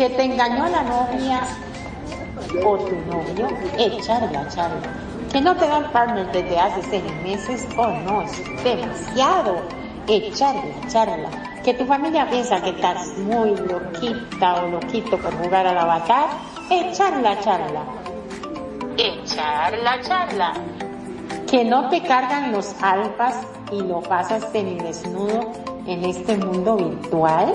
que te engañó la novia o tu novio, echarla, charla. Que no te dan partner desde hace seis meses, o oh, no, es demasiado. Echarla, charla. Que tu familia piensa que estás muy loquita o loquito por jugar al avatar, echarla, charla. Echarla, charla. Que no te cargan los alfas y lo pasas desnudo en este mundo virtual,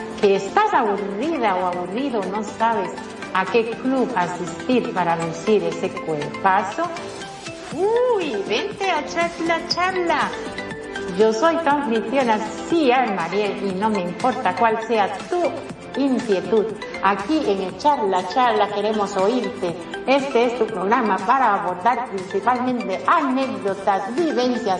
que estás aburrida o aburrido, no sabes a qué club asistir para lucir ese cuerpazo. Uy, vente a echarla, charla. Yo soy tu anfitriona, sí, Mariel, y no me importa cuál sea tu inquietud. Aquí en Echar la Charla queremos oírte. Este es tu programa para abordar principalmente anécdotas, vivencias,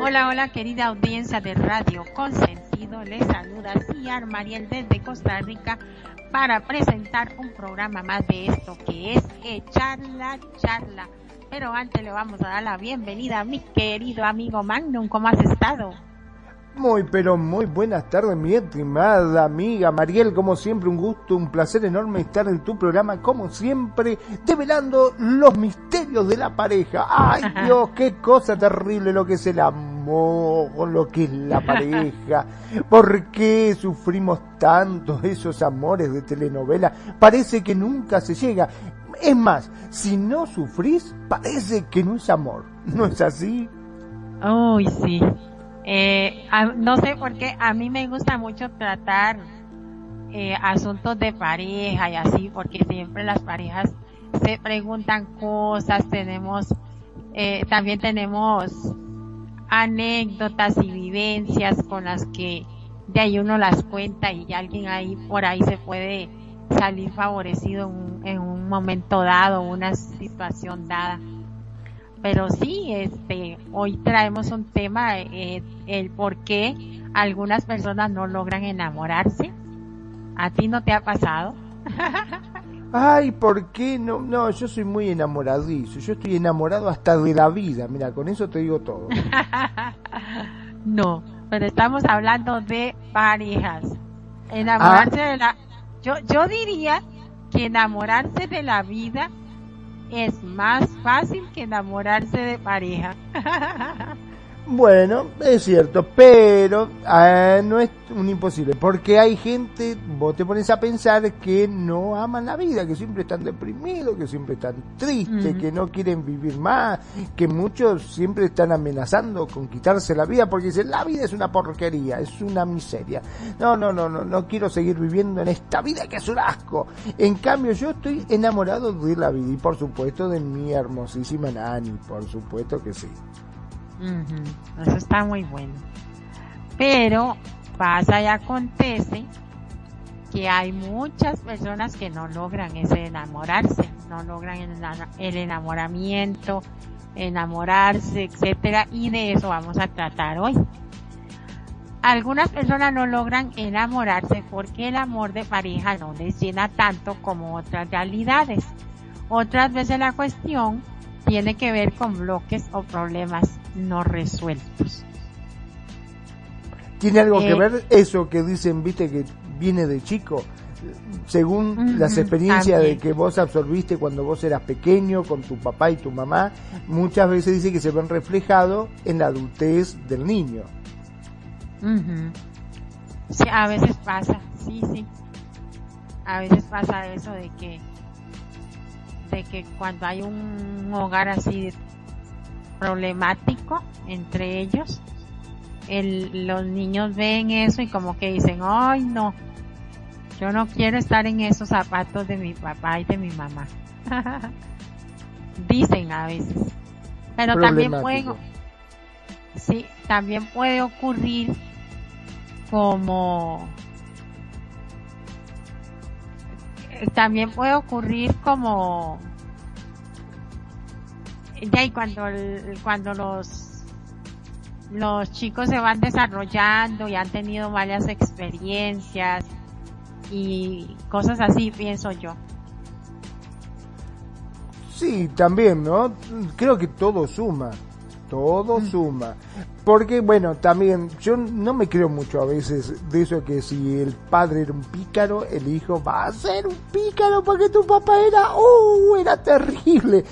Hola, hola querida audiencia de Radio Consentido, les saluda Ciar Mariel desde Costa Rica para presentar un programa más de esto que es Echar la Charla. Pero antes le vamos a dar la bienvenida a mi querido amigo Magnum. ¿Cómo has estado? Muy, pero muy buenas tardes, mi estimada amiga Mariel. Como siempre, un gusto, un placer enorme estar en tu programa, como siempre, develando los misterios de la pareja. ¡Ay, Dios, qué cosa terrible lo que es el amor, lo que es la pareja! ¿Por qué sufrimos tanto esos amores de telenovela? Parece que nunca se llega. Es más, si no sufrís, parece que no es amor. ¿No es así? Uy, sí. Eh, no sé por qué a mí me gusta mucho tratar eh, asuntos de pareja y así, porque siempre las parejas se preguntan cosas, tenemos, eh, también tenemos anécdotas y vivencias con las que de ahí uno las cuenta y alguien ahí por ahí se puede salir favorecido en en un momento dado, una situación dada pero sí, este, hoy traemos un tema, eh, el por qué algunas personas no logran enamorarse. ¿A ti no te ha pasado? Ay, ¿por qué no? No, yo soy muy enamoradizo. Yo estoy enamorado hasta de la vida. Mira, con eso te digo todo. no, pero estamos hablando de parejas. Enamorarse ah. de la. Yo, yo diría que enamorarse de la vida es más fácil que enamorarse de pareja. Bueno, es cierto, pero ah, no es un imposible, porque hay gente, vos te pones a pensar que no aman la vida, que siempre están deprimidos, que siempre están tristes, que no quieren vivir más, que muchos siempre están amenazando con quitarse la vida porque dicen, la vida es una porquería, es una miseria. No, no, no, no, no quiero seguir viviendo en esta vida que es un asco. En cambio, yo estoy enamorado de la vida y por supuesto de mi hermosísima Nani, por supuesto que sí. Eso está muy bueno. Pero pasa y acontece que hay muchas personas que no logran ese enamorarse, no logran el, enamoramiento, enamorarse, etcétera, y de eso vamos a tratar hoy. Algunas personas no logran enamorarse porque el amor de pareja no les llena tanto como otras realidades. Otras veces la cuestión tiene que ver con bloques o problemas no resueltos. ¿Tiene algo que eh, ver eso que dicen, viste, que viene de chico? según las experiencias de que vos absorbiste cuando vos eras pequeño con tu papá y tu mamá, muchas veces dice que se ven reflejados en la adultez del niño. Sí, a veces pasa, sí, sí. A veces pasa eso de que de que cuando hay un hogar así problemático entre ellos, el, los niños ven eso y como que dicen, ay no, yo no quiero estar en esos zapatos de mi papá y de mi mamá. Dicen a veces. Pero también puede, sí, también puede ocurrir como también puede ocurrir como ya y cuando cuando los los chicos se van desarrollando y han tenido malas experiencias y cosas así, pienso yo. Sí, también, ¿no? Creo que todo suma, todo mm. suma. Porque, bueno, también yo no me creo mucho a veces de eso que si el padre era un pícaro, el hijo va a ser un pícaro porque tu papá era, ¡uh! Era terrible.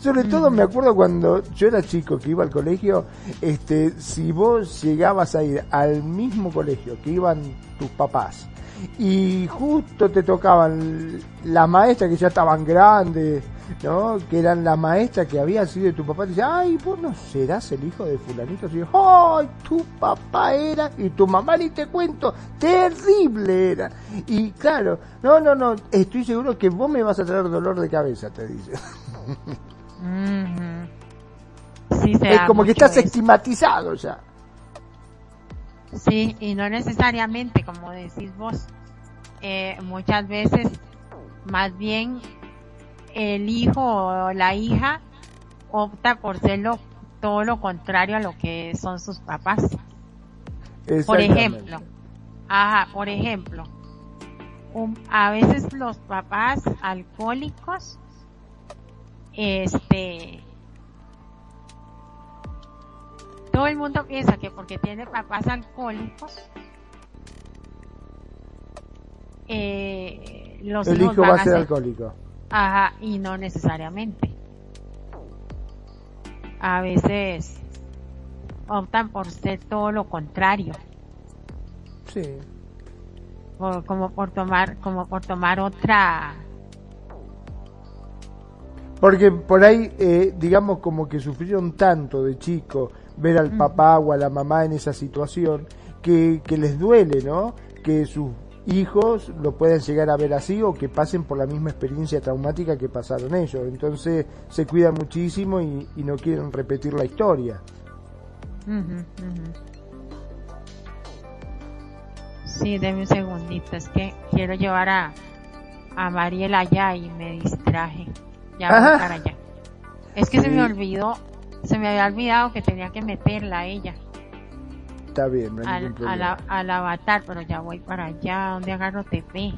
Sobre todo me acuerdo cuando yo era chico que iba al colegio, este, si vos llegabas a ir al mismo colegio que iban tus papás, y justo te tocaban las maestras que ya estaban grandes, ¿no? Que eran las maestras que había sido de tu papá, dice, ay, vos no serás el hijo de fulanito, y ay, tu papá era, y tu mamá ni te cuento, terrible era. Y claro, no, no, no, estoy seguro que vos me vas a traer dolor de cabeza, te dice. es como que estás estigmatizado ya. Sí, y no necesariamente, como decís vos, eh, muchas veces más bien el hijo o la hija opta por ser todo lo contrario a lo que son sus papás. Por ejemplo, ajá, por ejemplo, a veces los papás alcohólicos, este, todo el mundo piensa que porque tiene papás alcohólicos, eh, los el hijo va a ser alcohólico. Ajá, y no necesariamente. A veces optan por ser todo lo contrario. Sí. como por tomar, como por tomar otra. Porque por ahí, eh, digamos, como que sufrieron tanto de chico ver al papá o a la mamá en esa situación que, que les duele, ¿no? Que sus hijos lo puedan llegar a ver así o que pasen por la misma experiencia traumática que pasaron ellos. Entonces se cuidan muchísimo y, no quieren repetir la historia. Sí, deme un segundito, es que quiero llevar a, a Mariela allá y me distraje. Ya voy para allá. Es que se me olvidó se me había olvidado que tenía que meterla a ella. Está bien, no hay ningún problema. Al, avatar, pero ya voy para allá, donde agarro TP.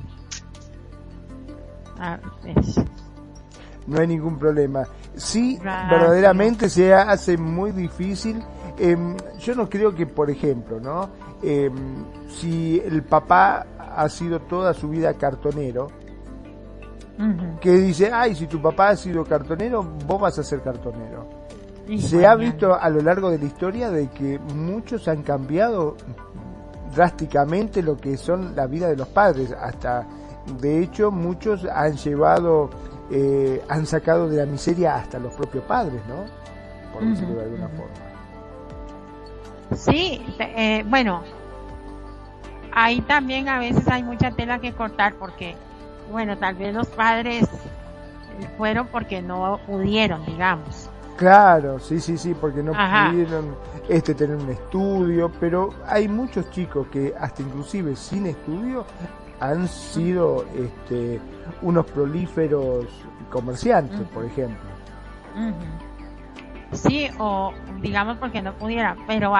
No hay ningún problema. Sí, verdaderamente se hace muy difícil. Em, yo no creo que, por ejemplo, ¿no? Em, si el papá ha sido toda su vida cartonero, que dice, ay, si tu papá ha sido cartonero, vos vas a ser cartonero se ha visto a lo largo de la historia de que muchos han cambiado drásticamente lo que son la vida de los padres. Hasta, de hecho, muchos han llevado, eh, han sacado de la miseria hasta los propios padres, ¿no? Por decirlo de alguna forma. Sí, eh, bueno, ahí también a veces hay mucha tela que cortar porque, bueno, tal vez los padres fueron porque no pudieron, digamos. Claro, sí, sí, sí, porque no pudieron este tener un estudio, pero hay muchos chicos que hasta inclusive sin estudio han sido este unos prolíferos comerciantes, por ejemplo. Sí, o digamos porque no pudieran, pero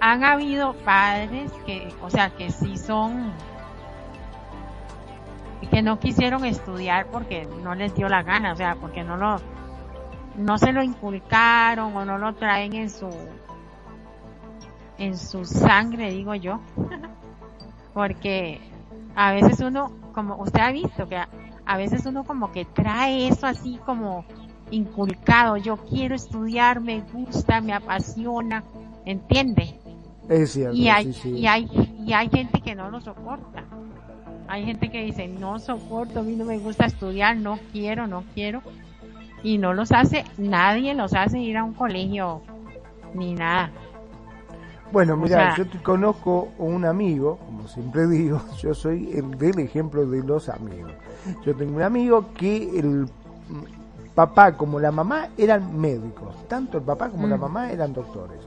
han habido padres que, o sea, que sí son que no quisieron estudiar porque no les dio la gana, o sea, porque no lo no se lo inculcaron o no lo traen en su en su sangre, digo yo. Porque a veces uno, como usted ha visto, que a, veces uno como que trae eso así como inculcado, yo quiero estudiar, me gusta, me apasiona, ¿entiende? Es cierto, y hay, sí, sí. y hay, y hay gente que no lo soporta. Hay gente que dice, no soporto, a mí no me gusta estudiar, no quiero, no quiero. Y no los hace, nadie los hace ir a un colegio, ni nada. Bueno, O mira, sea- yo te conozco un amigo, como siempre digo, yo soy el del ejemplo de los amigos. Yo tengo un amigo que el papá como la mamá eran médicos, tanto el papá como la Mm. mamá eran doctores.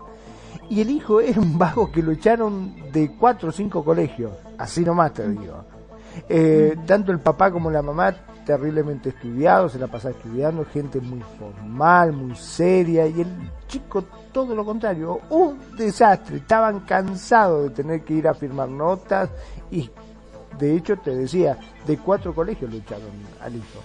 Y el hijo era un vago que lo echaron de cuatro o cinco colegios, así nomás te digo. Eh, tanto el papá como la mamá terriblemente estudiados, se la pasaba estudiando, gente muy formal, muy seria, y el chico todo lo contrario, un desastre, estaban cansados de tener que ir a firmar notas y de hecho te decía, de cuatro colegios lo echaron al hijo.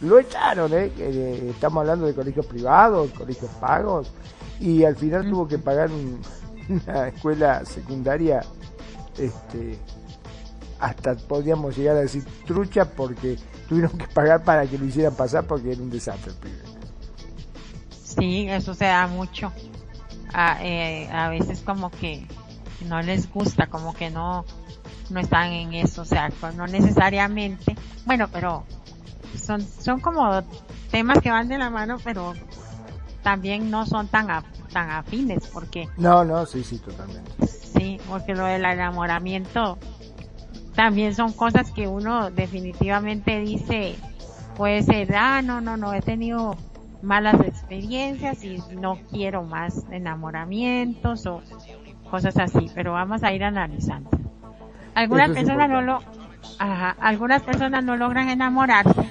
Lo echaron, ¿eh? Eh, estamos hablando de colegios privados, colegios pagos, y al final tuvo que pagar un- una escuela secundaria este hasta podríamos llegar a decir trucha porque tuvieron que pagar para que lo hicieran pasar porque era un desastre el pibe. Sí, eso se da mucho. A, eh, a veces como que no les gusta, como que no, no están en eso, o sea, no necesariamente. Bueno, pero son, son como temas que van de la mano, pero también no son tan, a- tan afines, porque No, no, sí, sí, totalmente. Sí, porque lo del enamoramiento también son cosas que uno definitivamente dice, puede ser, ah, no, no, no, he tenido malas experiencias y no quiero más enamoramientos o cosas así, pero vamos a ir analizando. Algunas Eso personas no lo, ajá, algunas personas no logran enamorarse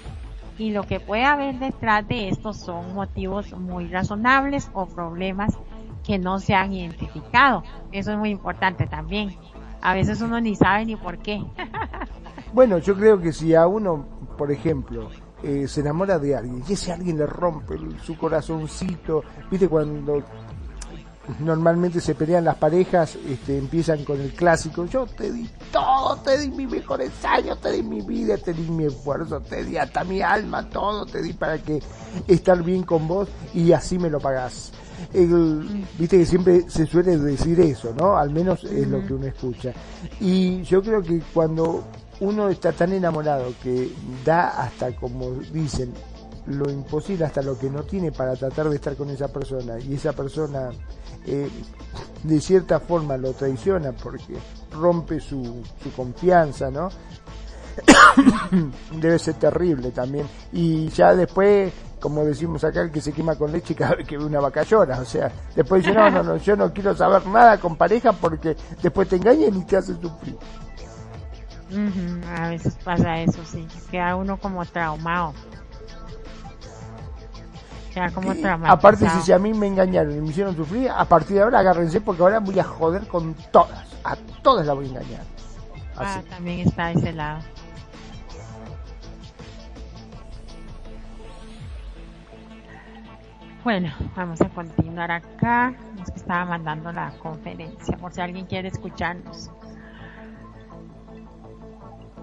y lo que puede haber detrás de esto son motivos muy razonables o problemas que no se han identificado. Eso es muy importante también. A veces uno ni sabe ni por qué. Bueno, yo creo que si a uno, por ejemplo, eh, se enamora de alguien y ese alguien le rompe su corazoncito, viste cuando normalmente se pelean las parejas, este, empiezan con el clásico, yo te di todo, te di mis mejores años, te di mi vida, te di mi esfuerzo, te di hasta mi alma, todo te di para que estar bien con vos y así me lo pagás. El- viste que siempre se suele decir eso, ¿no? Al menos es lo que uno escucha. Y yo creo que cuando uno está tan enamorado que da hasta como dicen lo imposible hasta lo que no tiene para tratar de estar con esa persona y esa persona eh, de cierta forma lo traiciona porque rompe su, su confianza, ¿no? Debe ser terrible también. Y ya después, como decimos acá, el que se quema con leche cada vez que ve una vaca llora. O sea, después dice, no, no, no, yo no quiero saber nada con pareja porque después te engañan y te hacen sufrir. Ujú, A veces pasa eso, sí. Queda uno como traumado. Queda como Y traumatizado. aparte, si, si a mí me engañaron y me hicieron sufrir, a partir de ahora agárrense porque ahora voy a joder con todas. A todas las voy a engañar. Ah, también está ese lado. Bueno, vamos a continuar acá. Es que estaba mandando la conferencia por si alguien quiere escucharnos.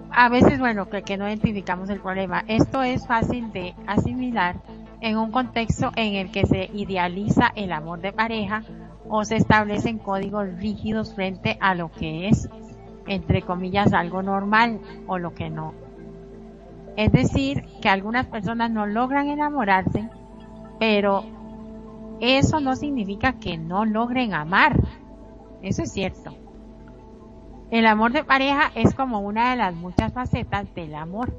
A veces, bueno, que, que no identificamos el problema. Esto es fácil de asimilar en un contexto en el que se idealiza el amor de pareja o se establecen códigos rígidos frente a lo que es entre comillas, algo normal o lo que no. Es decir, que algunas personas no logran enamorarse, pero eso no significa que no logren amar. Eso es cierto. El amor de pareja es como una de las muchas facetas del amor.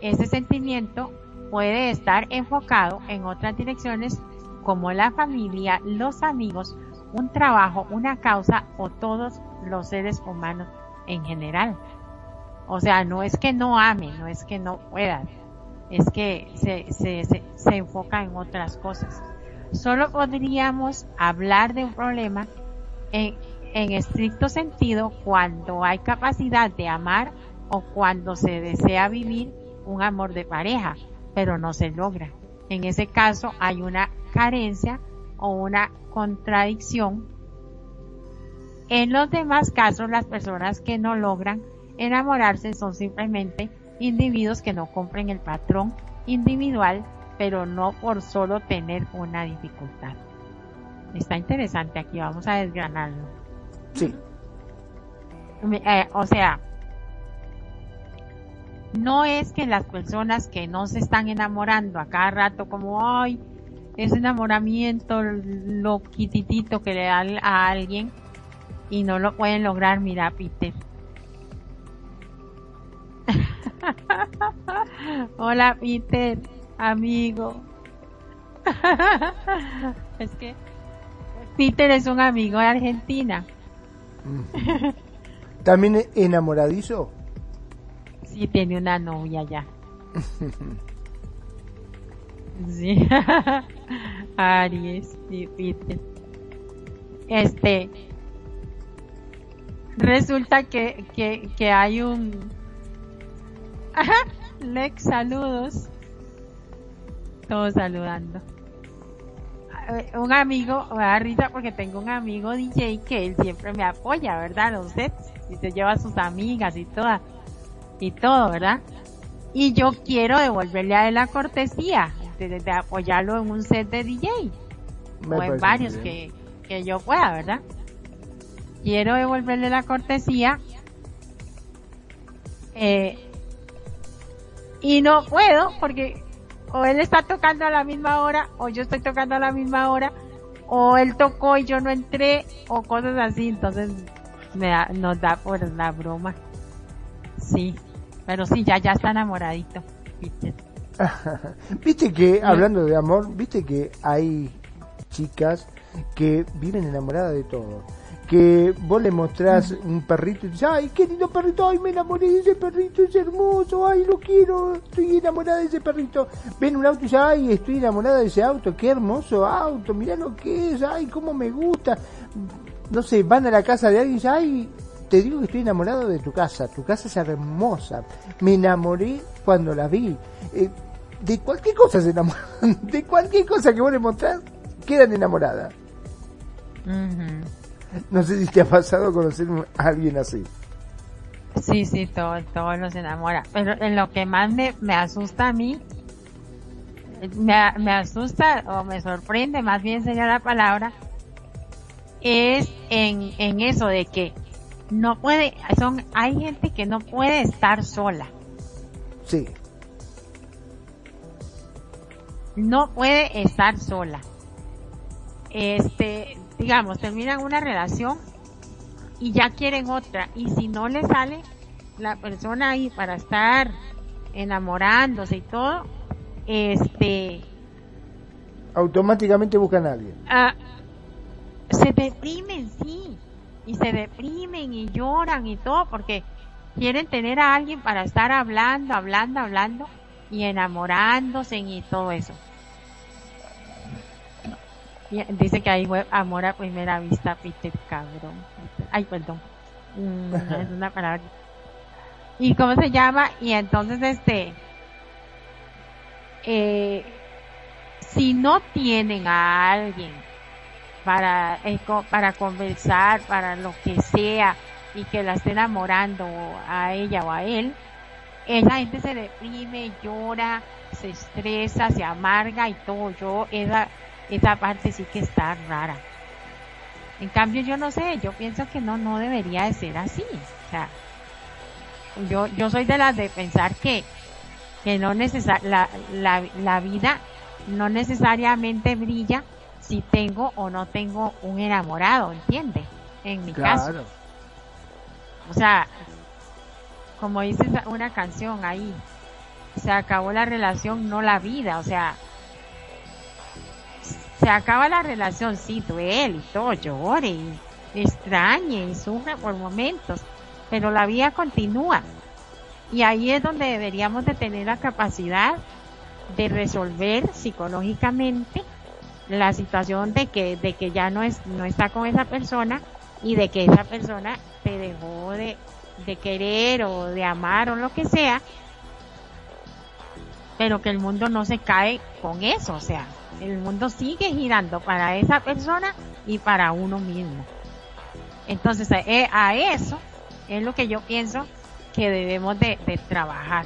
Ese sentimiento puede estar enfocado en otras direcciones como la familia, los amigos, un trabajo, una causa o todos los seres humanos en general. O sea, no es que no ame, no es que no puedan, es que se, se, se, se enfoca en otras cosas. Solo podríamos hablar de un problema en, en estricto sentido cuando hay capacidad de amar o cuando se desea vivir un amor de pareja, pero no se logra. En ese caso hay una carencia o una contradicción en los demás casos, las personas que no logran enamorarse son simplemente individuos que no compren el patrón individual, pero no por solo tener una dificultad. Está interesante aquí, vamos a desgranarlo. Sí. Eh, o sea, no es que las personas que no se están enamorando a cada rato como, ay, ese enamoramiento lo quititito que le dan a alguien y no lo pueden lograr, mira Peter. Hola Peter, amigo. es que Peter es un amigo de Argentina. ¿También enamoradizo? Sí, tiene una novia ya. sí. Aries y Peter. Este. Resulta que, que, que hay un. Lex, saludos. Todos saludando. Un amigo, me da risa porque tengo un amigo DJ que él siempre me apoya, ¿verdad? Los sets. Y se lleva a sus amigas y toda, y todo, ¿verdad? Y yo quiero devolverle a él la cortesía de, apoyarlo en un set de DJ. o en varios que, que yo pueda, ¿verdad? Quiero devolverle la cortesía. Eh, y no puedo porque o él está tocando a la misma hora o yo estoy tocando a la misma hora o él tocó y yo no entré o cosas así. Entonces me da, nos da por la broma. Sí pero sí ya ya está enamoradito viste. Viste que hablando de amor viste que hay chicas que viven enamoradas de todo que vos le mostrás un perrito y dices, ay, qué lindo perrito, ay, me enamoré de ese perrito, es hermoso, ay, lo quiero, estoy enamorada de ese perrito. Ven un auto y dice, ay, estoy enamorada de ese auto, qué hermoso auto, mira lo que es, ay, cómo me gusta. No sé, van a la casa de alguien y dicen, ay, te digo que estoy enamorado de tu casa, tu casa es hermosa, me enamoré cuando la vi. Eh, de cualquier cosa se enamoran, de cualquier cosa que vos le mostrás, quedan enamoradas. No sé si te ha pasado conocer a alguien así. Sí, sí, todo, todo nos enamora. Pero en lo que más me, me asusta a mí, me, me asusta o me sorprende, más bien sería la palabra, es en, en eso de que no puede, son, hay gente que no puede estar sola. Sí. No puede estar sola. Este, digamos, terminan una relación y ya quieren otra. Y si no le sale la persona ahí para estar enamorándose y todo, este... Automáticamente buscan a alguien. Ah, se deprimen, sí. Y se deprimen y lloran y todo porque quieren tener a alguien para estar hablando, hablando, hablando y enamorándose y todo eso. Dice que hay amor a primera vista, Peter, cabrón. Ay, perdón. Mm, es una palabra. ¿Y cómo se llama? Y entonces, este, eh, si no tienen a alguien para, para conversar, para lo que sea, y que la esté enamorando a ella o a él, esa gente se deprime, llora, se estresa, se amarga y todo. Yo, esa, esa parte sí que está rara. En cambio, yo no sé, yo pienso que no, no debería de ser así. O sea, yo, yo soy de las de pensar que, que no necesar, la, la, la vida no necesariamente brilla si tengo o no tengo un enamorado, ¿entiende? En mi caso. O sea, como dice una canción ahí, se acabó la relación, no la vida. O sea, se acaba la relación, sí, duele y todo, llore y extrañe y sufre por momentos, pero la vida continúa. Y ahí es donde deberíamos de tener la capacidad de resolver psicológicamente la situación de que, de que ya no es, no está con esa persona y de que esa persona te dejó de, de querer o de amar o lo que sea, pero que el mundo no se cae con eso, o sea, el mundo sigue girando para esa persona y para uno mismo. Entonces, eh, a eso es lo que yo pienso que debemos de, de trabajar.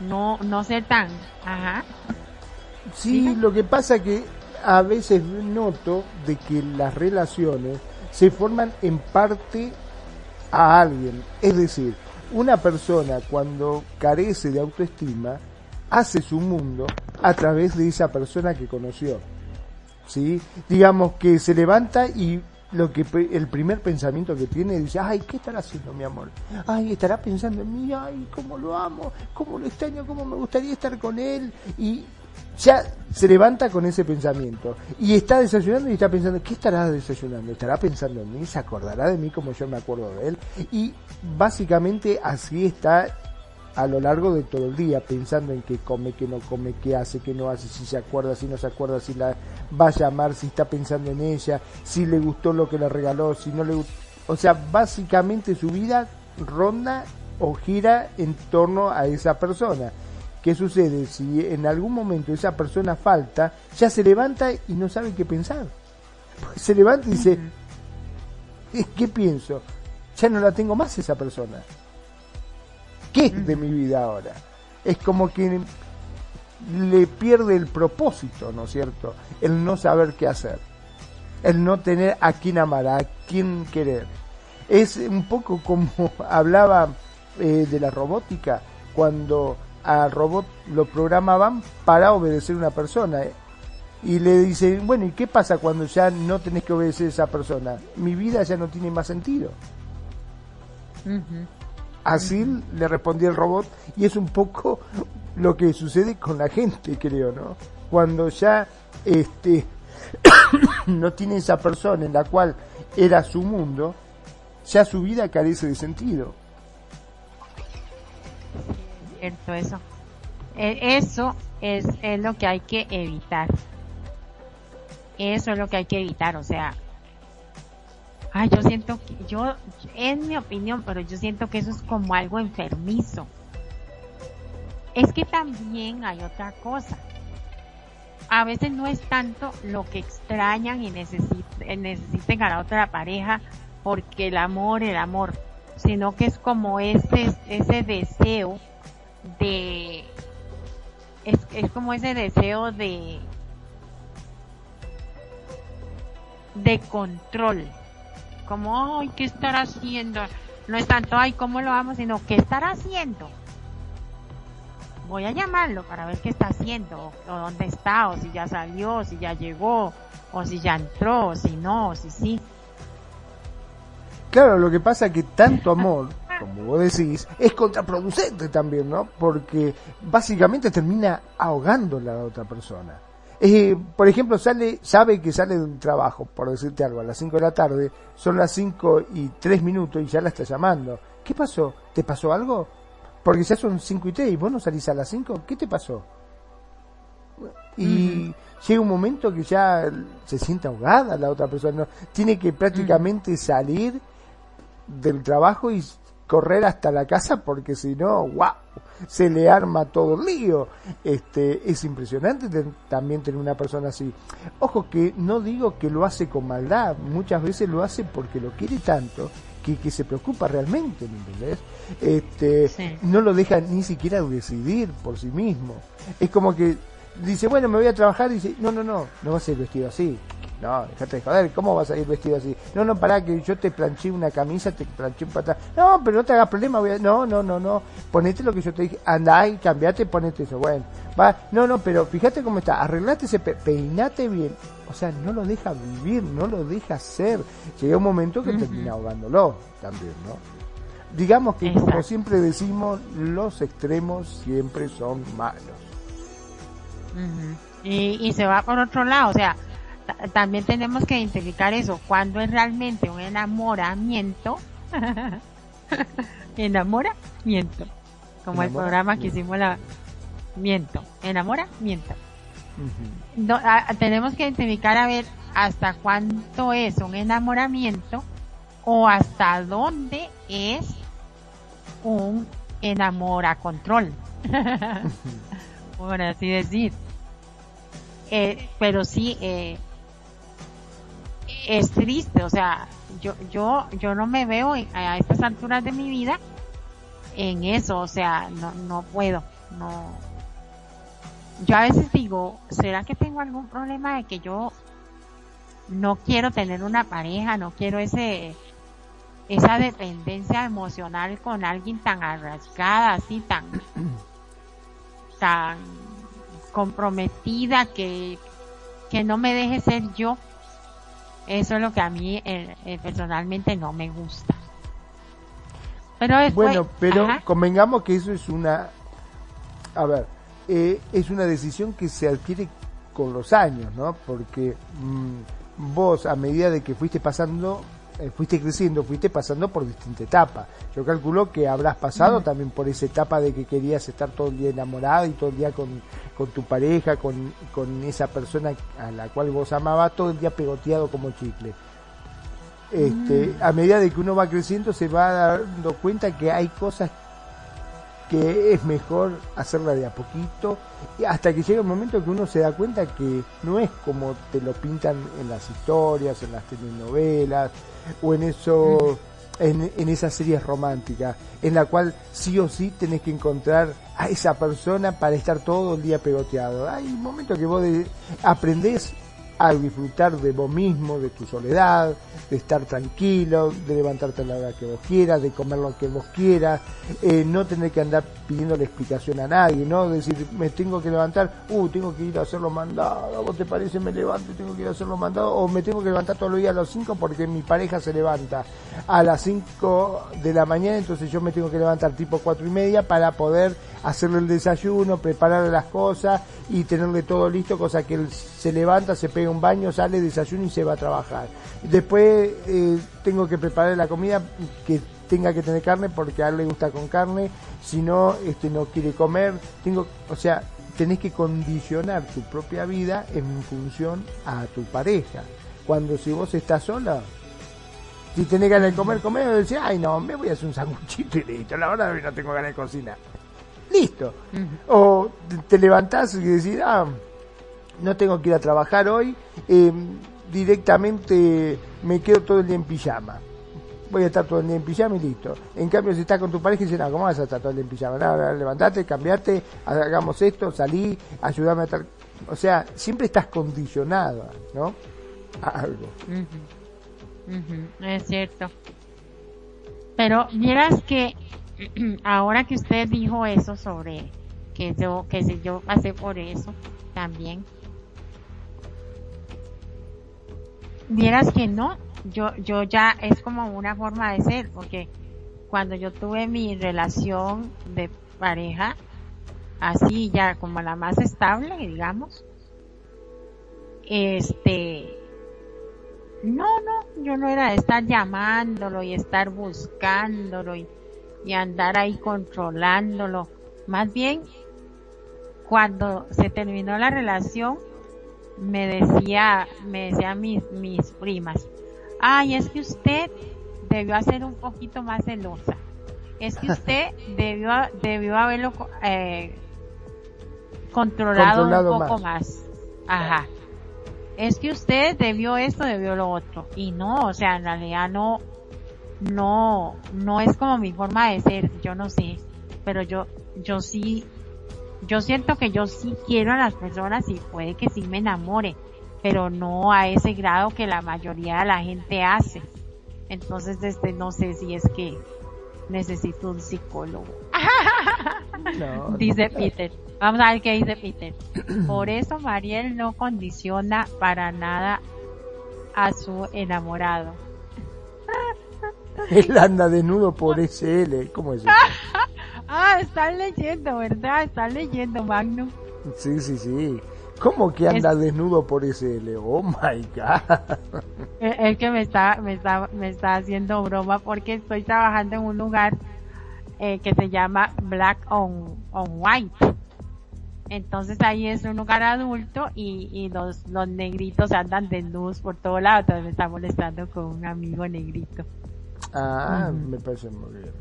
No, no ser tan, ajá. Sí, lo que pasa que a veces noto de que las relaciones se forman en parte a alguien. Es decir, una persona cuando carece de autoestima hace su mundo a través de esa persona que conoció. ¿Sí? Digamos que se levanta y lo que el primer pensamiento que tiene dice, ay, ¿qué estará haciendo mi amor? Ay, estará pensando en mí, ay, cómo lo amo, cómo lo extraño, cómo me gustaría estar con él. Y ya se levanta con ese pensamiento y está desayunando y está pensando, ¿qué estará desayunando? ¿Estará pensando en mí? ¿Se acordará de mí como yo me acuerdo de él? Y básicamente así está a lo largo de todo el día, pensando en qué come, qué no come, qué hace, qué no hace, si se acuerda, si no se acuerda, si la va a llamar, si está pensando en ella, si le gustó lo que le regaló, si no le gustó. O sea, básicamente su vida ronda o gira en torno a esa persona. ¿Qué sucede? Si en algún momento esa persona falta, ya se levanta y no sabe qué pensar. Se levanta y dice, ¿qué pienso? Ya no la tengo más esa persona. ¿Qué es de mi vida ahora? Es como que le pierde el propósito, ¿no es cierto? El no saber qué hacer. El no tener a quién amar, a quién querer. Es un poco como hablaba eh, de la robótica, cuando al robot lo programaban para obedecer a una persona. Y le dicen, bueno, ¿y qué pasa cuando ya no tenés que obedecer a esa persona? Mi vida ya no tiene más sentido. Así le respondió el robot y es un poco lo que sucede con la gente, creo, ¿no? Cuando ya este no tiene esa persona en la cual era su mundo, ya su vida carece de sentido cierto eso. E, eso es, es lo que hay que evitar. Eso es lo que hay que evitar, o sea, ay, yo siento que, yo, en mi opinión, pero yo siento que eso es como algo enfermizo. Es que también hay otra cosa. A veces no es tanto lo que extrañan y necesiten, necesiten a la otra pareja porque el amor, el amor, sino que es como ese, ese deseo de es, es como ese deseo de de control como ay qué estará haciendo no es tanto ay cómo lo vamos sino qué estará haciendo voy a llamarlo para ver qué está haciendo o dónde está o si ya salió o si ya llegó o si ya entró o si no o si sí. Claro lo que pasa es que tanto amor como vos decís, es contraproducente también, ¿no? Porque básicamente termina ahogando a la otra persona. Eh, por ejemplo, sale, sabe que sale de un trabajo, por decirte algo, a las 5 de la tarde, son las 5 y 3 minutos y ya la está llamando. ¿Qué pasó? ¿Te pasó algo? Porque ya son 5 y 3 y vos no salís a las 5, ¿qué te pasó? Y llega un momento que ya se siente ahogada la otra persona, tiene que prácticamente salir del trabajo y correr hasta la casa porque si no, wow, se le arma todo el lío. Este, es impresionante también tener una persona así. Ojo que no digo que lo hace con maldad, muchas veces lo hace porque lo quiere tanto que, que se preocupa realmente, ¿me entendés? Este, no lo deja ni siquiera decidir por sí mismo. Es como que dice, bueno, me voy a trabajar y dice, no, no, no, no va a ser vestido así. No, déjate de joder, ¿cómo vas a ir vestido así? No, no, pará, que yo te planché una camisa, te planché un patrón. No, pero no te hagas problema, voy a... no, no, no, no, ponete lo que yo te dije, anda y cambiate, ponete eso, bueno, va, no, no, pero fíjate cómo está, arreglate ese, peinate bien, o sea, no lo deja vivir, no lo deja ser. Llega un momento que termina ahogándolo también, ¿no? Digamos que, como siempre decimos, los extremos siempre son malos. y, y se va por otro lado, o sea, también tenemos que identificar eso, cuando es realmente un enamoramiento, enamoramiento, como el programa que hicimos la miento, enamoramiento. tenemos que identificar a ver hasta cuánto es un enamoramiento o hasta dónde es un enamora control. por así decir. Eh, pero sí, eh, es triste, o sea, yo, yo, yo no me veo a estas alturas de mi vida en eso, o sea, no, no puedo, no. Yo a veces digo, ¿será que tengo algún problema de que yo no quiero tener una pareja, no quiero ese, esa dependencia emocional con alguien tan arrastrada, así tan, tan comprometida que, que no me deje ser yo. Eso es lo que a mí eh, eh, personalmente no me gusta. Pero bueno, pero convengamos que eso es una, a ver, eh, es una decisión que se adquiere con los años, ¿no? Porque mm, vos a medida de que fuiste pasando eh, fuiste creciendo, fuiste pasando por distintas etapas. Yo calculo que habrás pasado también por esa etapa de que querías estar todo el día enamorado y todo el día con, con tu pareja, con, con esa persona a la cual vos amabas, todo el día pegoteado como chicle. Este, A medida de que uno va creciendo se va dando cuenta que hay cosas que es mejor hacerla de a poquito, hasta que llega un momento que uno se da cuenta que no es como te lo pintan en las historias, en las telenovelas, o en eso, en, en esas series románticas, en la cual sí o sí tenés que encontrar a esa persona para estar todo el día pegoteado. Hay momentos que vos aprendés a disfrutar de vos mismo, de tu soledad, de estar tranquilo, de levantarte a la hora que vos quieras, de comer lo que vos quieras, eh, no tener que andar pidiéndole explicación a nadie, ¿no? Decir, me tengo que levantar, uh, tengo que ir a hacer los mandados, ¿vos te parece me levanto y tengo que ir a hacer los mandados? O me tengo que levantar todos los días a las 5 porque mi pareja se levanta a las 5 de la mañana, entonces yo me tengo que levantar tipo cuatro y media para poder hacerle el desayuno, prepararle las cosas y tenerle todo listo, cosa que él se levanta, se pega un baño, sale, desayuno y se va a trabajar. Después eh, tengo que preparar la comida que tenga que tener carne porque a él le gusta con carne, si no, este, no quiere comer, tengo, o sea, tenés que condicionar tu propia vida en función a tu pareja. Cuando si vos estás sola, si tenés ganas de comer, comer, decís, ay no, me voy a hacer un sanguchito y listo, la verdad no tengo ganas de cocinar. Listo. O te levantás y decís, ah, no tengo que ir a trabajar hoy, em, directamente me quedo todo el día en pijama. Voy a estar todo el día en pijama y listo. En cambio, si estás con tu pareja y dices, no, ¿cómo vas a estar todo el día en pijama? Nada, levantate, cambiate, hagamos esto, salí, ayúdame a estar... O sea, siempre estás condicionado, ¿no? A algo. Es cierto. Pero miras que ahora que usted dijo eso sobre que yo, que si yo pasé por eso también, vieras que no, yo, yo ya es como una forma de ser, porque cuando yo tuve mi relación de pareja, así ya como la más estable, digamos, este, no, no, yo no era de estar llamándolo y estar buscándolo y, y andar ahí controlándolo. Más bien, cuando se terminó la relación, me decía, me decían mis, mis primas, ay, es que usted debió hacer un poquito más celosa. Es que usted debió, debió haberlo eh, controlado, un poco más. Ajá. Es que usted debió esto, debió lo otro. Y no, o sea, en realidad no, no, no es como mi forma de ser, yo no sé. Pero yo, yo sí yo siento que yo sí quiero a las personas y puede que sí me enamore, pero no a ese grado que la mayoría de la gente hace. Entonces, este, no sé si es que necesito un psicólogo. dice Peter. Vamos a ver qué dice Peter. Por eso Mariel no condiciona para nada a su enamorado. Él anda desnudo por SL. ¿Cómo es eso? Ah, están leyendo, ¿verdad? Están leyendo, Magnum. Sí, sí, sí. ¿Cómo que anda desnudo por ese Oh my god. El, que me está, me está, me está haciendo broma porque estoy trabajando en un lugar eh, que se llama Black on, on White. Entonces ahí es un lugar adulto y, y los, los negritos andan desnudos por todo lado. Entonces me está molestando con un amigo negrito. Ah, me parece muy bien.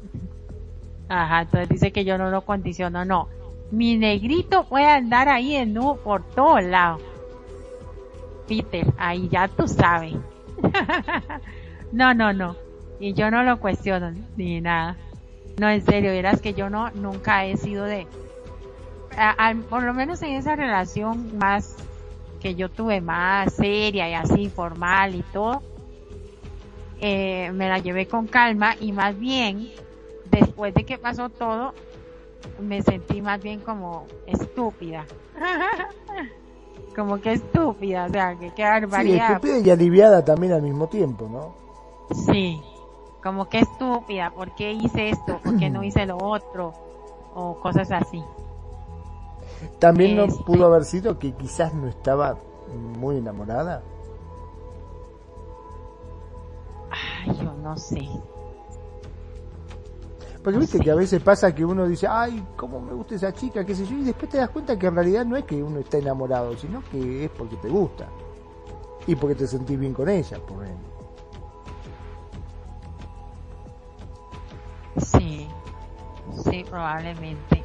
Ajá, entonces dice que yo no lo condiciono, no. Mi negrito puede andar ahí en nudo por todos lados. Peter, ahí ya tú sabes. no, no, no. Y yo no lo cuestiono ni nada. No, en serio, verás que yo no, nunca he sido de, por lo menos en esa relación más que yo tuve más seria y así formal y todo, eh, me la llevé con calma y más bien después de que pasó todo me sentí más bien como estúpida. como que estúpida, o sea, que qué barbaridad. Sí, estúpida y aliviada también al mismo tiempo, ¿no? Sí, como que estúpida, ¿por qué hice esto? ¿Por qué no hice lo otro? O cosas así. También no este pudo haber sido que quizás no estaba muy enamorada. Ay, yo no sé. Porque viste que a veces pasa que uno dice, ay, cómo me gusta esa chica, qué sé yo, y después te das cuenta que en realidad no es que uno está enamorado, sino que es porque te gusta. Y porque te sentís bien con ella, por ejemplo. Sí, sí, probablemente.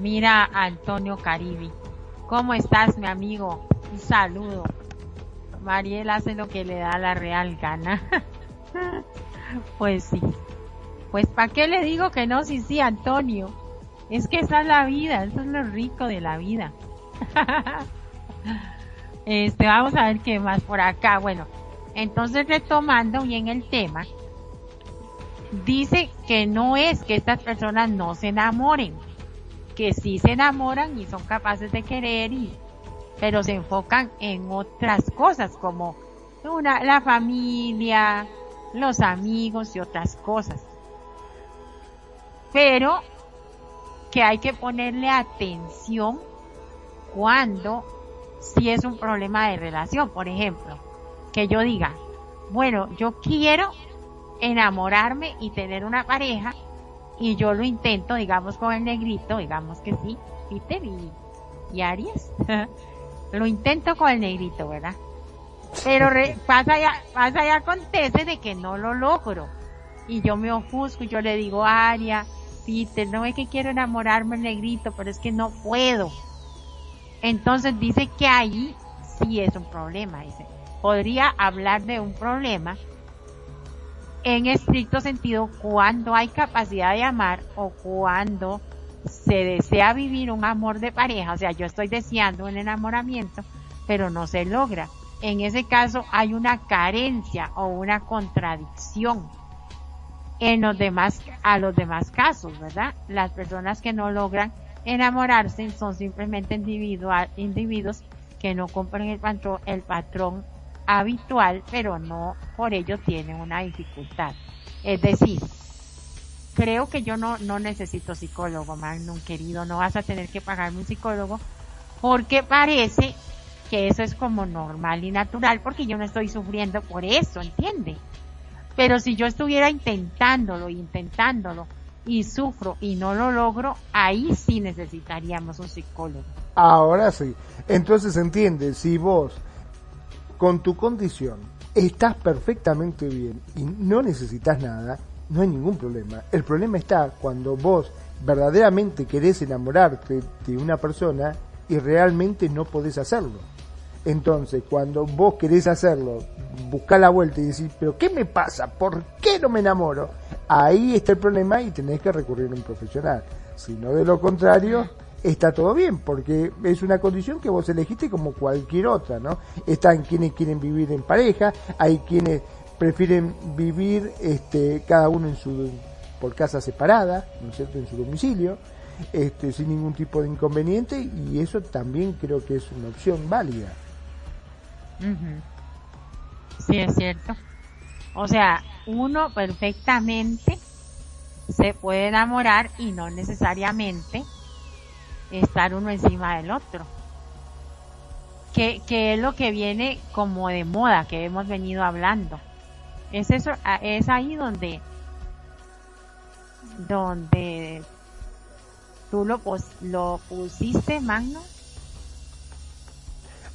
Mira Antonio Caribi. ¿Cómo estás, mi amigo? Un saludo. Mariel hace lo que le da la real gana. pues sí. Pues ¿para qué le digo que no? Sí, sí, Antonio. Es que esa es la vida, eso es lo rico de la vida. este, vamos a ver qué más por acá. Bueno, entonces retomando bien el tema, dice que no es que estas personas no se enamoren, que sí se enamoran y son capaces de querer y, pero se enfocan en otras cosas como una, la familia, los amigos y otras cosas. Pero que hay que ponerle atención cuando si es un problema de relación, por ejemplo, que yo diga, bueno, yo quiero enamorarme y tener una pareja y yo lo intento, digamos, con el negrito, digamos que sí, Peter y, y Aries, lo intento con el negrito, ¿verdad? Pero pasa ya, pasa ya acontece de que no lo logro y yo me ofusco y yo le digo Aria, Peter, no es que quiero enamorarme el negrito, pero es que no puedo. Entonces dice que ahí sí es un problema, dice. Podría hablar de un problema en estricto sentido cuando hay capacidad de amar o cuando se desea vivir un amor de pareja, o sea, yo estoy deseando un enamoramiento, pero no se logra. En ese caso hay una carencia o una contradicción en los demás, a los demás casos, ¿verdad? Las personas que no logran enamorarse son simplemente individuos que no cumplen el patrón, el patrón habitual, pero no por ello tienen una dificultad. Es decir, creo que yo no, no necesito psicólogo, Magnum querido, no vas a tener que pagarme un psicólogo, porque parece que eso es como normal y natural, porque yo no estoy sufriendo por eso, ¿entiende? Pero si yo estuviera intentándolo, intentándolo, y sufro y no lo logro, ahí sí necesitaríamos un psicólogo. Ahora sí. Entonces entiende, si vos con tu condición estás perfectamente bien y no necesitas nada, no hay ningún problema. El problema está cuando vos verdaderamente querés enamorarte de una persona y realmente no podés hacerlo. Entonces, cuando vos querés hacerlo, buscar la vuelta y decir, pero ¿qué me pasa? ¿Por qué no me enamoro? Ahí está el problema y tenés que recurrir a un profesional. Si no, de lo contrario, está todo bien, porque es una condición que vos elegiste como cualquier otra, ¿no? Están quienes quieren vivir en pareja, hay quienes prefieren vivir este, cada uno en su por casa separada, ¿no es cierto?, en su domicilio, este, sin ningún tipo de inconveniente, y eso también creo que es una opción válida. Sí, es cierto. O sea, uno perfectamente se puede enamorar y no necesariamente estar uno encima del otro. Que, que es lo que viene como de moda, que hemos venido hablando. Es eso, es ahí donde, donde tú lo pusiste, Magno,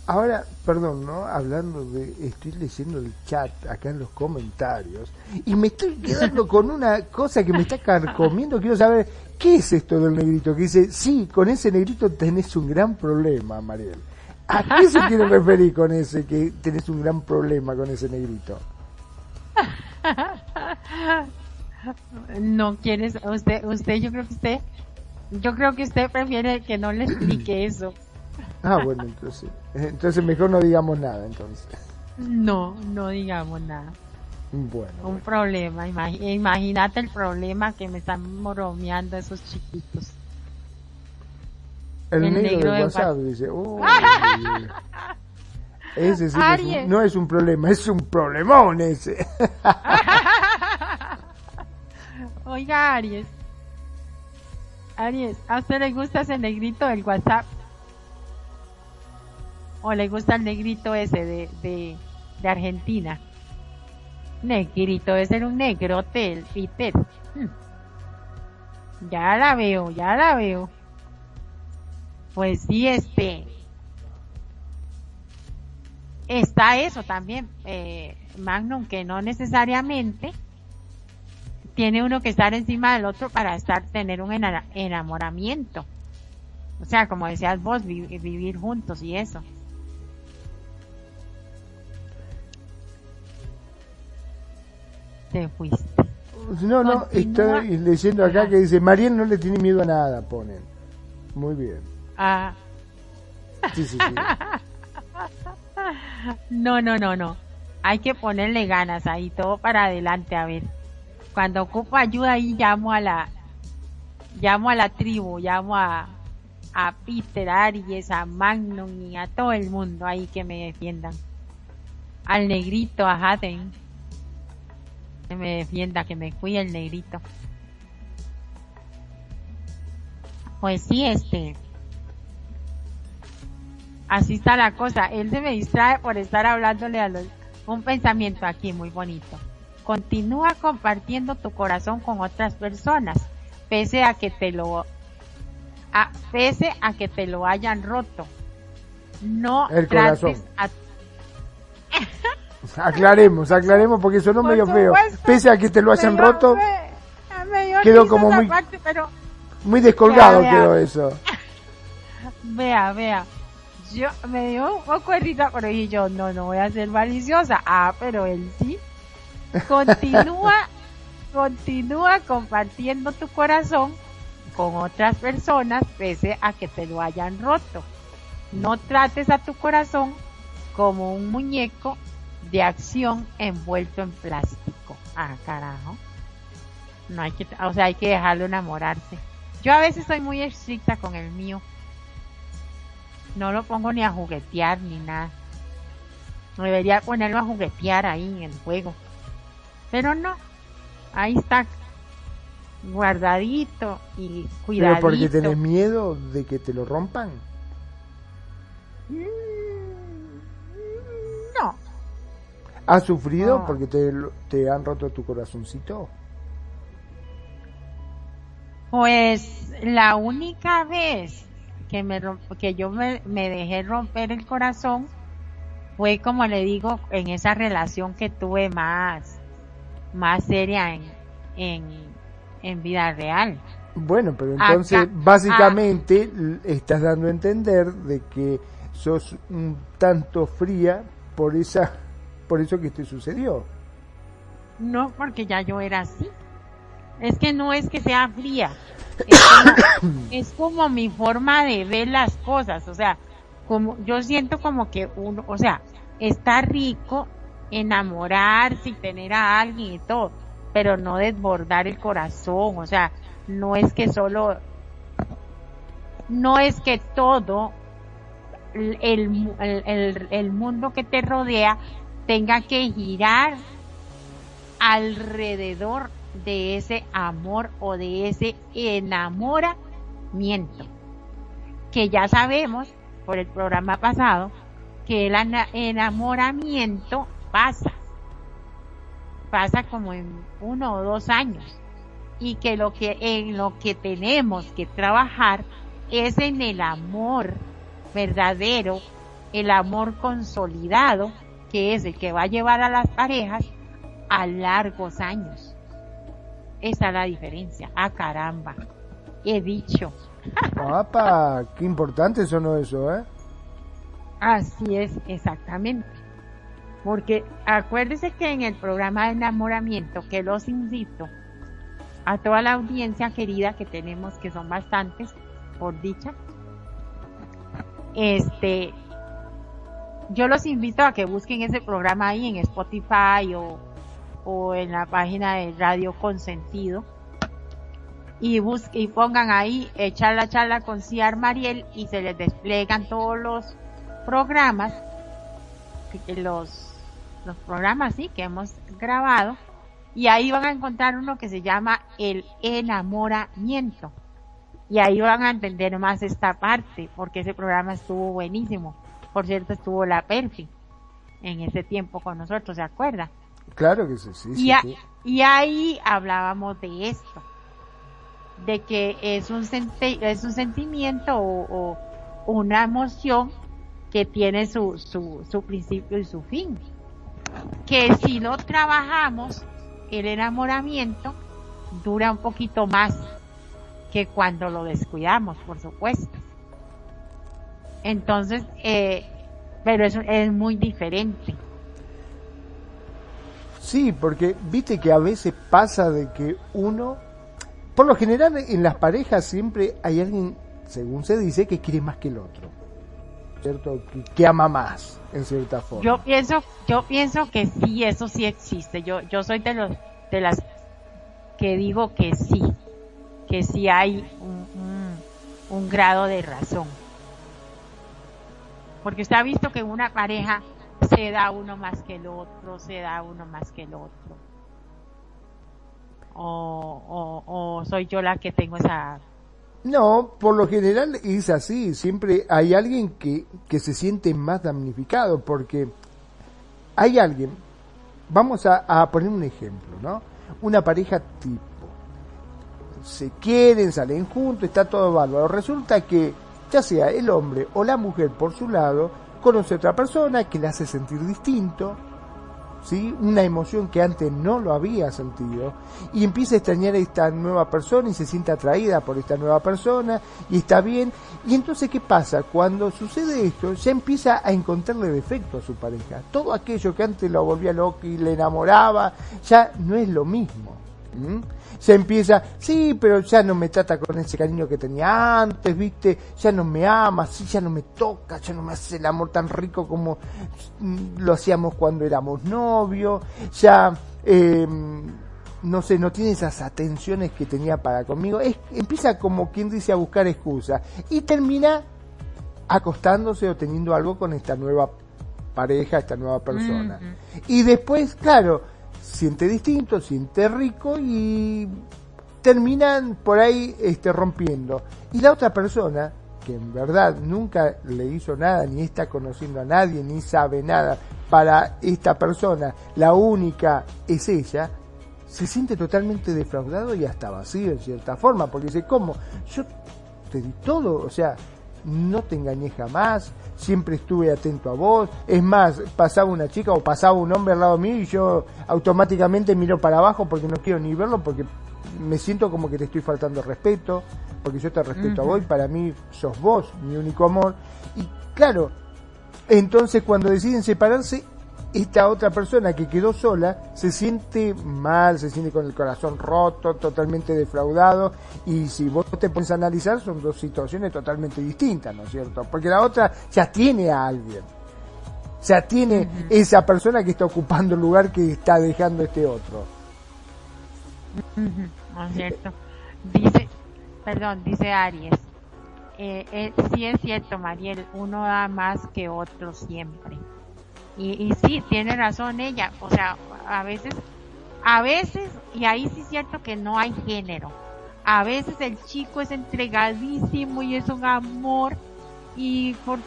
Ahora, perdón, ¿no? Hablando de, estoy leyendo el chat acá en los comentarios y me estoy quedando con una cosa que me está carcomiendo. Quiero saber, ¿qué es esto del negrito? Que dice, sí, con ese negrito tenés un gran problema, Mariel. ¿A qué se quiere referir con ese que tenés un gran problema con ese negrito? No quieres, usted, usted, yo creo que usted, yo creo que usted prefiere que no le explique eso. Ah, bueno, entonces, entonces mejor no digamos nada, entonces. No, no digamos nada. Bueno. Un problema, imagínate el problema que me están moromeando esos chiquitos. El, negro, de WhatsApp, dice, ese sí no es un problema, es un problemón ese. Oiga, Aries. Aries, ¿a usted le gusta ese negrito del WhatsApp? ¿O le gusta el negrito ese de, de, de Argentina? Negrito, debe ser un negrote, el Peter. Hmm. Ya la veo, ya la veo. Pues sí, este. Está eso también, eh, Magnum, que no necesariamente tiene uno que estar encima del otro para estar, tener un enamoramiento. O sea, como decías vos, vivir juntos y eso. Te fuiste. No, no, estoy leyendo acá que dice, Mariel no le tiene miedo a nada, ponen. Muy bien. Ah. Sí, sí, sí. no, no, no, no. Hay que ponerle ganas ahí, todo para adelante, a ver cuando ocupo ayuda ahí llamo a la llamo a la tribu, llamo a a Peter, Aries, a Magnum y a todo el mundo ahí que me defiendan. Al negrito, a Haden. Que me defienda, que me cuide el negrito. Pues sí, este. Así está la cosa. Él se me distrae por estar hablándole a los, un pensamiento aquí muy bonito. Continúa compartiendo tu corazón con otras personas, pese a que te lo, a, pese a que te lo hayan roto. No el corazón. Aclaremos, aclaremos porque eso no medio feo. Pese a que te lo hayan roto, quedó como muy, muy descolgado quedó eso. Vea, vea. Yo me dio un poco de risa, pero dije yo, no, no voy a ser maliciosa. Ah, pero él sí. Continúa, continúa compartiendo tu corazón con otras personas pese a que te lo hayan roto. No trates a tu corazón como un muñeco de acción envuelto en plástico. Ah, carajo. No hay que, o sea, hay que dejarlo enamorarse. Yo a veces soy muy estricta con el mío. No lo pongo ni a juguetear ni nada. Debería ponerlo a juguetear ahí en el juego. Pero no, ahí está guardadito y cuidadito. ¿Pero porque tenés miedo de que te lo rompan? Mm, ¿Has sufrido porque te, te han roto tu corazoncito? Pues la única vez que me que yo me, me, dejé romper el corazón fue como le digo en esa relación que tuve más más seria en, en, en vida real. Bueno, pero entonces básicamente estás dando a entender de que sos un tanto fría por esa por eso que te sucedió. No, porque ya yo era así. Es que no es que sea fría. Es como, mi forma de ver las cosas. O sea, como yo siento como que uno, o sea, está rico enamorarse y tener a alguien y todo, pero no desbordar el corazón, o sea, no es que solo, no es que todo el, el, el mundo que te rodea tenga que girar alrededor de ese amor o de ese enamoramiento. Que ya sabemos por el programa pasado que el enamoramiento pasa. Pasa como en uno o dos años. Y que lo que, en lo que tenemos que trabajar es en el amor verdadero, el amor consolidado, que es el que va a llevar a las parejas a largos años. Esa es la diferencia. Ah, caramba. He dicho. Papá, qué importante sonó eso, ¿eh? Así es, exactamente. Porque acuérdese que en el programa de enamoramiento, que los invito a toda la audiencia querida que tenemos, que son bastantes, por dicha. Este, yo los invito a que busquen ese programa ahí en Spotify o, o en la página de Radio Consentido. Y busquen y pongan ahí echar la charla con Ciar Mariel y se les desplegan todos los programas los los programas sí que hemos grabado. Y ahí van a encontrar uno que se llama el enamoramiento. Y ahí van a entender más esta parte porque ese programa estuvo buenísimo por cierto estuvo la Perfi en ese tiempo con nosotros se acuerda claro que sí, sí, y, y ahí hablábamos de esto de que es un, es un sentimiento o, o, una emoción que tiene su, su, su principio y su fin. Que si no trabajamos, el enamoramiento dura un poquito más que cuando lo descuidamos, por supuesto. Entonces, eh, pero es, es muy diferente. Sí, porque viste que a veces pasa de que uno por lo general en las parejas siempre hay alguien, según se dice, que quiere más que el otro. ¿Cierto? Que, ama más, en cierta forma. Yo pienso, yo pienso que sí, eso sí existe. Yo, yo soy de los, de las que digo que sí, que sí hay un, un grado de razón. Porque usted ha visto que en una pareja se da uno más que el otro, se da uno más que el otro. O, o, soy yo la que tengo esa... No, por lo general es así, siempre hay alguien que, que se siente más damnificado porque hay alguien, vamos a, a poner un ejemplo, ¿no? Una pareja tipo, se quieren, salen juntos, está todo bárbaro, resulta que ya sea el hombre o la mujer por su lado, conoce a otra persona que le hace sentir distinto, ¿sí? una emoción que antes no lo había sentido, y empieza a extrañar a esta nueva persona y se siente atraída por esta nueva persona y está bien. Y entonces, ¿qué pasa? Cuando sucede esto, ya empieza a encontrarle defecto a su pareja. Todo aquello que antes lo volvía loco y le enamoraba, ya no es lo mismo. Se empieza, sí, pero ya no me trata con ese cariño que tenía antes, viste, ya no me ama, sí, ya no me toca, ya no me hace el amor tan rico como lo hacíamos cuando éramos novios, ya, eh, no sé, no tiene esas atenciones que tenía para conmigo, es, empieza como quien dice a buscar excusas y termina acostándose o teniendo algo con esta nueva pareja, esta nueva persona. Y después, claro, siente distinto, siente rico y terminan por ahí este, rompiendo. Y la otra persona, que en verdad nunca le hizo nada, ni está conociendo a nadie, ni sabe nada, para esta persona la única es ella, se siente totalmente defraudado y hasta vacío en cierta forma, porque dice, ¿cómo? Yo te di todo, o sea, no te engañé jamás, siempre estuve atento a vos. Es más, pasaba una chica o pasaba un hombre al lado mío y yo automáticamente miro para abajo porque no quiero ni verlo porque me siento como que te estoy faltando respeto, porque yo te respeto a vos y para mí sos vos mi único amor. Y claro, entonces cuando deciden separarse, esta otra persona que quedó sola se siente mal, se siente con el corazón roto, totalmente defraudado y si vos te pones a analizar son dos situaciones totalmente distintas, ¿no es cierto? Porque la otra ya tiene a alguien, ya tiene esa persona que está ocupando el lugar que está dejando este otro. ¿No es cierto? Dice, perdón, dice Aries. Eh, eh, sí es cierto, Mariel, uno da más que otro siempre y, y sí, tiene razón ella, o sea, a veces, a veces, y ahí sí es cierto que no hay género. A veces el chico es entregadísimo y es un amor y por,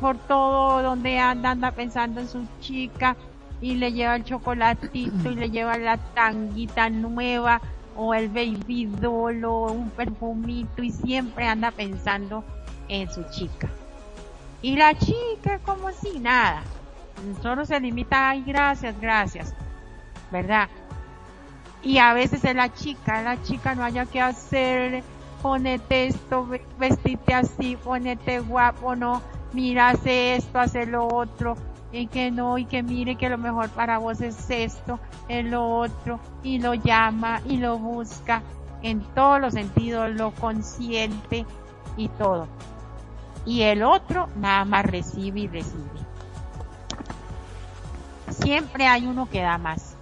por todo donde anda anda pensando en su chica y le lleva el chocolatito y le lleva la tanguita nueva o el baby doll o un perfumito y siempre anda pensando en su chica. Y la chica como si nada solo se limita, ay, gracias, gracias, ¿verdad? Y a veces es la chica, la chica no haya que hacer, ponete esto, vestite así, ponete guapo, no, mira, hace esto, hace lo otro, y que no, y que mire que lo mejor para vos es esto, es lo otro, y lo llama, y lo busca, en todos los sentidos, lo consciente y todo. Y el otro nada más recibe y recibe. Siempre hay uno que da más.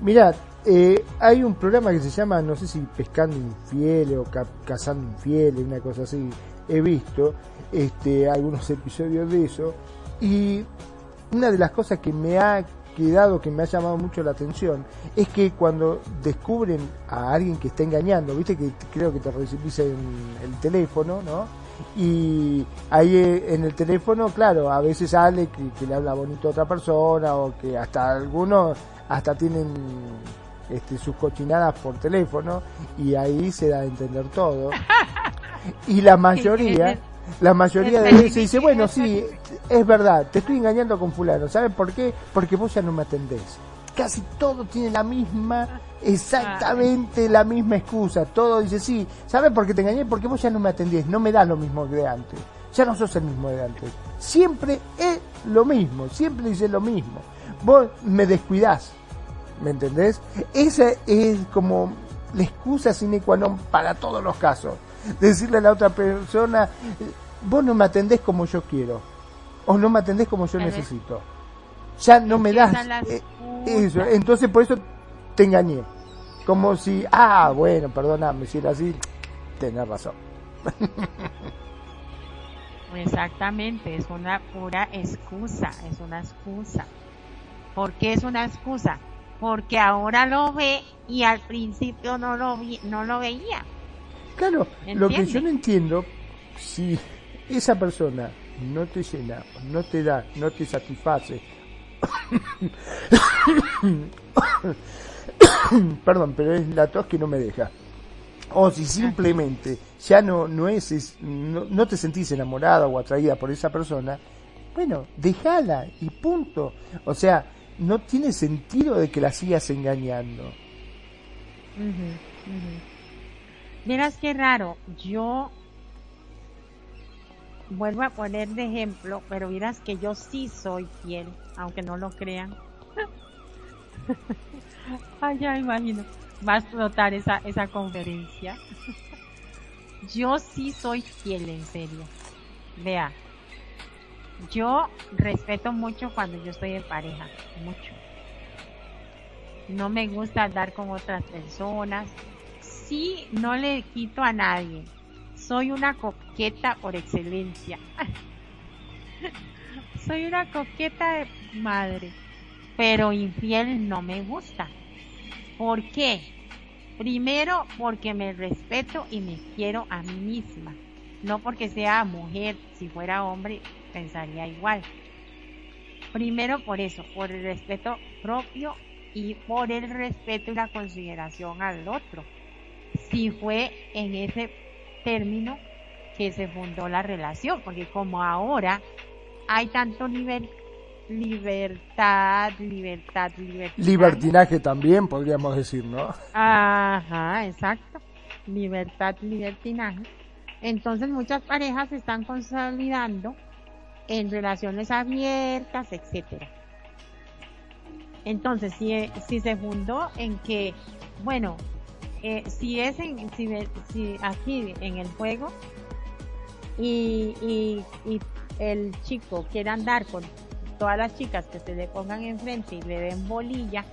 Mira, eh, hay un programa que se llama, no sé si Pescando Infieles o Cazando Infieles, una cosa así. He visto este, algunos episodios de eso. Y una de las cosas que me ha quedado, que me ha llamado mucho la atención, es que cuando descubren a alguien que está engañando, viste que creo que te recibís en el teléfono, ¿no? Y ahí eh, en el teléfono, claro, a veces sale que, le habla bonito a otra persona o que hasta algunos hasta tienen este, sus cochinadas por teléfono y ahí se da a entender todo. Y la mayoría, la mayoría de veces dice, bueno, sí, es verdad, te estoy engañando con fulano. ¿Sabes por qué? Porque vos ya no me atendés. Casi todo tiene la misma, exactamente la misma excusa. Todo dice, sí, ¿sabes por qué te engañé? Porque vos ya no me atendés, no me das lo mismo que de antes. Ya no sos el mismo de antes. Siempre es lo mismo, siempre dice lo mismo. Vos me descuidás, ¿me entendés? Esa es como la excusa sine qua non para todos los casos. Decirle a la otra persona, vos no me atendés como yo quiero o no me atendés como yo necesito. Ya no me das eh, eso, entonces por eso te engañé. Como si, ah, bueno, perdóname, si era así, tenés razón. Exactamente, es una pura excusa, es una excusa. ¿Por qué es una excusa? Porque ahora lo ve y al principio no lo vi, no lo veía. Claro, lo que yo no entiendo, si esa persona no te llena, no te da, no te satisface. Perdón, pero es la tos que no me deja. O si simplemente ya no, no es, no, te sentís enamorada o atraída por esa persona, bueno, déjala y punto. O sea, no tiene sentido de que la sigas engañando. Miras qué raro, yo vuelvo a poner de ejemplo, pero miras que yo sí soy fiel, aunque no lo crean. Ay, ya imagino. Va a explotar esa, esa conferencia. yo sí soy fiel, en serio. Vea, yo respeto mucho cuando yo estoy en pareja, mucho. No me gusta andar con otras personas. Sí, no le quito a nadie soy una coqueta por excelencia. soy una coqueta de madre, pero infiel no me gusta. ¿Por qué? Primero porque me respeto y me quiero a mí misma. No porque sea mujer, si fuera hombre pensaría igual. Primero por eso, por el respeto propio y por el respeto y la consideración al otro. Si fue en ese término que se fundó la relación, porque como ahora hay tanto nivel libertad, libertad, libertad. Libertinaje también, podríamos decir, ¿no? Ajá, exacto. Libertad, libertinaje. Entonces muchas parejas se están consolidando en relaciones abiertas, etcétera. Entonces, si, si se fundó en que, bueno, eh, si es en, si, si aquí en el juego y, y, y, el chico quiere andar con todas las chicas que se le pongan enfrente y le den bolilla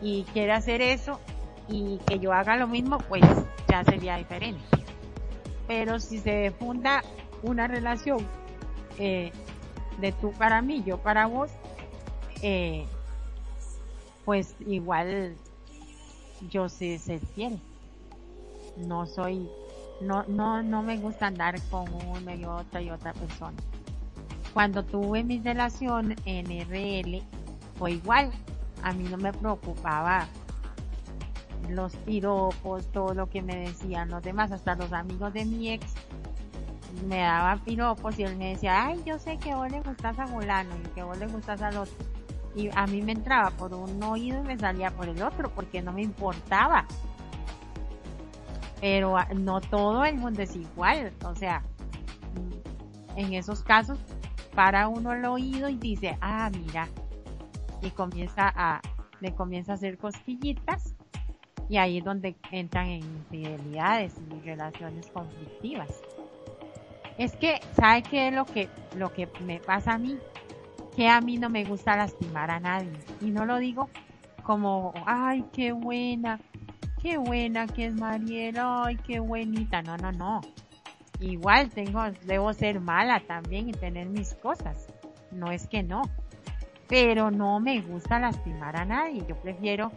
y quiere hacer eso y que yo haga lo mismo, pues ya sería diferente. Pero si se funda una relación eh, de tú para mí, yo para vos, eh, pues igual yo sé ser fiel. No soy, no, no, no me gusta andar con una y otra y otra persona. Cuando tuve mi relación en RL, fue igual. A mí no me preocupaba los piropos, todo lo que me decían los demás, hasta los amigos de mi ex me daban piropos y él me decía, ay, yo sé que vos le gustas a fulano y que vos le gustas al otro y a mí me entraba por un oído y me salía por el otro porque no me importaba. Pero ah, no todo el mundo es igual, o sea, en esos casos para uno el oído y dice, ah, mira, y comienza a, le comienza a hacer cosquillitas Y ahí es donde entran en infidelidades y relaciones conflictivas. Es que, ¿sabe qué es lo que, lo que me pasa a mí? Que a mí no me gusta lastimar a nadie. Y no lo digo como, ay, qué buena, qué buena que es Mariela, ay, qué buenita. No, no, no. Igual tengo, debo ser mala también y tener mis cosas. No es que no. Pero no me gusta lastimar a nadie. Yo prefiero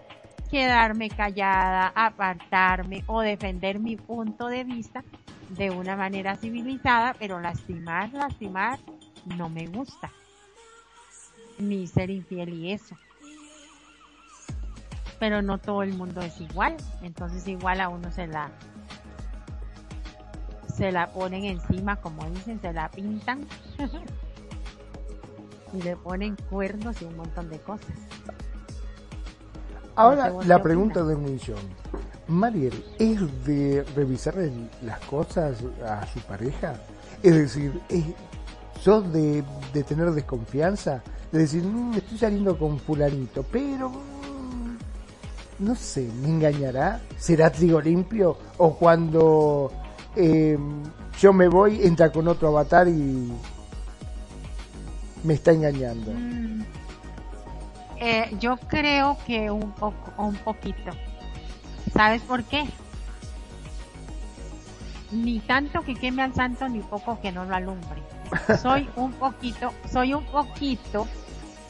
quedarme callada, apartarme o defender mi punto de vista de una manera civilizada, pero lastimar, lastimar, no me gusta. Ni ser infiel y eso. Pero no todo el mundo es igual, entonces igual a uno se la se la ponen encima, como dicen, se la pintan y le ponen cuernos y un montón de cosas. Ahora la pregunta de millón. Mariel, ¿es de revisar las cosas a su pareja? Es decir, ¿sos de, tener desconfianza? De decir, mm, estoy saliendo con fulanito, pero mm, no sé, ¿me engañará? ¿Será trigo limpio? ¿O cuando eh, yo me voy, entra con otro avatar y me está engañando? Mm. Eh, yo creo que un poco, un poquito. ¿Sabes por qué? Ni tanto que queme al santo, ni poco que no lo alumbre. Soy un poquito, soy un poquito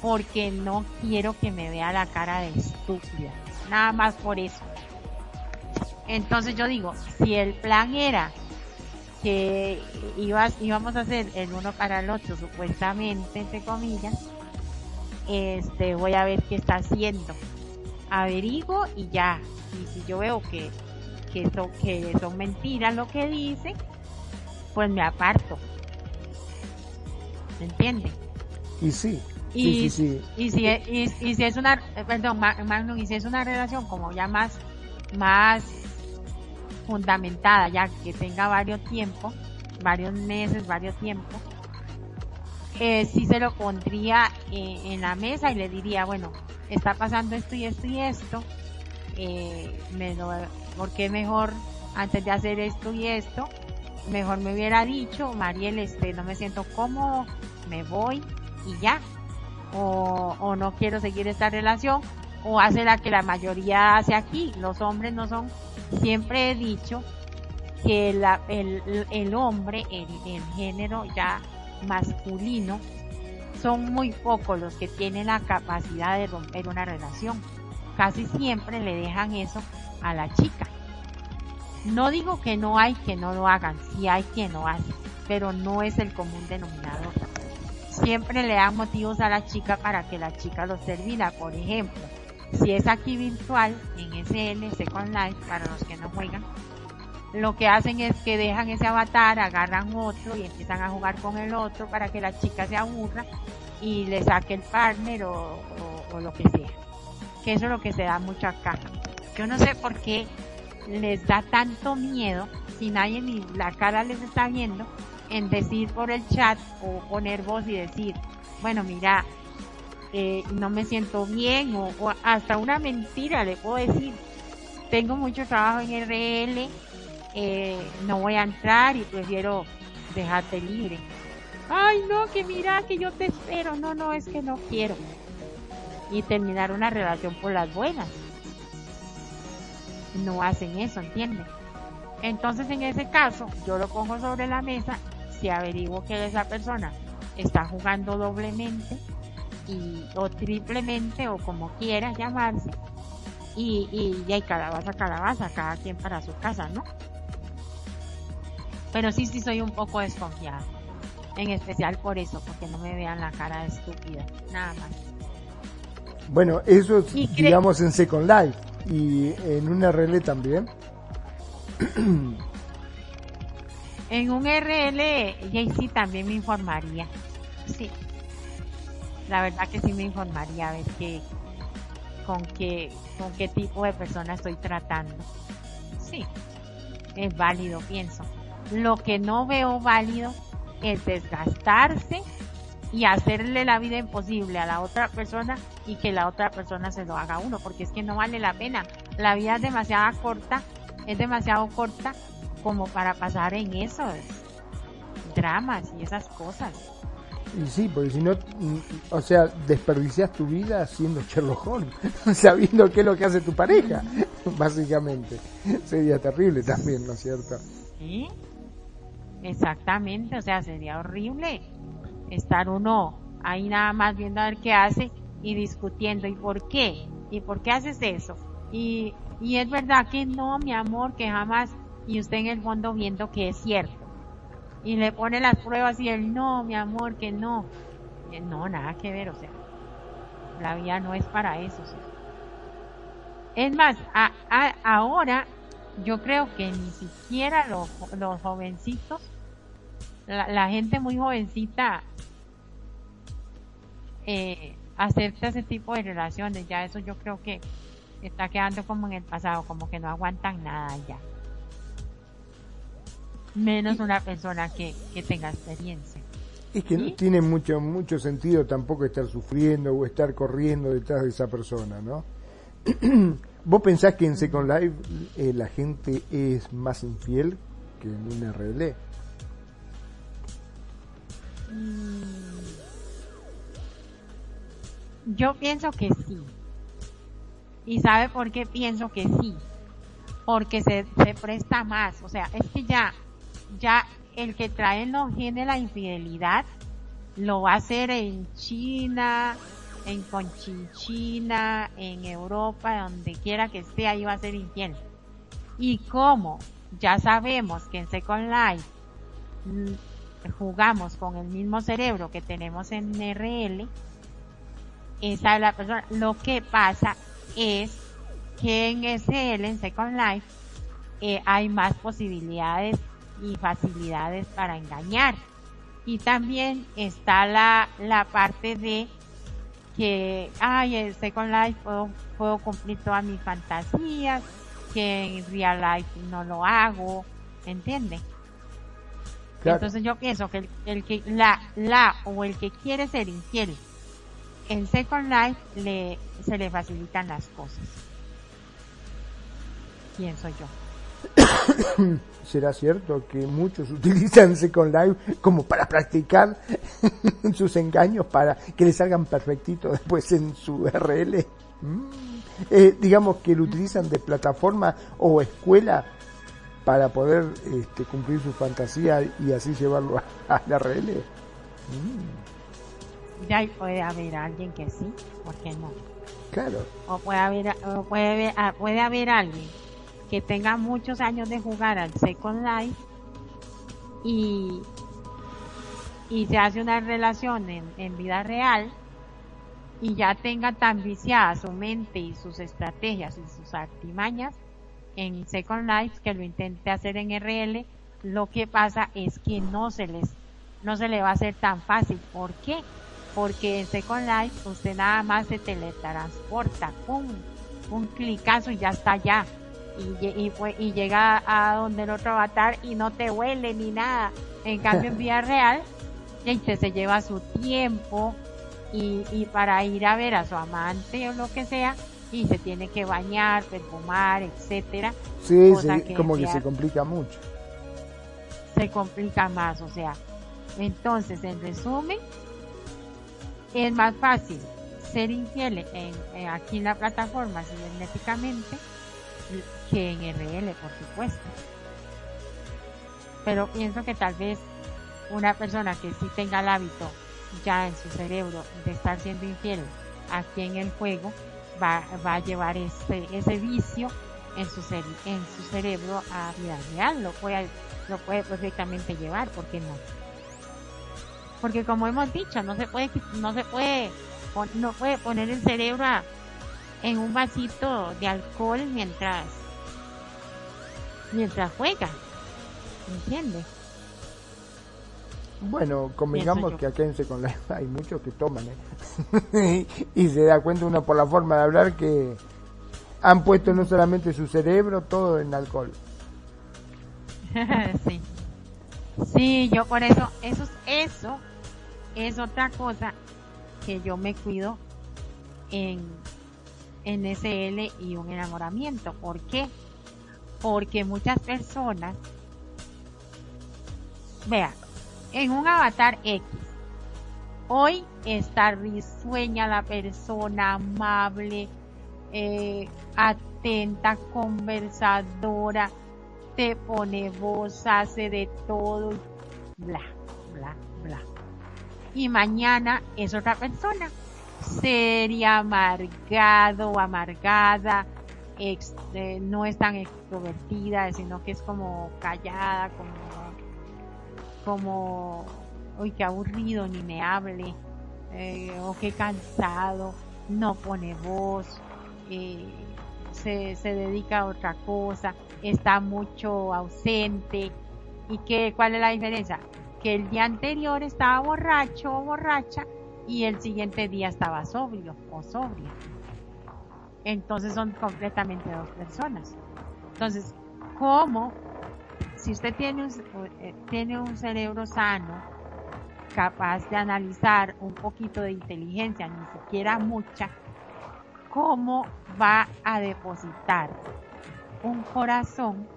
porque no quiero que me vea la cara de estúpida. Nada más por eso. Entonces yo digo, si el plan era que ibas, íbamos a hacer el uno para el otro, supuestamente, entre comillas, este, voy a ver qué está haciendo. Averiguo y ya, y si yo veo que, que, son, que son mentiras lo que dicen, pues me aparto. ¿Me entiende? Y sí. Y, sí, y si, y, si es una, perdón, Magnum, y si es una relación como ya más, más fundamentada, ya que tenga varios tiempos, varios meses, varios tiempos, eh, sí se lo pondría en la mesa y le diría, bueno, está pasando esto y esto y esto, eh, me lo, porque mejor antes de hacer esto y esto, mejor me hubiera dicho, Mariel, este, no me siento cómodo, me voy y ya. O, o no quiero seguir esta relación, o hace la que la mayoría hace aquí. Los hombres no son, siempre he dicho que la, el, hombre, el, el género ya masculino, son muy pocos los que tienen la capacidad de romper una relación casi siempre le dejan eso a la chica. No digo que no hay que no lo hagan, sí hay quien lo hace, pero no es el común denominador. Siempre le dan motivos a la chica para que la chica los termina. Por ejemplo, si es aquí virtual, en SL, Second Life, para los que no juegan, lo que hacen es que dejan ese avatar, agarran otro y empiezan a jugar con el otro para que la chica se aburra y le saque el partner o lo que sea que eso es lo que se da mucho acá. Yo no sé por qué les da tanto miedo, si nadie ni la cara les está viendo, en decir por el chat o poner voz y decir, bueno, mira, eh, no me siento bien o, hasta una mentira le puedo decir, tengo mucho trabajo en RL, eh, no voy a entrar y prefiero dejarte libre. Ay, no, que mira, que yo te espero. No, no, es que no quiero y terminar una relación por las buenas. No hacen eso, ¿entienden? Entonces en ese caso yo lo pongo sobre la mesa, si averiguo que esa persona está jugando doblemente y, o triplemente o como quiera llamarse y, y, y hay calabaza, calabaza, cada quien para su casa, ¿no? Pero sí, sí soy un poco desconfiada. En especial por eso, porque no me vean la cara de estúpida, nada más. Bueno, eso es, digamos, en Second Life y en un RL también. en un RL, sí también me informaría. Sí. La verdad que sí me informaría a ver qué, con qué, con qué tipo de persona estoy tratando. Sí. Es válido, pienso. Lo que no veo válido es desgastarse y hacerle la vida imposible a la otra persona y que la otra persona se lo haga a uno, porque es que no vale la pena. la vida es demasiado corta, es demasiado corta como para pasar en esos dramas y esas cosas. Y sí, porque si no, mm, o sea, desperdicias tu vida siendo Sherlock sabiendo qué es lo que hace tu pareja, básicamente. Sería terrible también, ¿no es cierto? Sí, exactamente, o sea, sería horrible estar uno ahí nada más viendo a ver qué hace y discutiendo, ¿y por qué? ¿Y por qué haces eso? Y, y es verdad que no, mi amor, que jamás, y usted en el fondo viendo que es cierto y le pone las pruebas y él no, mi amor, que no. No, nada que ver, o sea, la vida no es para eso. Es más, ahora yo creo que ni siquiera los, los jovencitos, la, gente muy jovencita, eh, acepta ese tipo de relaciones. Ya eso yo creo que está quedando como en el pasado, como que no aguantan nada ya menos una persona que, que tenga experiencia. Es que no tiene mucho, mucho sentido tampoco estar sufriendo o estar corriendo detrás de esa persona, ¿no? ¿Vos pensás que en Second Life eh, la gente es más infiel que en un RL? Mm. Yo pienso que sí. ¿Y sabe por qué pienso que sí? Porque se, se presta más. O sea, es que ya ya el que trae los genes la infidelidad lo va a hacer en China, en Conchinchina, en Europa, donde quiera que esté, ahí va a ser infiel. Y como ya sabemos que en Second Life mm, jugamos con el mismo cerebro que tenemos en RL, esa es la persona. Lo que pasa es que en SL, en Second Life, eh, hay más posibilidades y facilidades para engañar. Y también está la, la parte de que, ay, en Second Life puedo, puedo cumplir todas mis fantasías, que en Real Life no lo hago, ¿entiende? Entonces yo pienso que el, el, que, la, la o el que quiere ser infiel en Second Life le, se le facilitan las cosas. Pienso yo. ¿Será cierto que muchos utilizan Second Life como para practicar sus engaños para que les salgan perfectitos después en su RL? Mm. Eh, digamos que lo utilizan de plataforma o escuela para poder este, cumplir su fantasía y así llevarlo a, la RL. Mm. Ya puede haber alguien que sí, ¿por qué no? Claro. O puede haber, o puede, ah, puede haber alguien que tenga muchos años de jugar al Second Life y, y se hace una relación en, en vida real y ya tenga tan viciada su mente y sus estrategias y sus artimañas en Second Life que lo intente hacer en RL, lo que pasa es que no se les, no se le va a hacer tan fácil. ¿Por qué? Porque en Second Life usted nada más se teletransporta, pum, un clicazo y ya está allá y, y, y llega a donde el otro avatar y no te huele ni nada. En cambio, en vida real, este se lleva su tiempo y, y para ir a ver a su amante o lo que sea, y se tiene que bañar, perfumar, etcétera. Sí, como que se complica mucho. Se complica más, o sea. Entonces, en resumen, es más fácil ser infiel en, aquí en la plataforma cibernéticamente que en RL, por supuesto. Pero pienso que tal vez una persona que sí tenga el hábito ya en su cerebro de estar siendo infiel aquí en el juego va, va a llevar ese, ese vicio en su, en su cerebro a vida real. Lo puede, lo puede perfectamente llevar, ¿por qué no? Porque como hemos dicho, no se puede, no se puede, no puede poner el cerebro en un vasito de alcohol mientras mientras juega. ¿Entiendes? Bueno, convengamos que acá Second Life hay muchos que toman, ¿eh? y, se da cuenta uno por la forma de hablar que han puesto no solamente su cerebro, todo en alcohol. sí. Sí, yo por eso, eso, eso es otra cosa que yo me cuido en, NSL y un enamoramiento. ¿Por qué? Porque muchas personas, vea, en un avatar X, hoy está risueña la persona, amable, eh, atenta, conversadora, te pone voz, hace de todo, bla, bla, bla. Y mañana es otra persona, seria, amargado, amargada, eh, no es tan extrovertida, sino que es como callada, como, como, uy, qué aburrido, ni me hable, eh, o qué cansado, no pone voz, eh, se, se dedica a otra cosa, está mucho ausente. ¿Y qué, cuál es la diferencia? Que el día anterior estaba borracho o borracha y el siguiente día estaba sobrio o sobria. Entonces son completamente dos personas. Entonces, ¿cómo? Si usted tiene un, eh, tiene un cerebro sano, capaz de analizar un poquito de inteligencia, ni siquiera mucha, cómo va a depositar un corazón,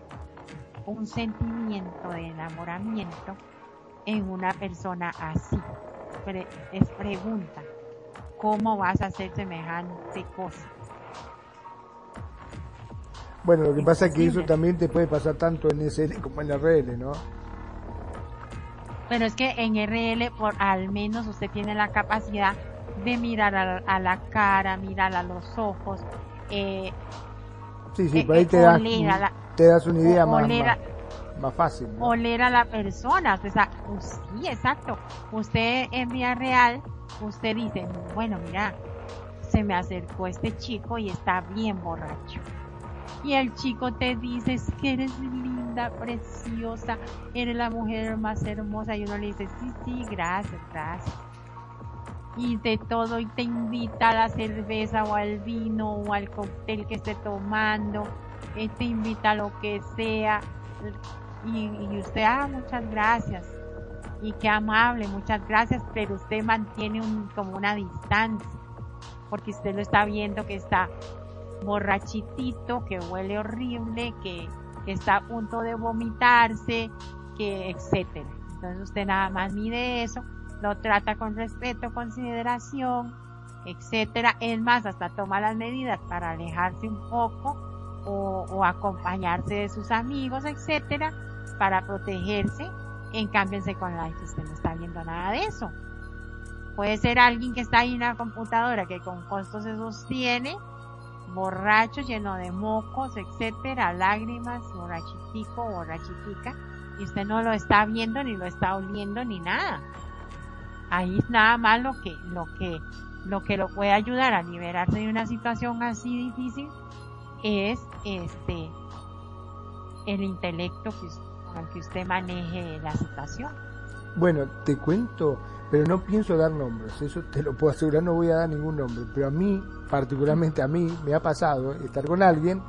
un sentimiento de enamoramiento en una persona así. Es pregunta, ¿cómo vas a hacer semejante cosa? Bueno, lo que pasa es que eso también te puede pasar tanto en SL como en RL, ¿no? Pero es que en RL, por al menos usted tiene la capacidad de mirar a, la cara, mirar a los ojos. Eh, sí, sí, eh, por ahí te, das, te das una idea más, más, fácil. Oler a la persona, o sea, sí, exacto. Usted en vía real, usted dice, bueno, mira, se me acercó este chico y está bien borracho. Y el chico te dice, es que eres linda, preciosa, eres la mujer más hermosa. Y uno le dice, sí, sí, gracias, gracias y de todo y te invita a la cerveza o al vino o al cóctel que esté tomando, y te invita a lo que sea y, usted, ah, muchas gracias y qué amable, muchas gracias, pero usted mantiene un, como una distancia porque usted lo está viendo que está borrachitito, que huele horrible, que, que está a punto de vomitarse, que etcétera. Entonces usted nada más mide eso lo trata con respeto, consideración, etcétera. Es más, hasta toma las medidas para alejarse un poco o, acompañarse de sus amigos, etcétera, para protegerse. En cambio, con la usted no está viendo nada de eso. Puede ser alguien que está ahí en la computadora que con costos se sostiene, borracho, lleno de mocos, etcétera, lágrimas, borrachitico, borrachitica, y usted no lo está viendo, ni lo está oliendo, ni nada ahí es nada más que, lo que, lo que lo puede ayudar a liberarse de una situación así difícil es este el intelecto con que usted maneje la situación. Bueno, te cuento, pero no pienso dar nombres, eso te lo puedo asegurar, no voy a dar ningún nombre, pero a mí, particularmente a mí, me ha pasado estar con alguien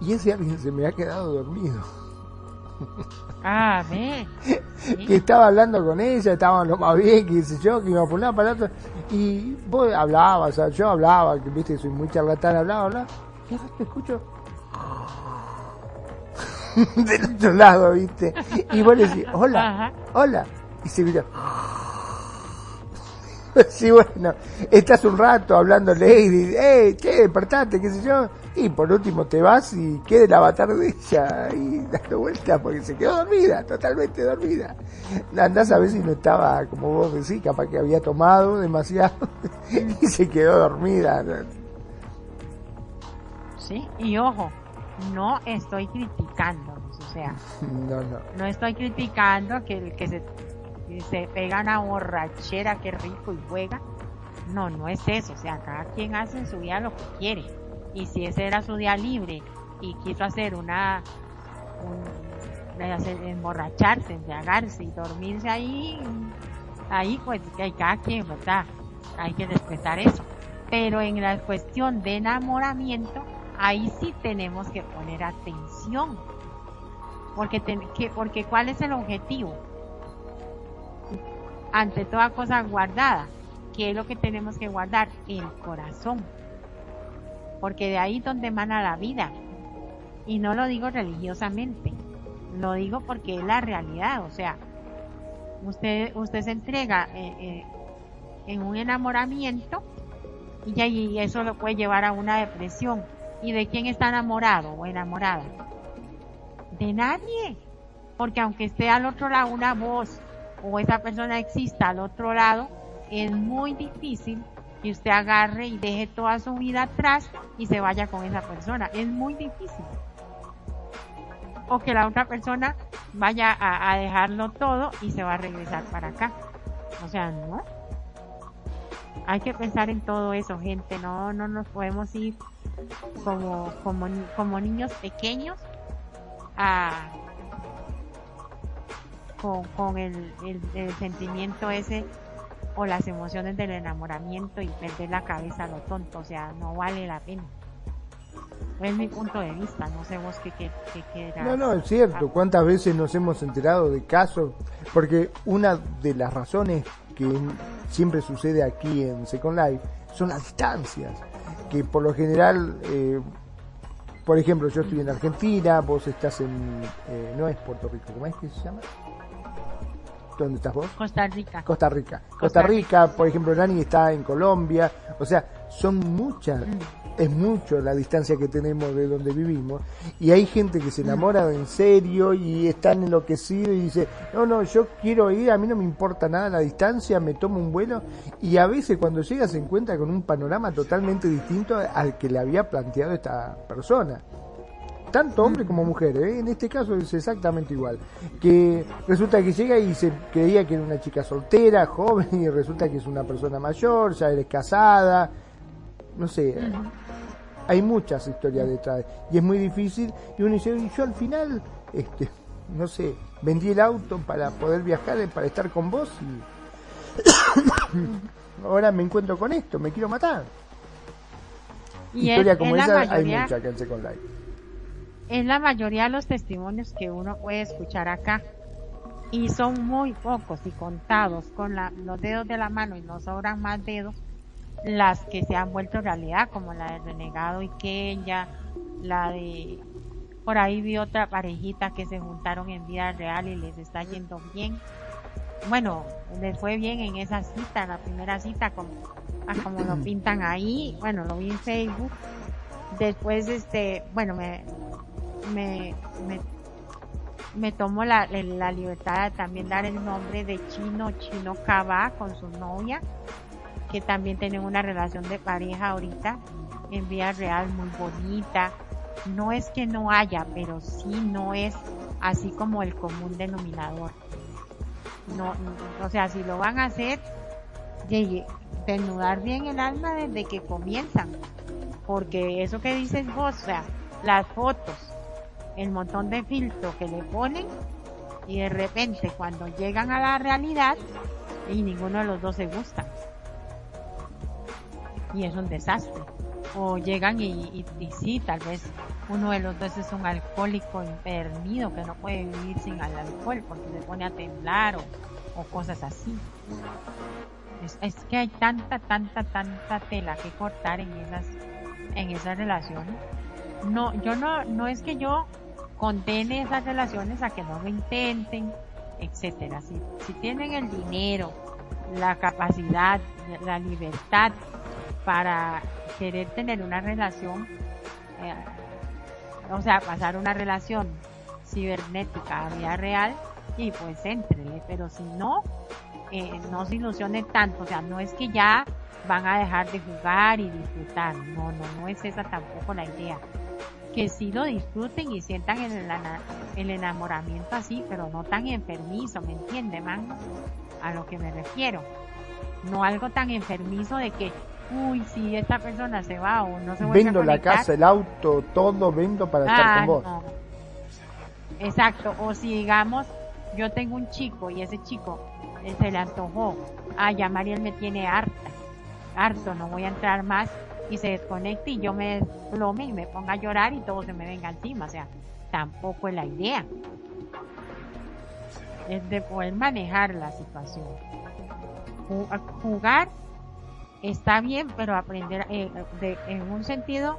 y ese alguien se me ha quedado dormido. Ah, ve. que estaba hablando con ella, estaban lo más bien, que dice yo, que iba por una para y vos hablabas, o sea, yo hablaba, que viste, soy muy charlatán, hablaba, hablaba, y te escucho. Del otro lado, viste, y vos le decís, hola, hola, y se mira, sí, bueno, estás un rato hablando Lady, eh, che, despertate, qué sé yo, y por último te vas y queda el avatar de ella y dando vuelta porque se quedó dormida, totalmente dormida. Andás a ver si no estaba, como vos decís, capaz que había tomado demasiado y se quedó dormida. Sí, y ojo, no estoy criticando, o sea, no, no. no estoy criticando que el que se se pegan a borrachera, qué rico y juega. No, no es eso. O sea, cada quien hace en su día lo que quiere. Y si ese era su día libre y quiso hacer una, emborracharse, embriagarse y dormirse ahí, ahí pues hay cada quien, ¿verdad? Hay que respetar eso. Pero en la cuestión de enamoramiento, ahí sí tenemos que poner atención. Porque, que, porque ¿cuál es el objetivo? ante toda cosa guardada. ¿Qué es lo que tenemos que guardar? El corazón. porque de ahí es donde emana la vida. Y no lo digo religiosamente, lo digo porque es la realidad, o sea, usted, usted se entrega eh, eh, en un enamoramiento y, y eso lo puede llevar a una depresión. ¿Y de quién está enamorado o enamorada? De nadie. Porque aunque esté al otro lado una voz o esa persona exista al otro lado, es muy difícil que usted agarre y deje toda su vida atrás y se vaya con esa persona. Es muy difícil. O que la otra persona vaya a, dejarlo todo y se va a regresar para acá. O sea, no. Hay que pensar en todo eso, gente. No, no nos podemos ir como, como, como niños pequeños a, con, con el, el, sentimiento ese o las emociones del enamoramiento y perder la cabeza a lo tonto, o sea, no vale la pena. Es mi punto de vista, no sé vos qué, qué, qué, No, no, es cierto, cuántas veces nos hemos enterado de casos, porque una de las razones que siempre sucede aquí en Second Life son las distancias, que por lo general, eh, por ejemplo, yo estoy en Argentina, vos estás en, eh, no es Puerto Rico, ¿cómo es que se llama? ¿Dónde estás vos? Costa Rica. Costa Rica. Costa, Rica, por ejemplo, Nani está en Colombia. O sea, son muchas, es mucho la distancia que tenemos de donde vivimos. Y hay gente que se enamora en serio y están enloquecidos y dice, no, no, yo quiero ir, a mí no me importa nada la distancia, me tomo un vuelo. Y a veces cuando llega se encuentra con un panorama totalmente distinto al que le había planteado esta persona tanto hombre como mujer, ¿eh? en este caso es exactamente igual. Que resulta que llega y se creía que era una chica soltera, joven, y resulta que es una persona mayor, ya eres casada, no sé. Hay muchas historias detrás y es muy difícil. Y uno dice, y yo al final, este, no sé, vendí el auto para poder viajar, para estar con vos y ahora me encuentro con esto, me quiero matar. Y Historia como esa hay mucha que en Second Life es la mayoría de los testimonios que uno puede escuchar acá. Y son muy pocos y contados con los dedos de la mano y nos sobran más dedos las que se han vuelto realidad, como la del renegado y Kenya, la de por ahí vi otra parejita que se juntaron en vida real y les está yendo bien. Bueno, les fue bien en esa cita, la primera cita, como, como lo pintan ahí. Bueno, lo vi en Facebook. Después, este, bueno, me, me, me, me tomo la, la, libertad de también dar el nombre de Chino Chino Cava con su novia, que también tienen una relación de pareja ahorita en vía real muy bonita. No es que no haya, pero sí no es así como el común denominador. No, o sea, si lo van a hacer, desnudar bien el alma desde que comienzan. Porque eso que dices vos, o sea, las fotos, el montón de filtros que le ponen y de repente cuando llegan a la realidad y ninguno de los dos se gusta. Y es un desastre. O llegan y, y, sí, tal vez uno de los dos es un alcohólico impernido que no puede vivir sin alcohol porque se pone a temblar o, o cosas así. Es, es, que hay tanta, tanta, tanta tela que cortar en esas, en esas relaciones. No, yo no, no es que yo condene esas relaciones a que no lo intenten, etcétera. Si, si tienen el dinero, la capacidad, la libertad para querer tener una relación, eh, o sea, pasar una relación cibernética a vida real, y pues entrele, pero si no, eh, no se ilusionen tanto, o sea, no es que ya van a dejar de jugar y disfrutar, no, no, no es esa tampoco la idea que sí lo disfruten y sientan el, el enamoramiento así, pero no tan enfermizo, ¿me entiende, man? A lo que me refiero. No algo tan enfermizo de que, uy, si esta persona se va o no se vuelve Vendo la casa, el auto, todo vendo para estar con ah, vos. Exacto, o si digamos, yo tengo un chico y ese chico eh, se le antojó, ay, ya Mariel me tiene harta, harto, no voy a entrar más y se desconecte y yo me desplome y me ponga a llorar y todo se me venga encima. O sea, tampoco es la idea. Es de poder manejar la situación. Jugar está bien, pero aprender eh, en un sentido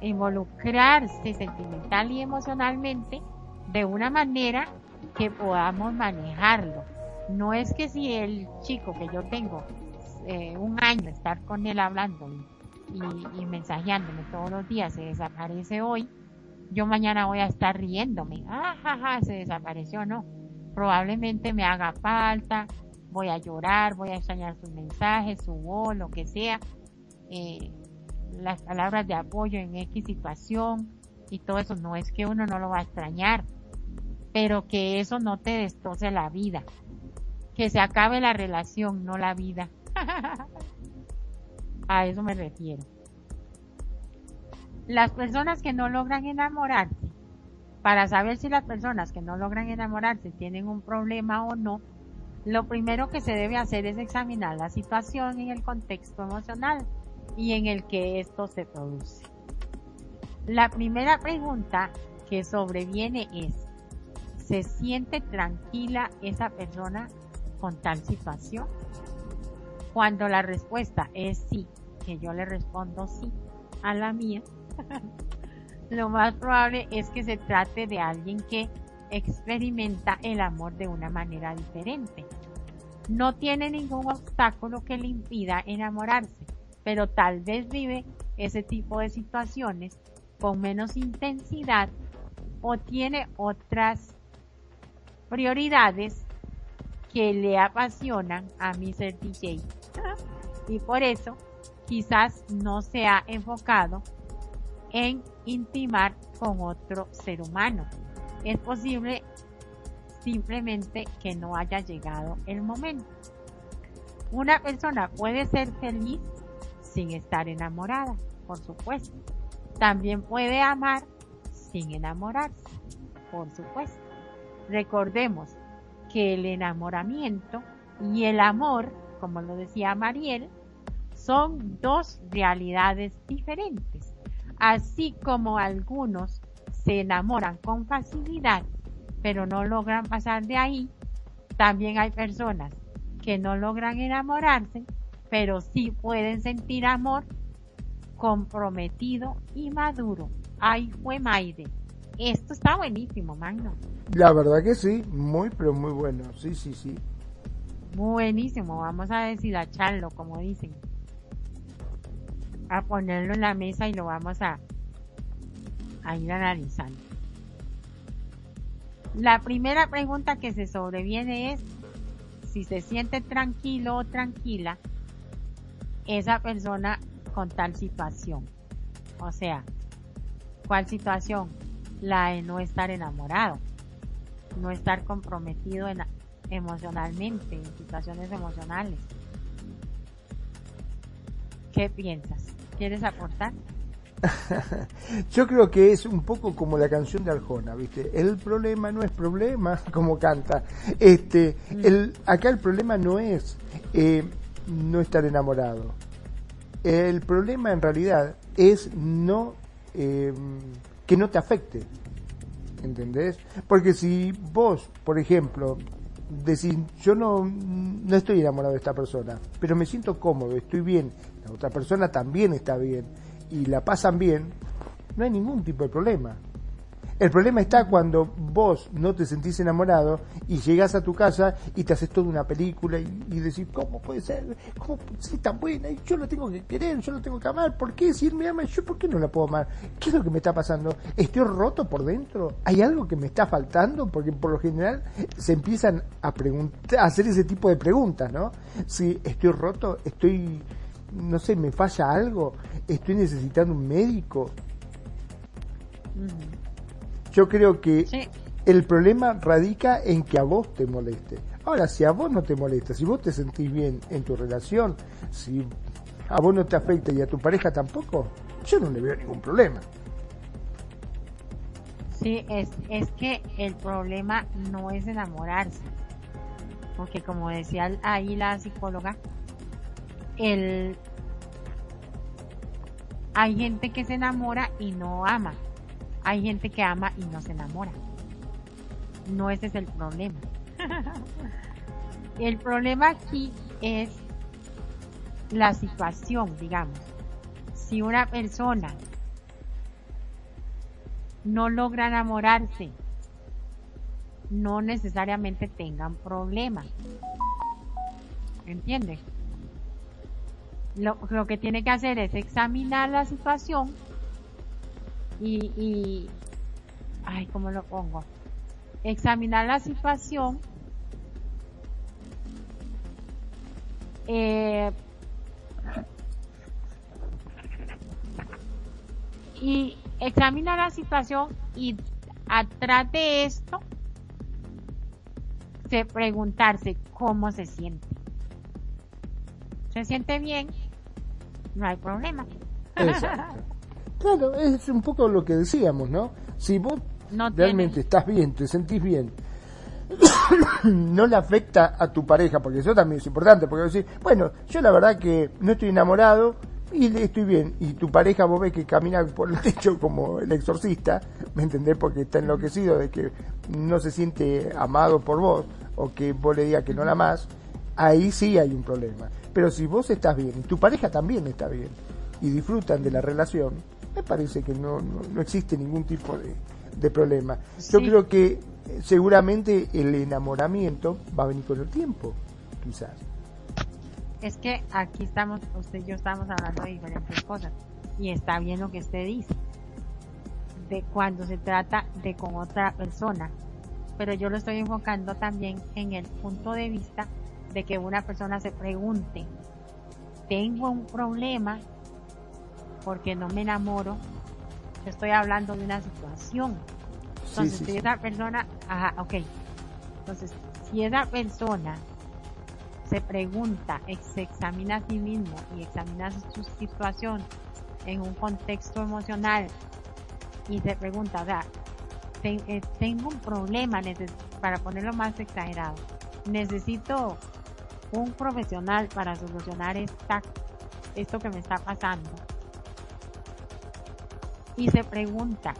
involucrarse sentimental y emocionalmente de una manera que podamos manejarlo. No es que si el chico que yo tengo eh, un año estar con él hablando y, y, mensajeándome todos los días se desaparece hoy, yo mañana voy a estar riéndome. Ah, se desapareció, no. Probablemente me haga falta, voy a llorar, voy a extrañar sus mensajes, su voz, lo que sea. Eh, las palabras de apoyo en X situación y todo eso. No es que uno no lo va a extrañar, pero que eso no te destroce la vida. Que se acabe la relación, no la vida. a eso me refiero. Las personas que no logran enamorarse, para saber si las personas que no logran enamorarse tienen un problema o no, lo primero que se debe hacer es examinar la situación en el contexto emocional y en el que esto se produce. La primera pregunta que sobreviene es, ¿se siente tranquila esa persona con tal situación? Cuando la respuesta es sí, que yo le respondo sí a la mía, lo más probable es que se trate de alguien que experimenta el amor de una manera diferente. No tiene ningún obstáculo que le impida enamorarse pero tal vez vive ese tipo de situaciones con menos intensidad o tiene otras prioridades que le apasionan a ser DJ. y por eso quizás no se ha enfocado en intimar con otro ser humano. Es posible simplemente que no haya llegado el momento. Una persona puede ser feliz sin estar enamorada, por supuesto. También puede amar sin enamorarse, por supuesto. Recordemos que el enamoramiento y el amor, como lo decía Mariel, son dos realidades diferentes. Así como algunos se enamoran con facilidad, pero no logran pasar de ahí, también hay personas que no logran enamorarse, pero sí pueden sentir amor comprometido y maduro. Ay, fue Maide. Esto está buenísimo, Magno. La verdad que sí, muy, pero muy bueno. Sí, sí, sí. Buenísimo, vamos a deshilacharlo, como dicen. A ponerlo en la mesa y lo vamos a, a ir analizando. La primera pregunta que se sobreviene es si se siente tranquilo o tranquila esa persona con tal situación. O sea, ¿cuál situación? La de no estar enamorado, no estar comprometido en, emocionalmente, en situaciones emocionales. ¿Qué piensas? ¿Quieres aportar? Yo creo que es un poco como la canción de Arjona, ¿viste? El problema no es problema, como canta. Este, mm. el, acá el problema no es eh, no estar enamorado. El problema en realidad es no em, que no te afecte. ¿Entendés? Porque si vos, por ejemplo, decís, yo no, no estoy enamorado de esta persona, pero me siento cómodo, estoy bien, la otra persona también está bien y la pasan bien, no hay ningún tipo de problema. El problema está cuando vos no te sentís enamorado y llegas a tu casa y te haces toda una película y, decís, ¿cómo puede ser? ¿Cómo puede ser tan buena? Y yo la tengo que querer, yo la tengo que amar. ¿Por qué si él me ama yo por qué no la puedo amar? ¿Qué es lo que me está pasando? ¿Estoy roto por dentro? ¿Hay algo que me está faltando? Porque por lo general se empiezan a, a hacer ese tipo de preguntas, ¿no? Si estoy roto, estoy, no sé, me falla algo, estoy necesitando un médico. Yo creo que el problema radica en que a vos te moleste. Ahora, si a vos no te molesta, si vos te sentís bien en tu relación, si a vos no te afecta y a tu pareja tampoco, yo no le veo ningún problema. Sí, es, es que el problema no es enamorarse. Porque como decía ahí la psicóloga, el, hay gente que se enamora y no ama. Hay gente que ama y no se enamora. No ese es el problema. el problema aquí es la situación, digamos. Si una persona no logra enamorarse, no necesariamente tengan problemas. ¿Entiende? Lo, lo, que tiene que hacer es examinar la situación y, y ay, ¿cómo lo pongo? Examinar la situación eh, y examina la situación y atrás de esto se preguntarse cómo se siente. ¿Se siente bien? No hay problema. Claro, es un poco lo que decíamos, ¿no? Si vos realmente estás bien, te sentís bien, no le afecta a tu pareja, porque eso también es importante, porque decir, bueno, yo la verdad que no estoy enamorado y estoy bien, y tu pareja vos ves que camina por el techo como el exorcista, ¿me entendés? Porque está enloquecido de que no se siente amado por vos, o que vos le digas que no la amás, ahí sí hay un problema. Pero si vos estás bien y tu pareja también está bien y disfrutan de la relación, me parece que no, no, existe ningún tipo de, de problema. Yo creo que seguramente el enamoramiento va a venir con el tiempo, quizás. Es que aquí estamos, usted y yo estamos hablando de diferentes cosas y está bien lo que usted dice, de cuando se trata de con otra persona, pero yo lo estoy enfocando también en el punto de vista de que una persona se pregunte, tengo un problema porque no me enamoro, estoy hablando de una situación. Entonces, si esa persona, ajá, ok. Entonces, si esa persona se pregunta, se examina a sí mismo y examina su situación en un contexto emocional y se pregunta, o sea, eh, tengo un problema, para ponerlo más exagerado, necesito un profesional para solucionar esta, esto que me está pasando. Y se pregunta,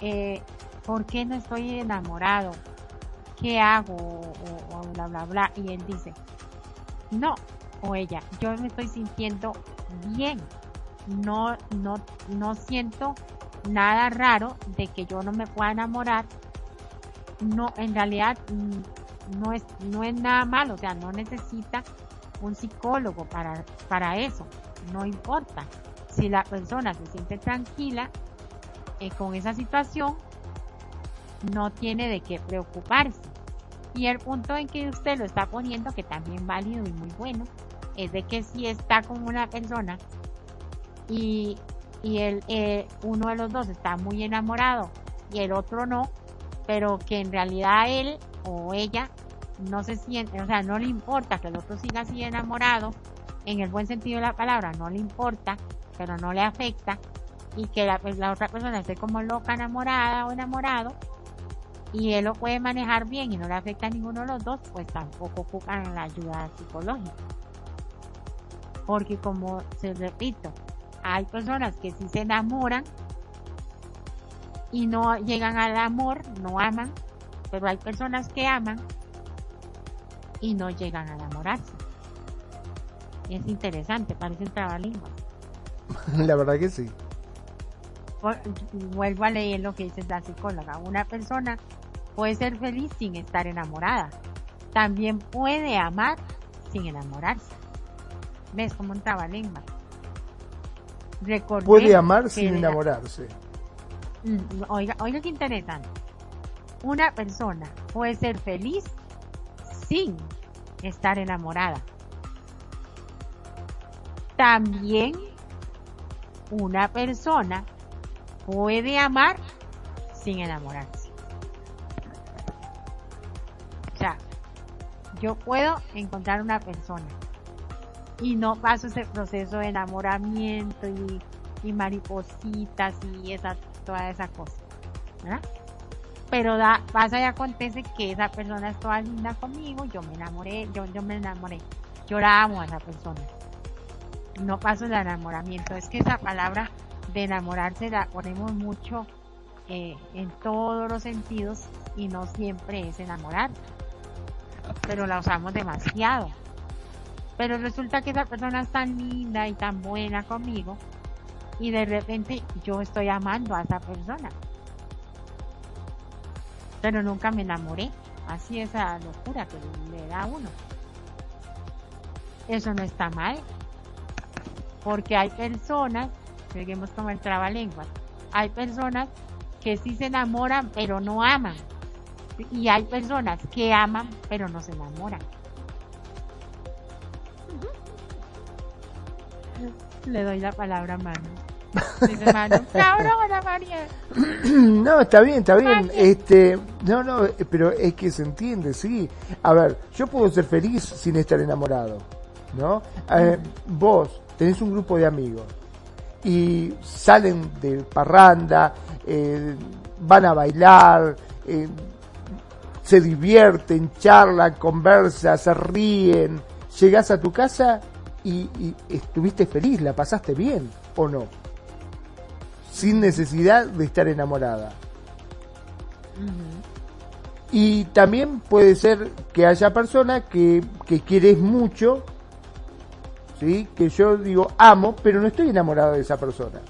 eh, ¿por qué no estoy enamorado? ¿Qué hago? O, bla, bla, bla. Y él dice, no, o ella, yo me estoy sintiendo bien. No, no, no siento nada raro de que yo no me pueda enamorar. No, en realidad no es, no es nada malo, o sea, no necesita un psicólogo para, para eso. No importa. Si la persona se siente tranquila eh, con esa situación, no tiene de qué preocuparse. Y el punto en que usted lo está poniendo, que también válido y muy bueno, es de que si está con una persona y, y el, eh, uno de los dos está muy enamorado y el otro no, pero que en realidad él o ella no se siente, o sea, no le importa que el otro siga así enamorado, en el buen sentido de la palabra, no le importa, pero no le afecta, y que la, pues, otra persona esté como loca enamorada o enamorado, y él lo puede manejar bien y no le afecta a ninguno de los dos, pues tampoco ocupan la ayuda psicológica. Porque como se repito, hay personas que sí se enamoran y no llegan al amor, no aman, pero hay personas que aman y no llegan a enamorarse. Es interesante, parece un trabalenguas. La verdad que sí. Vuelvo a leer lo que dice la psicóloga. Una persona puede ser feliz sin estar enamorada. También puede amar sin enamorarse. ¿Ves como un trabalengua? Puede amar sin enamorarse. Mm, oiga, oiga qué interesante. Una persona puede ser feliz sin estar enamorada. También una persona puede amar sin enamorarse. yo puedo encontrar una persona y no paso ese proceso de enamoramiento y, maripositas y esa, toda esa cosa, ¿verdad? Pero da, pasa y acontece que esa persona es toda linda conmigo, yo me enamoré, yo, yo me enamoré, yo a esa persona. No paso el enamoramiento, es que esa palabra de enamorarse la ponemos mucho eh, en todos los sentidos y no siempre es enamorar pero la usamos demasiado. Pero resulta que esa persona es tan linda y tan buena conmigo y de repente yo estoy amando a esa persona. Pero nunca me enamoré. Así esa locura que le da a uno. Eso no está mal. Porque hay personas, seguimos como el trabalenguas, hay personas que sí se enamoran pero no aman. Y hay personas que aman pero no se enamoran. Le doy la palabra a Manu. Cabrona María. No, está bien, está bien. Este, no, no, pero es que se entiende, sí. A ver, yo puedo ser feliz sin estar enamorado, ¿no? Eh, vos tenés un grupo de amigos y salen de parranda, eh, van a bailar, eh, se divierten, charlan, conversan, se ríen, llegas a tu casa y, y estuviste feliz, la pasaste bien, ¿o no? Sin necesidad de estar enamorada. Y también puede ser que haya personas que, que quieres mucho, ¿sí? que yo digo amo, pero no estoy enamorado de esa persona.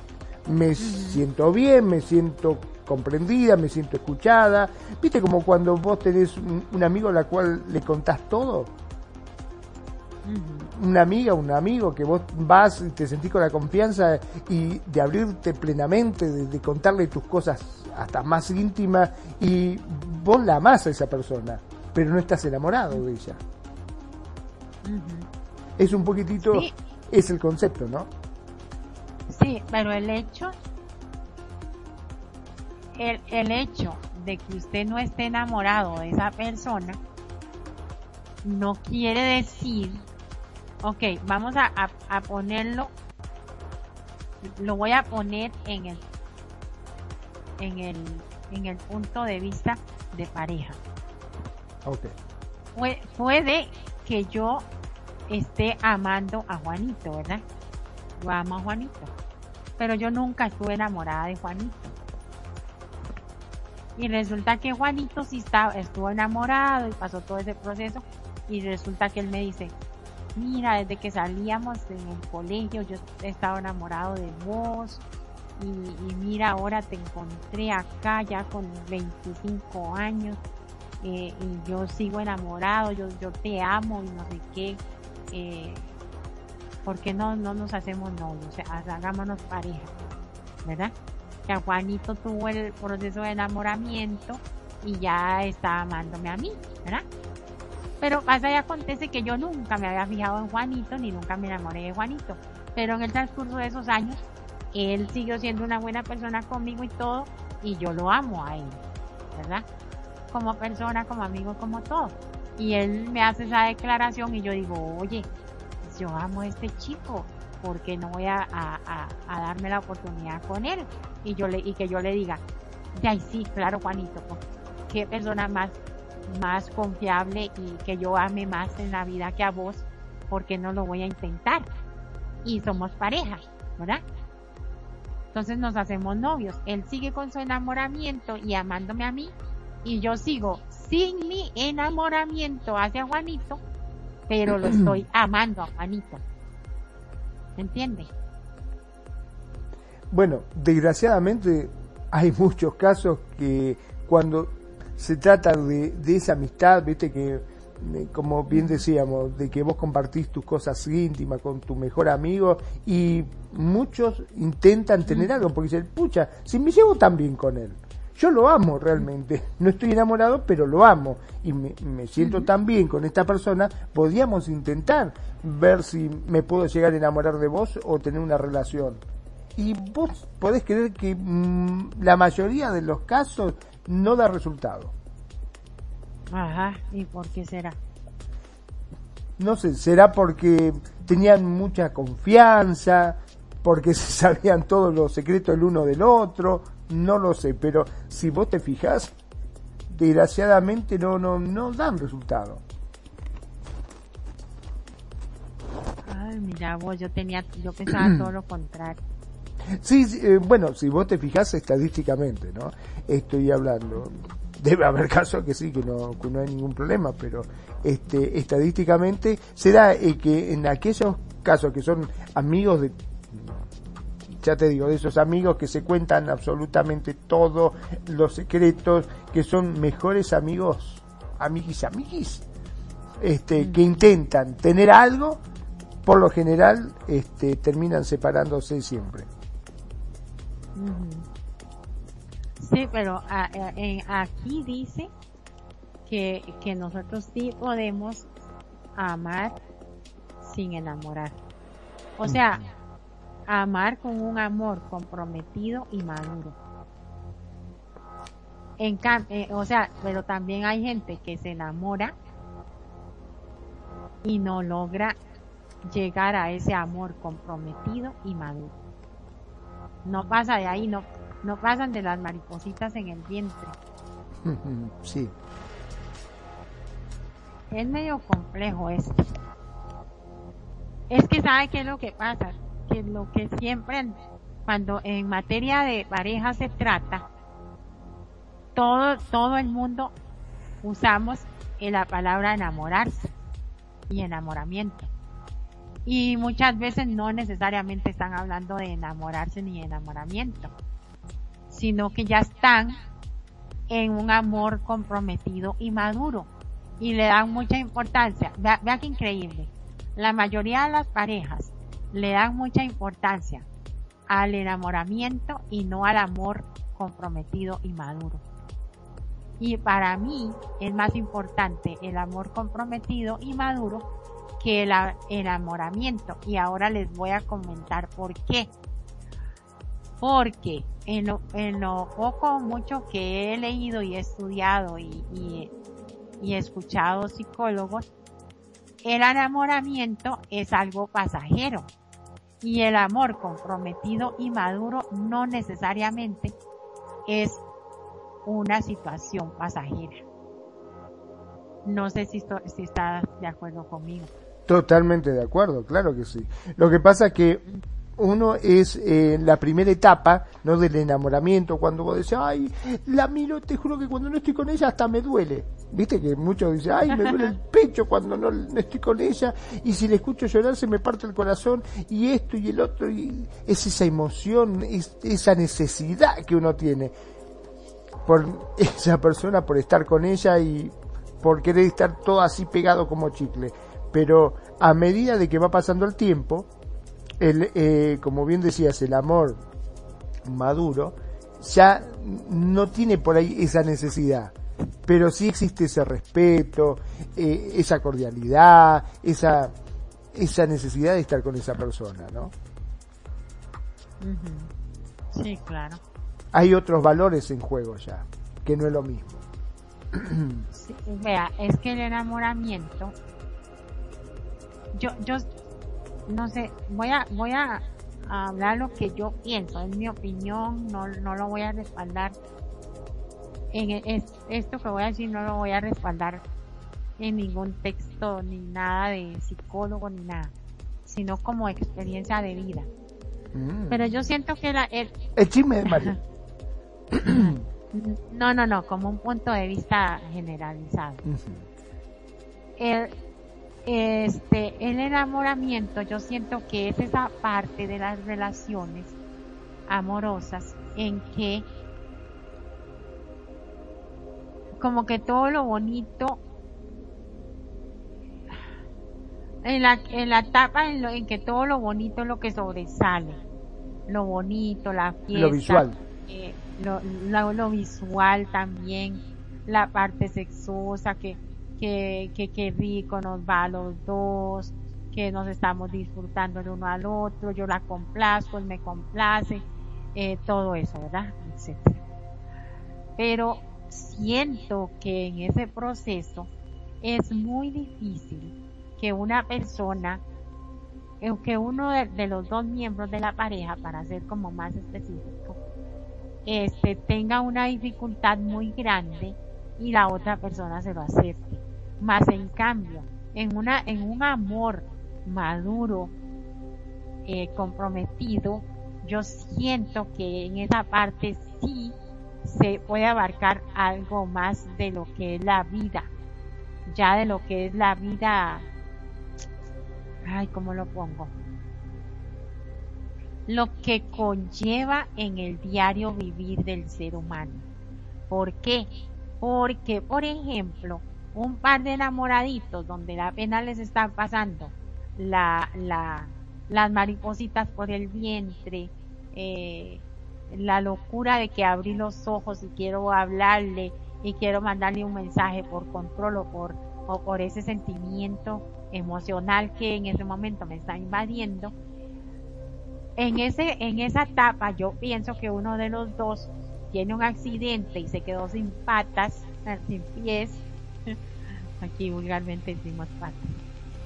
Me siento bien, me siento comprendida, me siento escuchada. ¿Viste como cuando vos tenés un, un amigo al cual le contás todo? Una amiga, un amigo que vos vas y te sentís con la confianza y de abrirte plenamente, de, de contarle tus cosas hasta más íntimas y vos la amás a esa persona, pero no estás enamorado de ella. Es un poquitito, Sí. es el concepto, ¿no? Sí, pero el hecho, el, el hecho de que usted no esté enamorado de esa persona, no quiere decir, ok, vamos a, a, a ponerlo, lo voy a poner en el, en el, en el punto de vista de pareja. Ok. Pue- puede que yo esté amando a Juanito, ¿verdad? Yo amo a Juanito. Pero yo nunca estuve enamorada de Juanito. Y resulta que Juanito sí estaba, estuvo enamorado y pasó todo ese proceso. Y resulta que él me dice, mira, desde que salíamos en el colegio yo he estado enamorado de vos. Y, mira, ahora te encontré acá ya con 25 años eh, y yo sigo enamorado, yo, yo te amo y no sé qué, eh, ¿por qué no, no nos hacemos novios? O sea, hagámonos pareja, ¿verdad? Que Juanito tuvo el proceso de enamoramiento y ya está amándome a mí, ¿verdad? Pero pasa y acontece que yo nunca me había fijado en Juanito ni nunca me enamoré de Juanito. Pero en el transcurso de esos años, él siguió siendo una buena persona conmigo y todo, y yo lo amo a él, ¿verdad? como persona, como amigo, como todo. Y él me hace esa declaración y yo digo, oye, yo amo a este chico, porque no voy a, darme la oportunidad con él? Y yo le, y que yo le diga, ya sí, claro, Juanito, qué persona más, más confiable y que yo ame más en la vida que a vos, porque no lo voy a intentar. Y somos pareja, ¿verdad? Entonces nos hacemos novios. Él sigue con su enamoramiento y amándome a mí y yo sigo sin mi enamoramiento hacia Juanito, pero lo estoy amando a Juanito. ¿Me entiende? Bueno, desgraciadamente hay muchos casos que cuando se trata de, de esa amistad, viste que, como bien decíamos, de que vos compartís tus cosas íntimas con tu mejor amigo y muchos intentan tener algo porque dicen, pucha, si me llevo tan bien con él, yo lo amo realmente, no estoy enamorado, pero lo amo y me, me siento tan bien con esta persona, podríamos intentar ver si me puedo llegar a enamorar de vos o tener una relación. Y vos podés creer que mm, la mayoría de los casos no da resultado. Ajá, ¿y por qué será? No sé, será porque tenían mucha confianza, porque se sabían todos los secretos el uno del otro, no lo sé, pero si vos te fijas, desgraciadamente no, no, no dan resultado. Ay, mira vos, yo tenía, yo pensaba todo lo contrario. Sí, sí, eh, bueno, si vos te fijas estadísticamente, ¿no? Estoy hablando. Debe haber casos que sí, que no, que no hay ningún problema, pero este, estadísticamente se da eh, que en aquellos casos que son amigos de ya te digo, de esos amigos que se cuentan absolutamente todos los secretos, que son mejores amigos, amiguis, amiguis, este, mm. que intentan tener algo, por lo general, este, terminan separándose siempre. Sí, pero aquí dice que, que nosotros sí podemos amar sin enamorar. O sea, amar con un amor comprometido y maduro. En eh, o sea, pero también hay gente que se enamora y no logra llegar a ese amor comprometido y maduro. No pasa de ahí, no, no pasan de las maripositas en el vientre. Sí. Es medio complejo esto. Es que sabe qué es lo que pasa, que lo que siempre cuando en materia de pareja se trata, todo, todo el mundo usamos la palabra enamorarse y enamoramiento. Y muchas veces no necesariamente están hablando de enamorarse ni enamoramiento, sino que ya están en un amor comprometido y maduro y le dan mucha importancia. Vea, vea que increíble. La mayoría de las parejas le dan mucha importancia al enamoramiento y no al amor comprometido y maduro. Y para mí es más importante el amor comprometido y maduro que el enamoramiento. Y ahora les voy a comentar por qué. Porque en lo, en lo poco mucho que he leído y estudiado y, y, y escuchado psicólogos, el enamoramiento es algo pasajero y el amor comprometido y maduro no necesariamente es una situación pasajera. No sé si, si estás de acuerdo conmigo. Totalmente de acuerdo, claro que sí. Lo que pasa es que uno es eh, la primera etapa, ¿no? Del enamoramiento, cuando vos decís, ay, la miro, te juro que cuando no estoy con ella hasta me duele. Viste que muchos dicen, ay, me duele el pecho cuando no, estoy con ella, y si le escucho llorar se me parte el corazón, y esto y el otro, y es esa emoción, es, esa necesidad que uno tiene por esa persona, por estar con ella y por querer estar todo así pegado como chicle. Pero a medida de que va pasando el tiempo, el, eh, como bien decías, el amor maduro ya no tiene por ahí esa necesidad, pero sí existe ese respeto, eh, esa cordialidad, esa, esa necesidad de estar con esa persona, ¿no? Sí, claro. Hay otros valores en juego ya, que no es lo mismo. vea, es que el enamoramiento, yo, yo no sé, voy a, voy a, hablar lo que yo pienso, es mi opinión, no, no lo voy a respaldar. En e, esto que voy a decir no lo voy a respaldar en ningún texto ni nada de psicólogo ni nada, sino como experiencia de vida. Mm. Pero yo siento que la, el, el chisme de María. no, no, no, como un punto de vista generalizado. el, este, el enamoramiento yo siento que es esa parte de las relaciones amorosas en que como que todo lo bonito en la, en la etapa en, lo, en que todo lo bonito es lo que sobresale. Lo bonito la fiesta lo visual. eh, lo, lo visual también la parte sexosa que que, que, que rico nos va a los dos, que nos estamos disfrutando el uno al otro, yo la complazco, él me complace, eh, todo eso, ¿verdad? Etcétera. Pero siento que en ese proceso es muy difícil que una persona, eh, que uno de, los dos miembros de la pareja, para ser como más específico, este, tenga una dificultad muy grande y la otra persona se lo acepte. Más en cambio, en una, en un amor maduro, eh, comprometido, yo siento que en esa parte sí se puede abarcar algo más de lo que es la vida, ya de lo que es la vida, ay, ¿cómo lo pongo? lo que conlleva en el diario vivir del ser humano. ¿Por qué? Porque, por ejemplo, un par de enamoraditos donde apenas les está pasando la, la, las maripositas por el vientre, eh, la locura de que abrí los ojos y quiero hablarle y quiero mandarle un mensaje por control o por, o por ese sentimiento emocional que en ese momento me está invadiendo. En ese, en esa etapa yo pienso que uno de los dos tiene un accidente y se quedó sin patas, sin pies. Aquí vulgarmente decimos patas.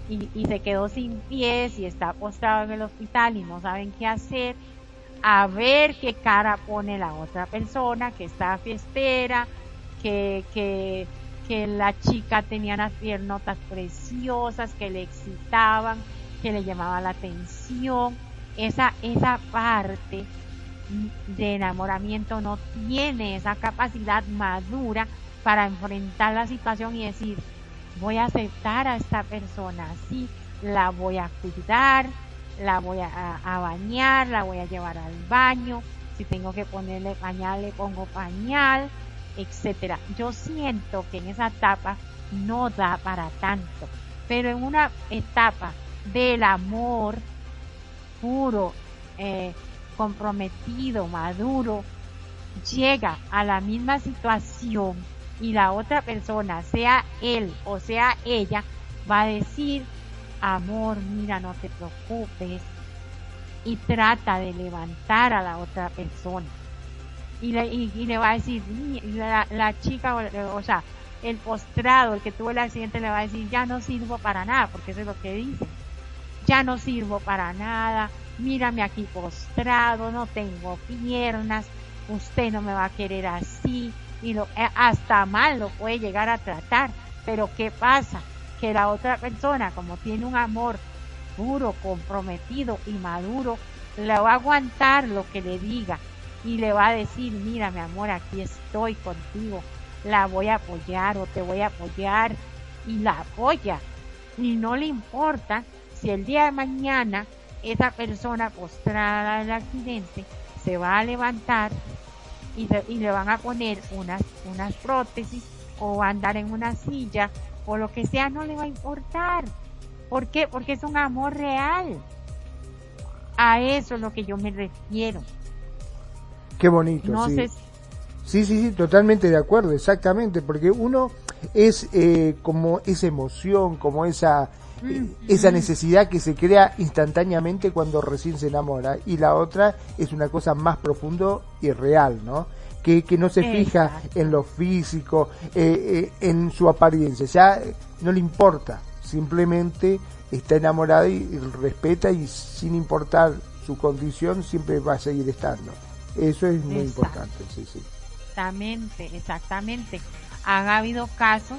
Y, se quedó sin pies y está postrado en el hospital y no saben qué hacer a ver qué cara pone la otra persona que está fiestera, que, que, que la chica tenía unas piernotas preciosas, que le excitaban, que le llamaba la atención. Esa, esa parte de enamoramiento no tiene esa capacidad madura para enfrentar la situación y decir, voy a aceptar a esta persona así, la voy a cuidar, la voy a, bañar, la voy a llevar al baño, si tengo que ponerle pañal, le pongo pañal, etcétera. Yo siento que en esa etapa no da para tanto, pero en una etapa del amor puro, eh, comprometido, maduro, llega a la misma situación y la otra persona, sea él o sea ella, va a decir, amor, mira, no te preocupes. Y trata de levantar a la otra persona. Y le, y, le va a decir, la, la chica, o, sea, el postrado, el que tuvo el accidente, le va a decir, ya no sirvo para nada, porque eso es lo que dice. Ya no sirvo para nada, mírame aquí postrado, no tengo piernas, usted no me va a querer así, y lo, eh, hasta mal lo puede llegar a tratar. Pero ¿qué pasa? que la otra persona, como tiene un amor puro, comprometido y maduro, le va a aguantar lo que le diga y le va a decir, mira mi amor, aquí estoy contigo, la voy a apoyar o te voy a apoyar y la apoya. Y no le importa si el día de mañana esa persona postrada del accidente se va a levantar y, y le van a poner unas, unas prótesis o va a andar en una silla o lo que sea no le va a importar. ¿Por qué? Porque es un amor real. A eso es lo que yo me refiero. Qué bonito. sí. sí, sí, sí, totalmente de acuerdo, exactamente, porque uno es eh, como esa emoción, como esa esa necesidad que se crea instantáneamente cuando recién se enamora y la otra es una cosa más profundo y real, ¿no? que, no se fija en lo físico, eh, eh, en su apariencia, ya no le importa, simplemente está enamorada y, respeta y sin importar su condición siempre va a seguir estando. Eso es muy importante, sí, sí. Exactamente, exactamente. Han habido casos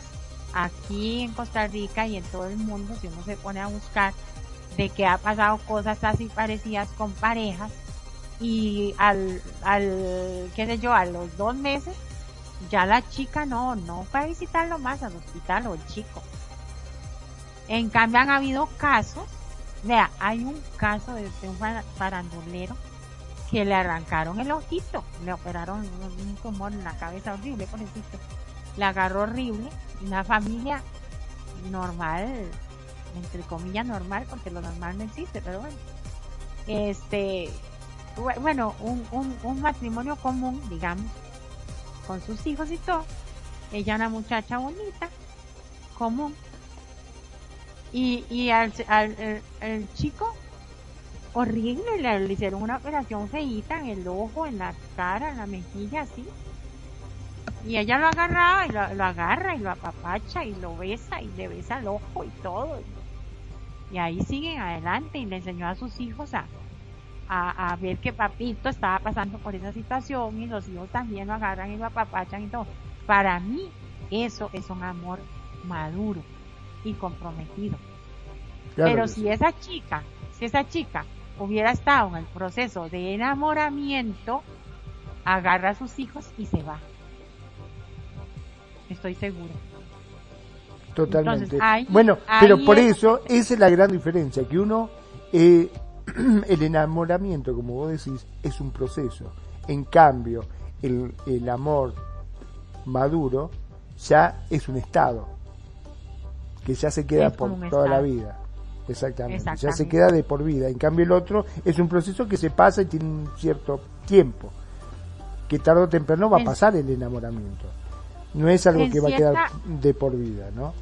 aquí en Costa Rica y en todo el mundo, si uno se pone a buscar, de que ha pasado cosas así parecidas con parejas y al, al, qué sé yo, a los dos meses, ya la chica no, no fue a visitarlo más al hospital o el chico. En cambio han habido casos, vea, hay un caso de un farandulero que le arrancaron el ojito, le operaron un tumor en la cabeza horrible, por ejemplo. Le agarró horrible, una familia normal, entre comillas normal, porque lo normal no existe, pero bueno. Este, bueno, un, un, un matrimonio común, digamos, con sus hijos y todo. Ella una muchacha bonita, común. Y, y al, al el, chico, horrible, le, hicieron una operación feíta en el ojo, en la cara, en la mejilla, así. Y ella lo agarraba y lo, lo agarra y lo apapacha y lo besa y le besa el ojo y todo. Y ahí siguen adelante y le enseñó a sus hijos a, a, ver que papito estaba pasando por esa situación y los hijos también lo agarran y lo apapachan y todo. Para mí eso es un amor maduro y comprometido. Pero si esa chica, si esa chica hubiera estado en el proceso de enamoramiento, agarra a sus hijos y se va. Estoy seguro. Totalmente. bueno, pero por eso esa es la gran diferencia, que uno eh, el enamoramiento, como vos decís, es un proceso. En cambio, el, el amor maduro ya es un estado que ya se queda por toda la vida. Exactamente. ya se queda de por vida. En cambio el otro es un proceso que se pasa y tiene un cierto tiempo, que tarde o temprano va a pasar el enamoramiento. No es algo que va a quedar de por vida, ¿no?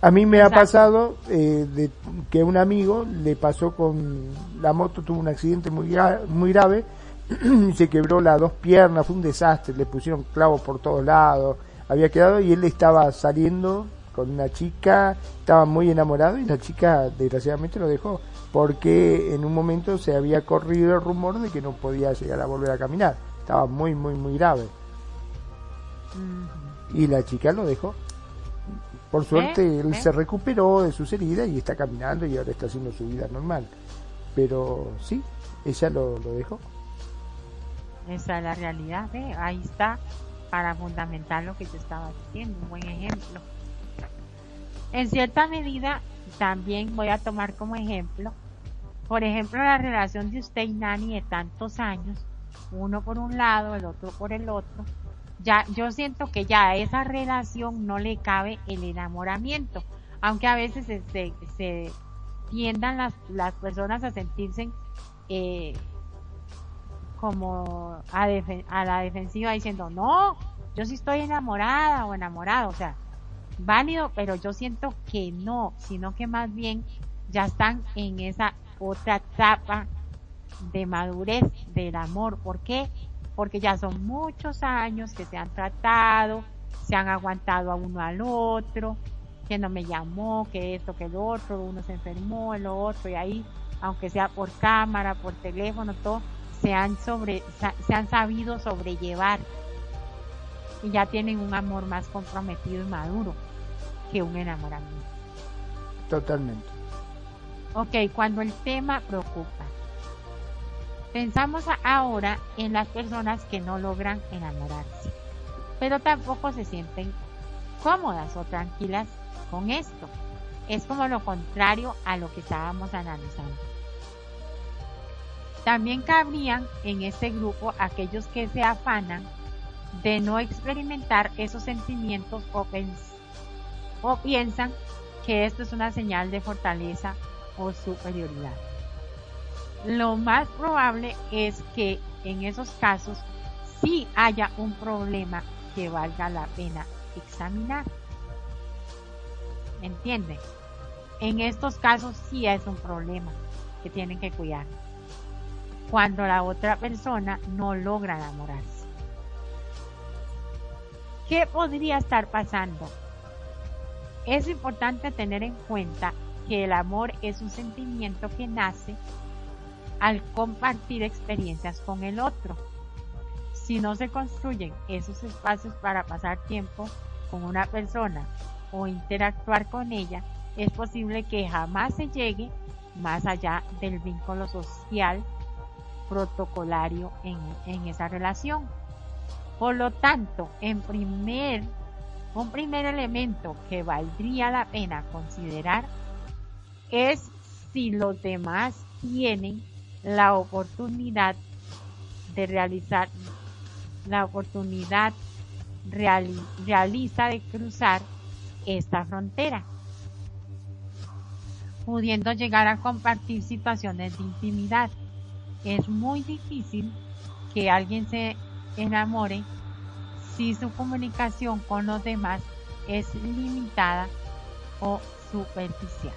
A mí me ha pasado eh, de que un amigo le pasó con la moto, tuvo un accidente muy, muy grave, se quebró las dos piernas, fue un desastre, le pusieron clavos por todos lados, había quedado y él estaba saliendo con una chica, estaba muy enamorado y la chica desgraciadamente lo dejó porque en un momento se había corrido el rumor de que no podía llegar a volver a caminar, estaba muy muy muy grave. Y la chica lo dejó. Por suerte ¿Eh? él ¿Eh? se recuperó de sus heridas y está caminando y ahora está haciendo su vida normal. Pero sí, ella lo, lo dejó. Esa es la realidad, ahí está para fundamentar lo que yo estaba diciendo, un buen ejemplo. En cierta medida, también voy a tomar como ejemplo, por ejemplo, la relación de usted y Nani de tantos años, uno por un lado, el otro por el otro. Ya, yo siento que ya a esa relación no le cabe el enamoramiento, aunque a veces se, se, tiendan las, las personas a sentirse eh, como a, a la defensiva diciendo, no, yo sí estoy enamorada o enamorado, o sea, válido, pero yo siento que no, sino que más bien ya están en esa otra etapa de madurez del amor. ¿Por qué? Porque ya son muchos años que se han tratado, se han aguantado a uno al otro, que no me llamó, que esto, que el otro, uno se enfermó, el otro, y ahí, aunque sea por cámara, por teléfono, todo, se han sobre, se han sabido sobrellevar y ya tienen un amor más comprometido y maduro que un enamoramiento. Totalmente. Ok, cuando el tema preocupa. Pensamos ahora en las personas que no logran enamorarse, pero tampoco se sienten cómodas o tranquilas con esto. Es como lo contrario a lo que estábamos analizando. También cabrían en este grupo aquellos que se afanan de no experimentar esos sentimientos o, o piensan que esto es una señal de fortaleza o superioridad. Lo más probable es que en esos casos sí haya un problema que valga la pena examinar. ¿Entienden? En estos casos sí es un problema que tienen que cuidar. Cuando la otra persona no logra enamorarse. ¿Qué podría estar pasando? Es importante tener en cuenta que el amor es un sentimiento que nace al compartir experiencias con el otro. Si no se construyen esos espacios para pasar tiempo con una persona o interactuar con ella, es posible que jamás se llegue más allá del vínculo social protocolario en, en esa relación. Por lo tanto, en primer, un primer elemento que valdría la pena considerar es si los demás tienen la oportunidad de realizar, la oportunidad realiza de cruzar esta frontera, pudiendo llegar a compartir situaciones de intimidad. Es muy difícil que alguien se enamore si su comunicación con los demás es limitada o superficial.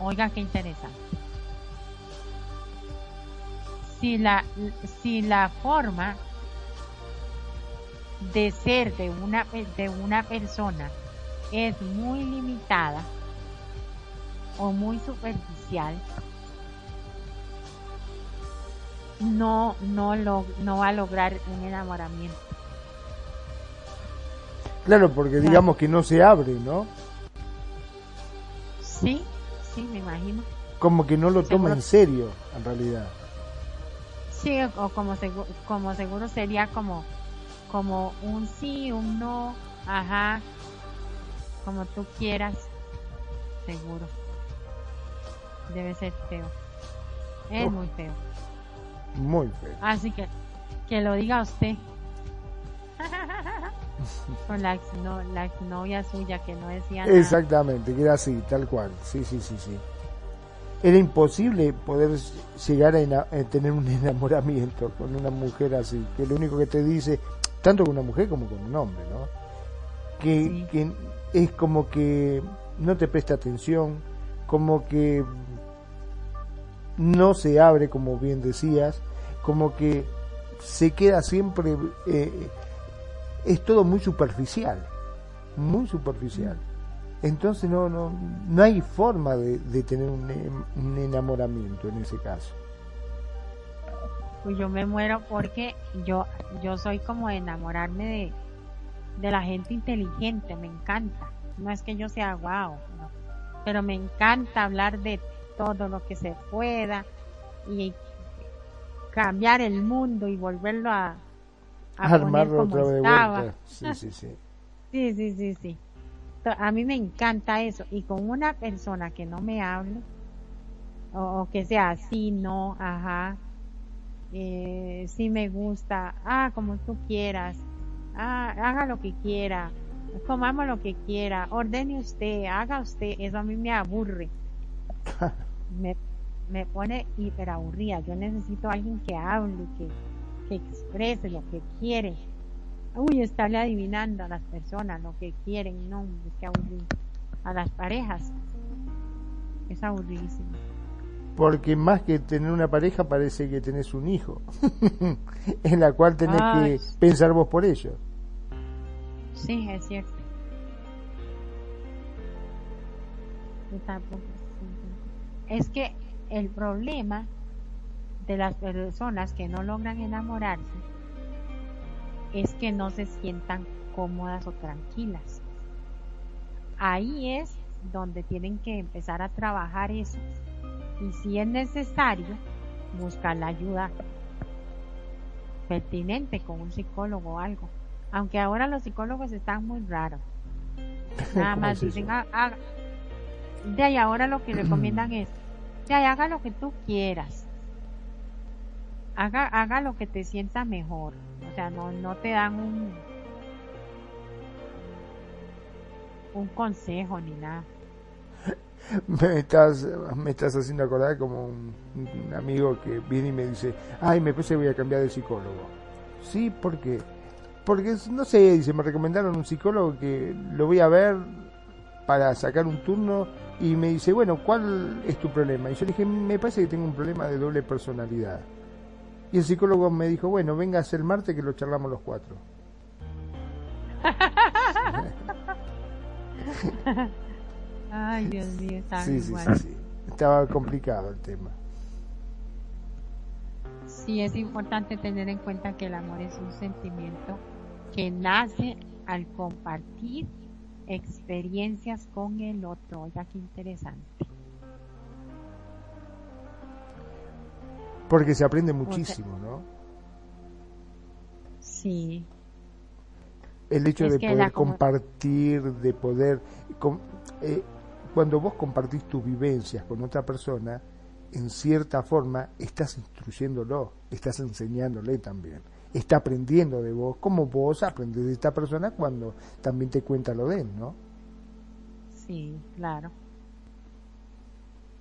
Oiga qué interesante. Si la, si la forma de ser de una, de una persona es muy limitada o muy superficial, no, no, lo, no va a lograr un enamoramiento. Claro, porque digamos que no se abre, ¿no? Sí, sí, me imagino. Como que no lo toma en serio, en realidad. Sí, o como seguro, como seguro sería como, como un sí, un no, ajá, como tú quieras, seguro. Debe ser feo. Es muy feo. Muy feo. Así que, que lo diga usted. Con la, ex, no, la exnovia suya que no decía nada. Exactamente, que era así, tal cual. Sí, sí, sí, sí. Era imposible poder llegar a, a tener un enamoramiento con una mujer así, que lo único que te dice, tanto con una mujer como con un hombre, ¿no? Que, Sí. que es como que no te presta atención, como que no se abre, como bien decías, como que se queda siempre, eh, es todo muy superficial, muy superficial. Entonces no, no, no hay forma de, de tener un, un enamoramiento en ese caso. Pues yo me muero porque yo, yo soy como de enamorarme de, de la gente inteligente, me encanta. No es que yo sea guau, no. pero me encanta hablar de todo lo que se pueda y cambiar el mundo y volverlo a, a poner Armarlo como otra vez de estaba. vuelta. Sí, sí, sí. Sí, sí, sí, sí. A mí me encanta eso. Y con una persona que no me hable, o, o que sea así, no, ajá, eh, sí me gusta, ah, como tú quieras, ah, haga lo que quiera, comamos lo que quiera, ordene usted, haga usted, eso a mí me aburre. me, me pone hiper aburrida. Yo necesito a alguien que hable, que, que exprese lo que quiere. Uy, estarle adivinando a las personas lo que quieren, no, hombre, qué aburrido. A las parejas. Es aburridísimo. Porque más que tener una pareja parece que tenés un hijo, en la cual tenés Ay. que pensar vos por ello. Sí, es cierto. Yo tampoco sé. Es que el problema de las personas que no logran enamorarse es que no se sientan cómodas o tranquilas. Ahí es donde tienen que empezar a trabajar eso. Y si es necesario, buscar la ayuda pertinente con un psicólogo o algo. Aunque ahora los psicólogos están muy raros. Nada ¿Cómo más es dicen, "Ah, haga". de ahí ahora lo que recomiendan es, de ahí haga lo que tú quieras. Haga, haga lo que te sienta mejor. Sea, no, no te dan un, un consejo ni nada. Me estás, me estás haciendo acordar como un, un amigo que viene y me dice, ay, me parece que voy a cambiar de psicólogo. Sí, ¿por qué? Porque, no sé, dice, me recomendaron un psicólogo que lo voy a ver para sacar un turno y me dice, bueno, ¿cuál es tu problema? Y yo le dije, me parece que tengo un problema de doble personalidad. Y el psicólogo me dijo, bueno, vengas el martes que lo charlamos los cuatro. Ay, Dios mío, está Sí, sí, sí. Estaba complicado el tema. Sí, es importante tener en cuenta que el amor es un sentimiento que nace al compartir experiencias con el otro. Oiga, qué interesante. Porque se aprende muchísimo, ¿no? Sí, El hecho Es de poder compartir, de poder... com- eh, cuando vos compartís tus vivencias con otra persona, en cierta forma estás instruyéndolo, estás enseñándole también. Está aprendiendo de vos, como vos aprendes de esta persona cuando también te cuenta lo de él, ¿no? sí, claro.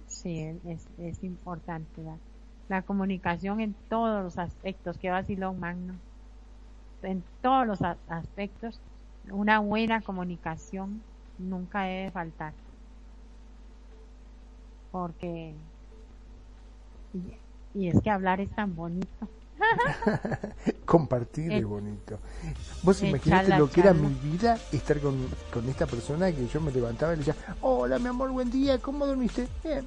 Sí, es, es importante la, la comunicación en todos los aspectos, que vacilón magno. En todos los aspectos, una buena comunicación nunca debe faltar. Porque, y, y es que hablar es tan bonito. Compartir Eh, es bonito. Vos eh, imaginate charla, lo que era mi vida estar con, con esta persona que yo me levantaba y le decía, hola mi amor, buen día, ¿cómo dormiste? Bien.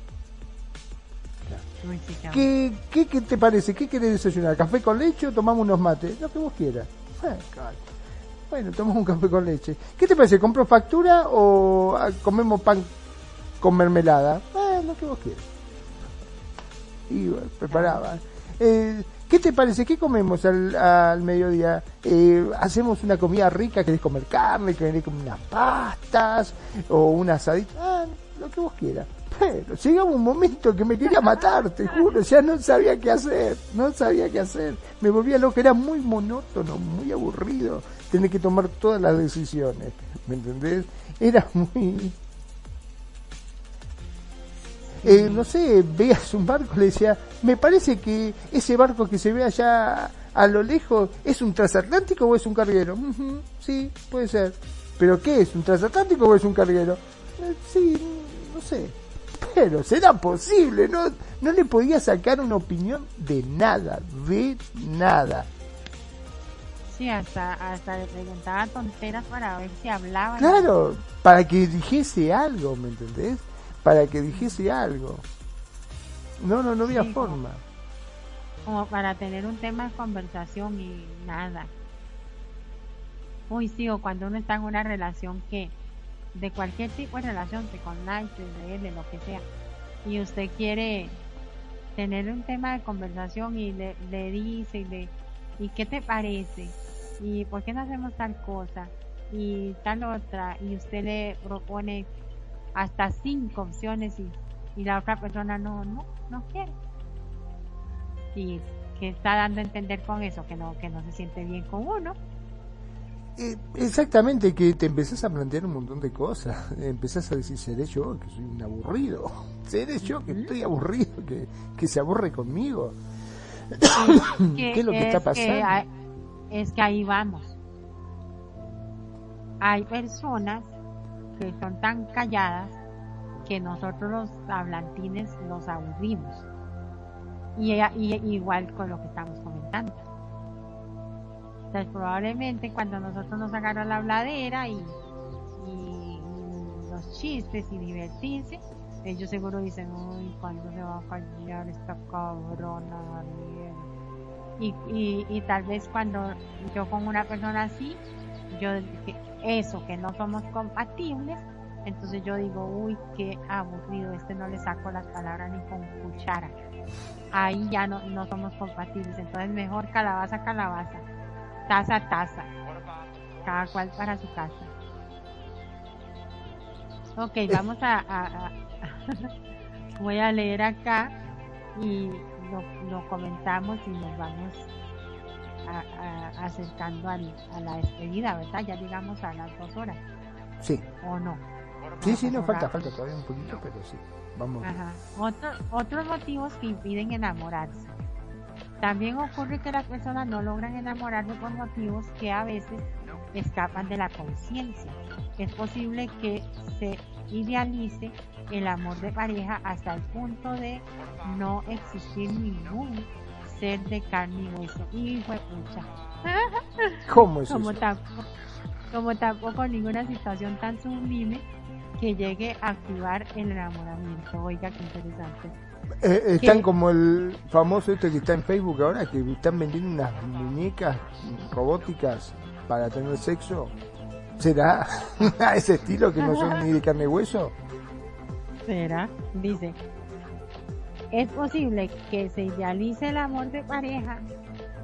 Qué ¿Qué, qué, te parece? ¿Qué querés desayunar? ¿Café con leche o tomamos unos mates? Lo que vos quieras. Ah. Bueno, tomamos un café con leche. ¿Qué te parece? ¿Compro factura o ah, comemos pan con mermelada? Ah, lo que vos quieras. Y bueno, preparaba. Eh, ¿Qué te parece? ¿Qué comemos al, al mediodía? Eh, ¿Hacemos una comida rica? ¿Querés comer carne? ¿Querés comer unas pastas? ¿O una asadita? Ah, lo que vos quieras. Pero llegaba un momento que me quería matar, te juro, ya no sabía qué hacer, no sabía qué hacer. Me volvía loco, era muy monótono, muy aburrido tener que tomar todas las decisiones, ¿me entendés? Era muy... Eh, no sé, veas un barco, le decía, me parece que ese barco que se ve allá a lo lejos es un transatlántico o es un carguero. sí, puede ser. ¿Pero qué es? ¿Un transatlántico o es un carguero? Sí, no sé. Pero será posible, no, no le podía sacar una opinión de nada, de nada. Sí, hasta, hasta le preguntaba tonteras para ver si hablaba. Claro, para que dijese algo, ¿me entendés? Para que dijese algo. No, no, no había forma. Como, para tener un tema de conversación y nada. Uy, sí, o cuando uno está en una relación que, de cualquier tipo de relación, de con de de lo que sea, y usted quiere tener un tema de conversación y le, le dice y le ¿y qué te parece? ¿Y por qué no hacemos tal cosa? Y tal otra, y usted le propone hasta cinco opciones y, y la otra persona no, no, no quiere. Y que está dando a entender con eso, que no, que no se siente bien con uno. Eh, exactamente, que te empezás a plantear un montón de cosas. Empezás a decir, seré yo, que soy un aburrido. Seré yo, que estoy aburrido, que, que se aburre conmigo. ¿Qué es lo que está pasando? es que ahí vamos. Hay personas que son tan calladas que nosotros los hablantines los aburrimos. Y, igual con lo que estamos comentando. Entonces probablemente cuando nosotros nos agarran la habladera y, y, los chistes y divertirse, ellos seguro dicen, uy, ¿cuándo se va a callar esta cabrona? Y, y, y tal vez cuando yo con una persona así, yo eso, que no somos compatibles, entonces yo digo, uy, qué aburrido, este no le saco las palabras ni con cuchara. Ahí ya no, no somos compatibles, entonces mejor calabaza, calabaza, taza, taza, cada cual para su casa. Ok, vamos a, a voy a leer acá y lo, comentamos y nos vamos acercando a la despedida, ¿verdad? Ya llegamos a las dos horas. Sí. ¿O no? Sí, sí, no falta, falta todavía un poquito, pero sí. Vamos. Ajá. otros motivos que impiden enamorarse. También ocurre que las personas no logran enamorarse por motivos que a veces escapan de la conciencia. Es posible que se idealice el amor de pareja hasta el punto de no existir ningún ser de carne y hueso. Hijo de pucha. ¿Cómo es como eso? Tampoco, como tampoco ninguna situación tan sublime que llegue a activar el enamoramiento. Oiga, qué interesante. Eh, están como el famoso este que está en Facebook ahora, que están vendiendo unas muñecas robóticas para tener sexo. ¿Será a ese estilo que no son ni de carne y hueso? Será, dice. Es posible que se idealice el amor de pareja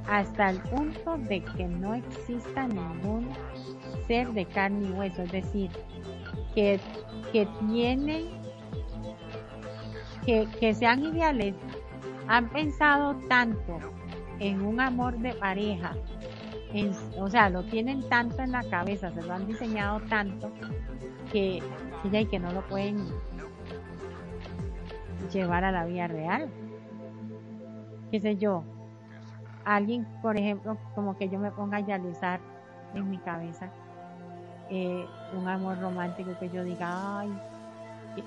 hasta el punto de que no exista ningún ser de carne y hueso, es decir, que, que tienen, que, que sean ideales, han pensado tanto en un amor de pareja o sea, lo tienen tanto en la cabeza, se lo han diseñado tanto que, que, que no lo pueden llevar a la vida real. Qué sé yo, alguien, por ejemplo, como que yo me ponga a idealizar en mi cabeza eh, un amor romántico que yo diga, ay,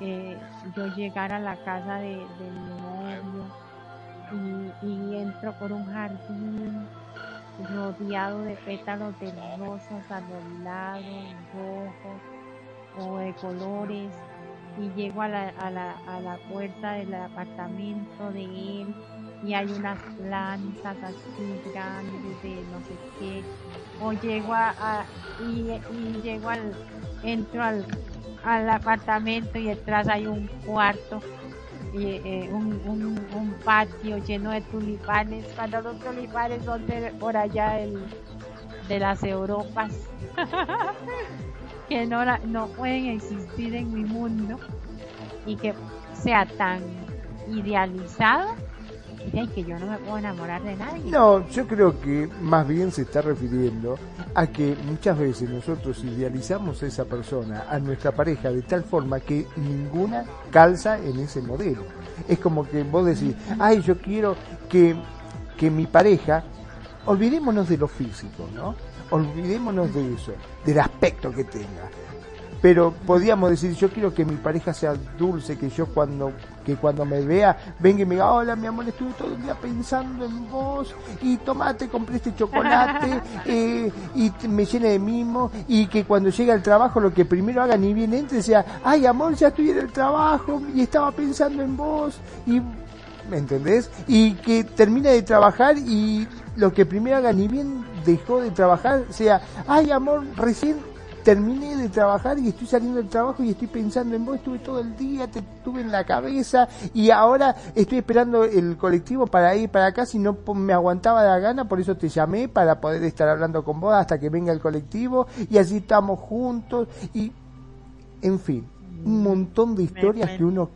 eh, yo llegar a la casa de, mi novio y, y entro por un jardín rodeado de pétalos de rosas a los lados, rojos o de colores, y llego a la, a la, a la puerta del apartamento de él y hay unas plantas así grandes de no sé qué, o llego a, y, y, llego al, entro al, al apartamento y detrás hay un cuarto eh, un, un, patio lleno de tulipanes, cuando los tulipanes son por allá de las Europas, que no, no pueden existir en mi mundo y que sea tan idealizado que yo no me puedo enamorar de nadie. No, yo creo que más bien se está refiriendo a que muchas veces nosotros idealizamos a esa persona, a nuestra pareja, de tal forma que ninguna calza en ese modelo. Es como que vos decís, ay, yo quiero que, que mi pareja, olvidémonos de lo físico, ¿no? Olvidémonos de eso, del aspecto que tenga pero podíamos decir, yo quiero que mi pareja sea dulce, que yo cuando, que cuando me vea, venga y me diga, hola mi amor, estuve todo el día pensando en vos, y tomate, compré este chocolate, eh, y me llene de mimo, y que cuando llegue al trabajo lo que primero haga ni bien entre sea, ay amor, ya estoy en el trabajo, y estaba pensando en vos, y ¿me entendés? Y que termine de trabajar y lo que primero haga ni bien dejó de trabajar sea, ay amor, recién terminé de trabajar y estoy saliendo del trabajo y estoy pensando en vos, estuve todo el día, te tuve en la cabeza y ahora estoy esperando el colectivo para ir para acá, si no me aguantaba la gana, por eso te llamé para poder estar hablando con vos hasta que venga el colectivo y así estamos juntos y en fin, un montón de historias que uno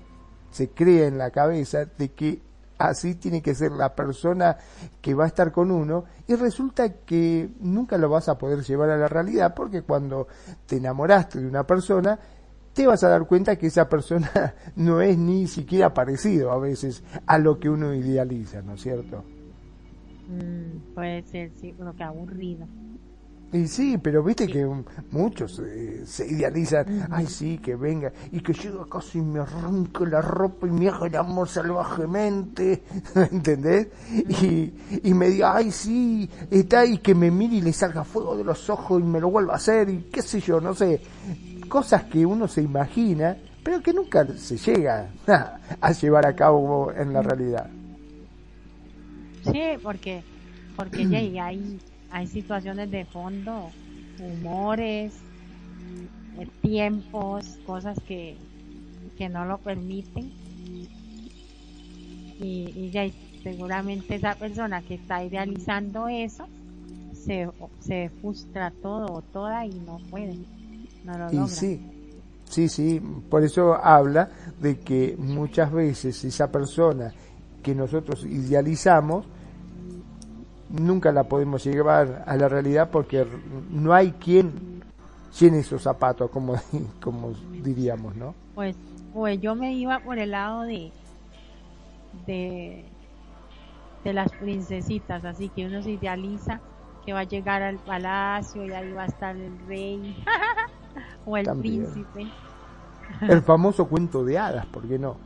se crea en la cabeza de que así tiene que ser la persona que va a estar con uno y resulta que nunca lo vas a poder llevar a la realidad porque cuando te enamoraste de una persona te vas a dar cuenta que esa persona no es ni siquiera parecido a veces a lo que uno idealiza, ¿no es cierto? Mm, puede ser, sí, lo que aburrido. Y sí, pero viste que muchos eh, se idealizan, ay sí, que venga, y que llega casi y me arranque la ropa y me haga el amor salvajemente, ¿entendés? Y, y me diga, ay sí, está, y que me mire y le salga fuego de los ojos y me lo vuelva a hacer, y qué sé yo, no sé, cosas que uno se imagina, pero que nunca se llega a llevar a cabo en la realidad. Sí, porque, porque ya hay hay situaciones de fondo, humores, eh, tiempos, cosas que, que no lo permiten. Y, ya seguramente esa persona que está idealizando eso se, se frustra todo o toda y no puede, no lo logra. Y sí, sí, sí, por eso habla de que muchas veces esa persona que nosotros idealizamos nunca la podemos llevar a la realidad porque no hay quien llene esos zapatos, como, como diríamos, ¿no? Pues, pues yo me iba por el lado de, de, de las princesitas, así que uno se idealiza que va a llegar al palacio y ahí va a estar el rey o el príncipe. El famoso cuento de hadas, ¿por qué no?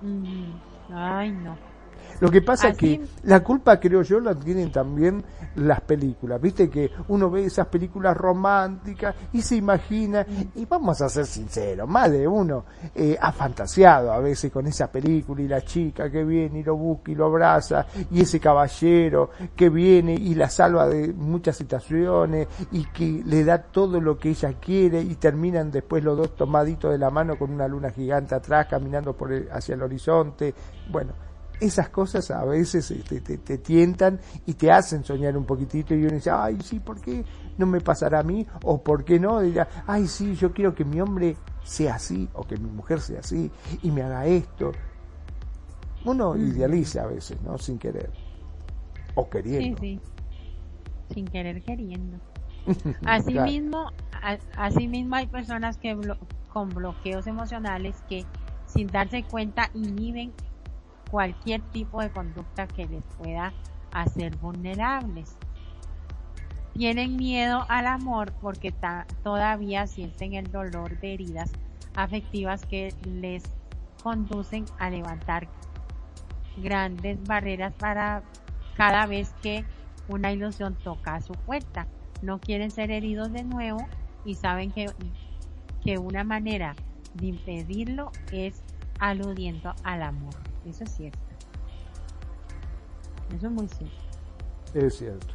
Ay, no. Lo que pasa es que la culpa, creo yo, la tienen también las películas. Viste que uno ve esas películas románticas y se imagina, y vamos a ser sinceros, más de uno eh, ha fantaseado a veces con esa película y la chica que viene y lo busca y lo abraza, y ese caballero que viene y la salva de muchas situaciones y que le da todo lo que ella quiere y terminan después los dos tomaditos de la mano con una luna gigante atrás caminando por hacia el horizonte. Bueno, esas cosas a veces este, te, tientan y te hacen soñar un poquitito y uno dice, ay, sí, ¿por qué no me pasará a mí? O ¿por qué no? Dirá, ay, sí, yo quiero que mi hombre sea así o que mi mujer sea así y me haga esto. Uno idealiza a veces, ¿no? Sin querer. O queriendo. Sí, sí. Sin querer queriendo. Asimismo, mismo hay personas que con bloqueos emocionales que sin darse cuenta inhiben cualquier tipo de conducta que les pueda hacer vulnerables. Tienen miedo al amor porque todavía sienten el dolor de heridas afectivas que les conducen a levantar grandes barreras para cada vez que una ilusión toca a su puerta. No quieren ser heridos de nuevo y saben que, que una manera de impedirlo es aludiendo al amor. Eso es cierto. Eso es muy cierto. Es cierto.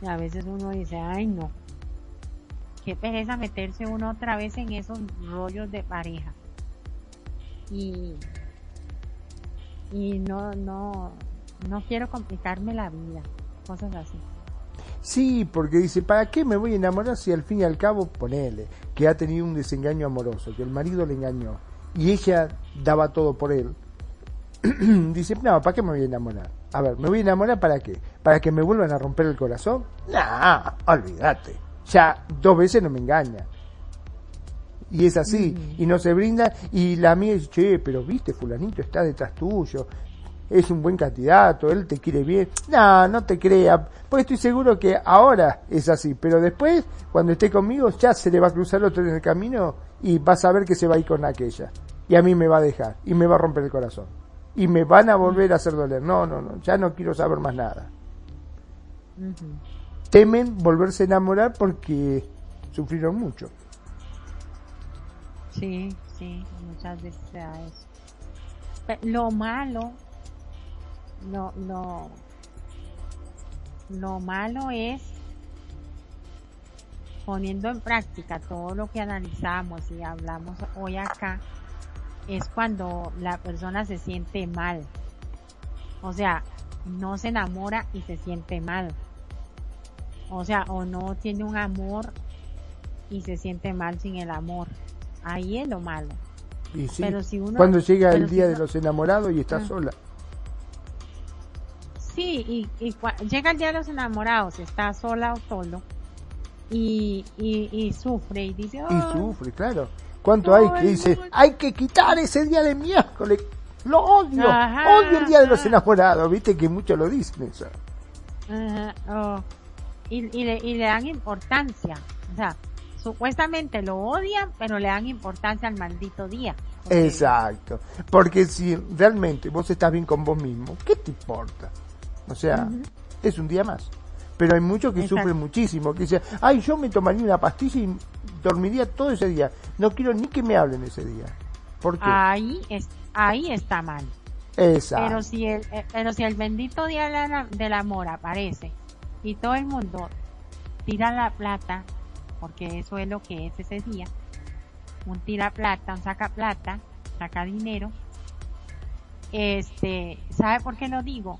Y a veces uno dice, ay no, qué pereza meterse uno otra vez en esos rollos de pareja. y, y no, no, no quiero complicarme la vida, cosas así. Sí, porque dice, ¿para qué me voy a enamorar si al fin y al cabo, ponele, que ha tenido un desengaño amoroso, que el marido le engañó y ella daba todo por él? dice, no, ¿para qué me voy a enamorar? A ver, ¿me voy a enamorar para qué? ¿Para que me vuelvan a romper el corazón? No, olvídate. Ya dos veces no me engaña. Y es así, mm. y no se brinda, y la amiga dice, che, pero viste, fulanito está detrás tuyo, es un buen candidato, él te quiere bien. No, no te crea, porque estoy seguro que ahora es así, pero después, cuando esté conmigo, ya se le va a cruzar otro en el camino y vas a ver que se va a ir con aquella. Y a mí me va a dejar, y me va a romper el corazón. Y me van a volver a hacer doler. No, no, no, ya no quiero saber más nada. Temen volverse a enamorar porque sufrieron mucho. Sí, sí, muchas veces eso. Lo malo lo, lo, lo malo es poniendo en práctica todo lo que analizamos y hablamos hoy acá, es cuando la persona se siente mal. O sea, no se enamora y se siente mal. O sea, o no tiene un amor y se siente mal sin el amor. Ahí es lo malo. Y pero si uno, cuando llega el día de los enamorados y está ah. sola. Sí, y, llega el día de los enamorados, está sola o solo, y, y, sufre y dice... y sufre, claro. ¿Cuánto hay que dice, hay que quitar ese día de miércoles? Lo odio, odio el día de los enamorados, viste que muchos lo dicen eso. Oh. Y, y, le, y le dan importancia, o sea, supuestamente lo odian, pero le dan importancia al maldito día. Exacto, porque si realmente vos estás bien con vos mismo, ¿qué te importa? O sea, es un día más. Pero hay muchos que sufren muchísimo, que dicen, ay, yo me tomaría una pastilla y dormiría todo ese día. No quiero ni que me hablen ese día. ¿Por Ahí, es, ahí está mal. Exacto. Pero si el, eh, pero si el bendito día del amor aparece y todo el mundo tira la plata, porque eso es lo que es ese día, un tira plata, un saca plata, saca dinero, este, ¿sabe por qué lo digo?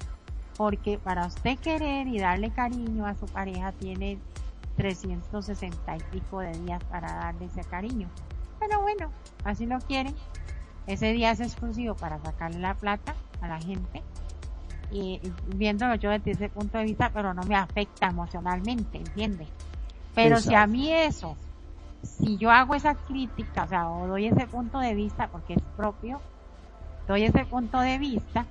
porque para usted querer y darle cariño a su pareja tiene 360 y pico de días para darle ese cariño. Pero bueno, así lo quieren. Ese día es exclusivo para sacarle la plata a la gente. Y viéndolo yo desde ese punto de vista, pero no me afecta emocionalmente, ¿entiende? Pero si a mí eso, si yo hago esa crítica, o sea, o doy ese punto de vista, porque es propio, doy ese punto de vista,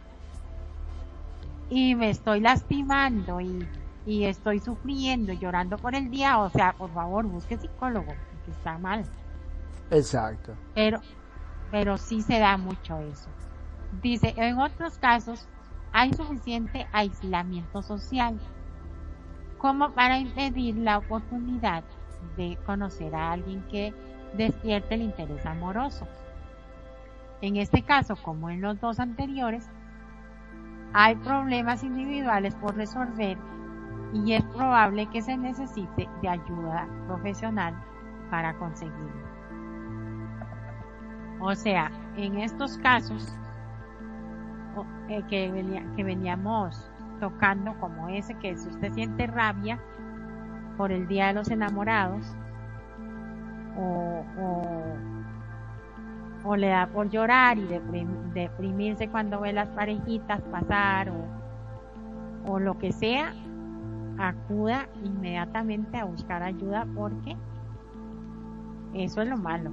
y me estoy lastimando y, y estoy sufriendo, llorando por el día, o sea, por favor, busque psicólogo, porque está mal. Exacto. Pero, pero sí se da mucho eso. Dice, en otros casos hay suficiente aislamiento social como para impedir la oportunidad de conocer a alguien que despierte el interés amoroso. En este caso, como en los dos anteriores, hay problemas individuales por resolver y es probable que se necesite de ayuda profesional para conseguirlo. O sea, en estos casos eh, que, veníamos tocando como ese, que si usted siente rabia por el Día de los Enamorados, o, le da por llorar y deprimirse cuando ve las parejitas pasar o lo que sea, acuda inmediatamente a buscar ayuda porque eso es lo malo.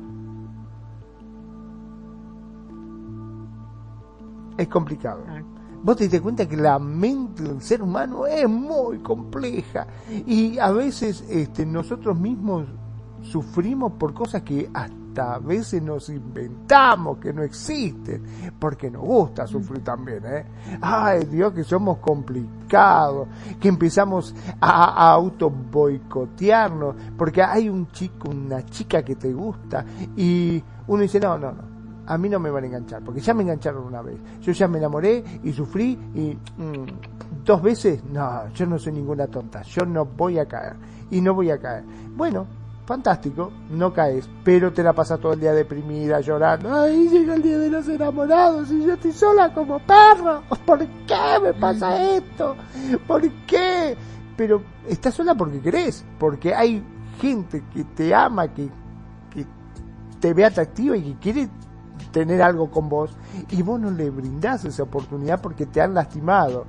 Es complicado. Ah. Vos te das cuenta que la mente del ser humano es muy compleja y a veces este, nosotros mismos sufrimos por cosas que hasta a veces nos inventamos que no existen, porque nos gusta sufrir también, ¿eh? Ay Dios, que somos complicados, que empezamos a, a auto boicotearnos, porque hay un chico, una chica que te gusta y uno dice, no, no, no, a mí no me van a enganchar, porque ya me engancharon una vez. Yo ya me enamoré y sufrí y mm, dos veces, no, yo no soy ninguna tonta, yo no voy a caer y no voy a caer. Bueno, fantástico, no caes, pero te la pasas todo el día deprimida, llorando. Ay, llega el día de los enamorados y yo estoy sola como perro. ¿Por qué me pasa esto? ¿Por qué? Pero estás sola porque querés, porque hay gente que te ama, que, que te ve atractiva y que quiere tener algo con vos y vos no le brindás esa oportunidad porque te han lastimado.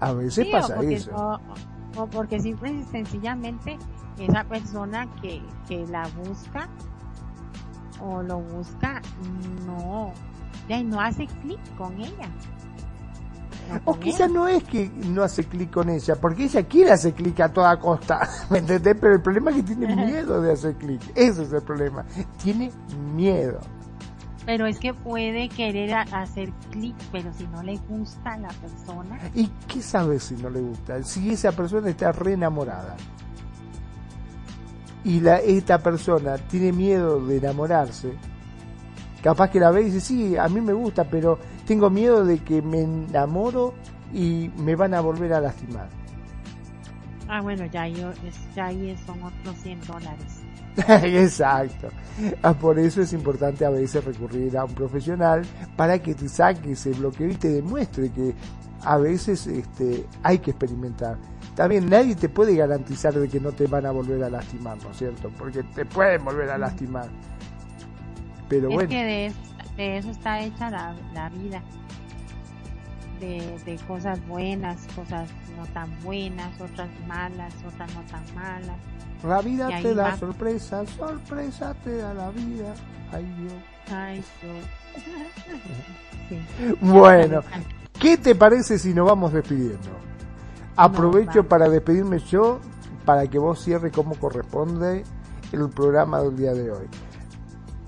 A veces pasa eso. O, porque simple y sencillamente esa persona que, que la busca o lo busca no, ya no hace clic con ella. o quizás no es que no hace clic con ella, porque ella quiere hacer clic a toda costa, ¿me entendés? Pero el problema es que tiene miedo de hacer clic, ese es el problema, tiene miedo pero es que puede querer hacer clic, pero si no le gusta a la persona. ¿Y qué sabe si no le gusta? Si esa persona está re enamorada y la, esta persona tiene miedo de enamorarse, capaz que la ve y dice, sí, a mí me gusta, pero tengo miedo de que me enamoro y me van a volver a lastimar. Ah, bueno, ya, yo, ya ahí son otros 100 dólares. Exacto. Ah, por eso es importante a veces recurrir a un profesional para que te saque ese bloqueo y te demuestre que a veces este, hay que experimentar. También nadie te puede garantizar de que no te van a volver a lastimar, ¿no es cierto? Porque te pueden volver a lastimar. Pero bueno. que de, eso está hecha la, la vida. De, de, cosas buenas, cosas no tan buenas, otras malas, otras no tan malas. La vida te da sorpresa, sorpresa te da la vida. Ay Dios. Ay Dios. Bueno, ¿qué te parece si nos vamos despidiendo? Aprovecho para despedirme yo, para que vos cierres como corresponde el programa del día de hoy.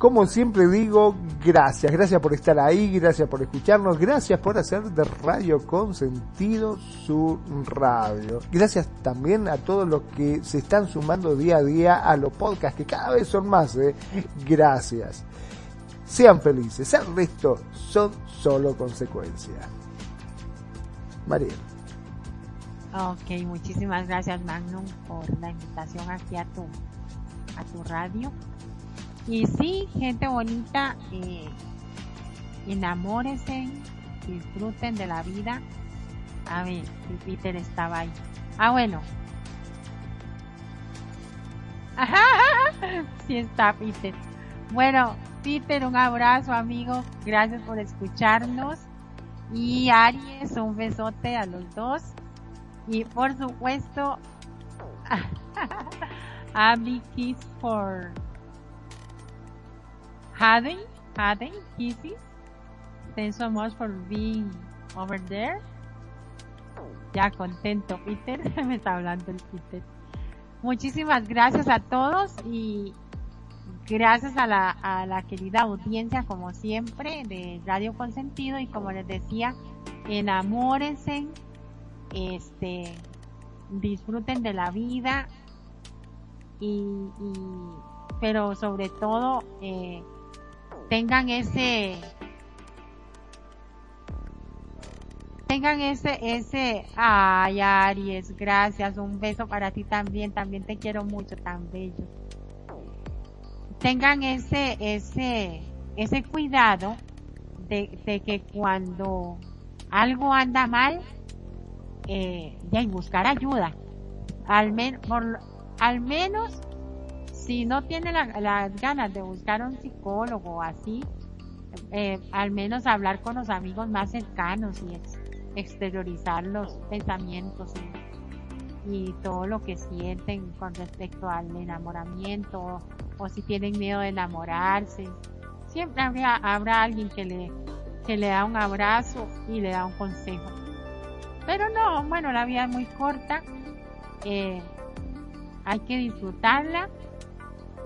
Como siempre digo, gracias, gracias por estar ahí, gracias por escucharnos, gracias por hacer de Radio Consentido su radio. Gracias también a todos los que se están sumando día a día a los podcasts, que cada vez son más, ¿eh? Gracias. Sean felices, el resto son solo consecuencias. María. Ok, muchísimas gracias Magnum por la invitación aquí a tu, a tu radio y sí, gente bonita, eh, enamórense, disfruten de la vida. A ver, si Peter estaba ahí. Ah, bueno. Ajá, sí está Peter. Bueno, Peter, un abrazo, amigo. Gracias por escucharnos. Y Aries, un besote a los dos. Y por supuesto, a Kiss for Haden, Haden, Kisses. Thanks so much for being over there. Ya contento, Peter. Me está hablando el Peter. Muchísimas gracias a todos y gracias a la, a la querida audiencia, como siempre, de Radio Consentido. Y como les decía, enamórense, este, disfruten de la vida y, y pero sobre todo, eh, tengan ese tengan ese ese ay Aries gracias un beso para ti también también te quiero mucho tan bello. Tengan ese ese ese cuidado de, de que cuando algo anda mal eh, y buscar ayuda. Al menos al menos si no tiene las ganas de buscar un psicólogo así, eh, al menos hablar con los amigos más cercanos y exteriorizar los pensamientos y, todo lo que sienten con respecto al enamoramiento o, si tienen miedo de enamorarse. Siempre habrá, habrá alguien que le, que le da un abrazo y le da un consejo. Pero no, bueno, la vida es muy corta. Eh, hay que disfrutarla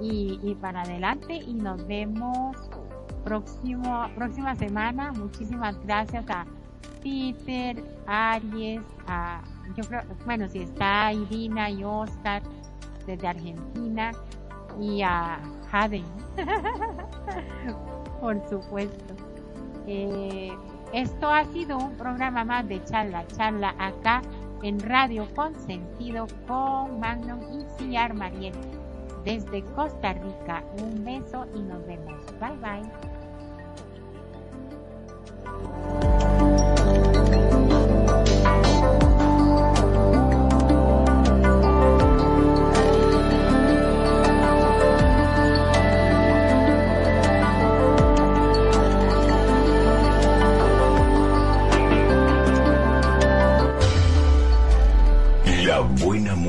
y, para adelante y nos vemos próximo, próxima semana. Muchísimas gracias a Peter, Aries, a, yo creo, bueno, si está Irina y Oscar desde Argentina y a Jaden, por supuesto. Eh, esto ha sido un programa más de charla, charla acá en Radio Consentido con Magnum y Ciar Mariel. Desde Costa Rica, un beso y nos vemos. Bye bye.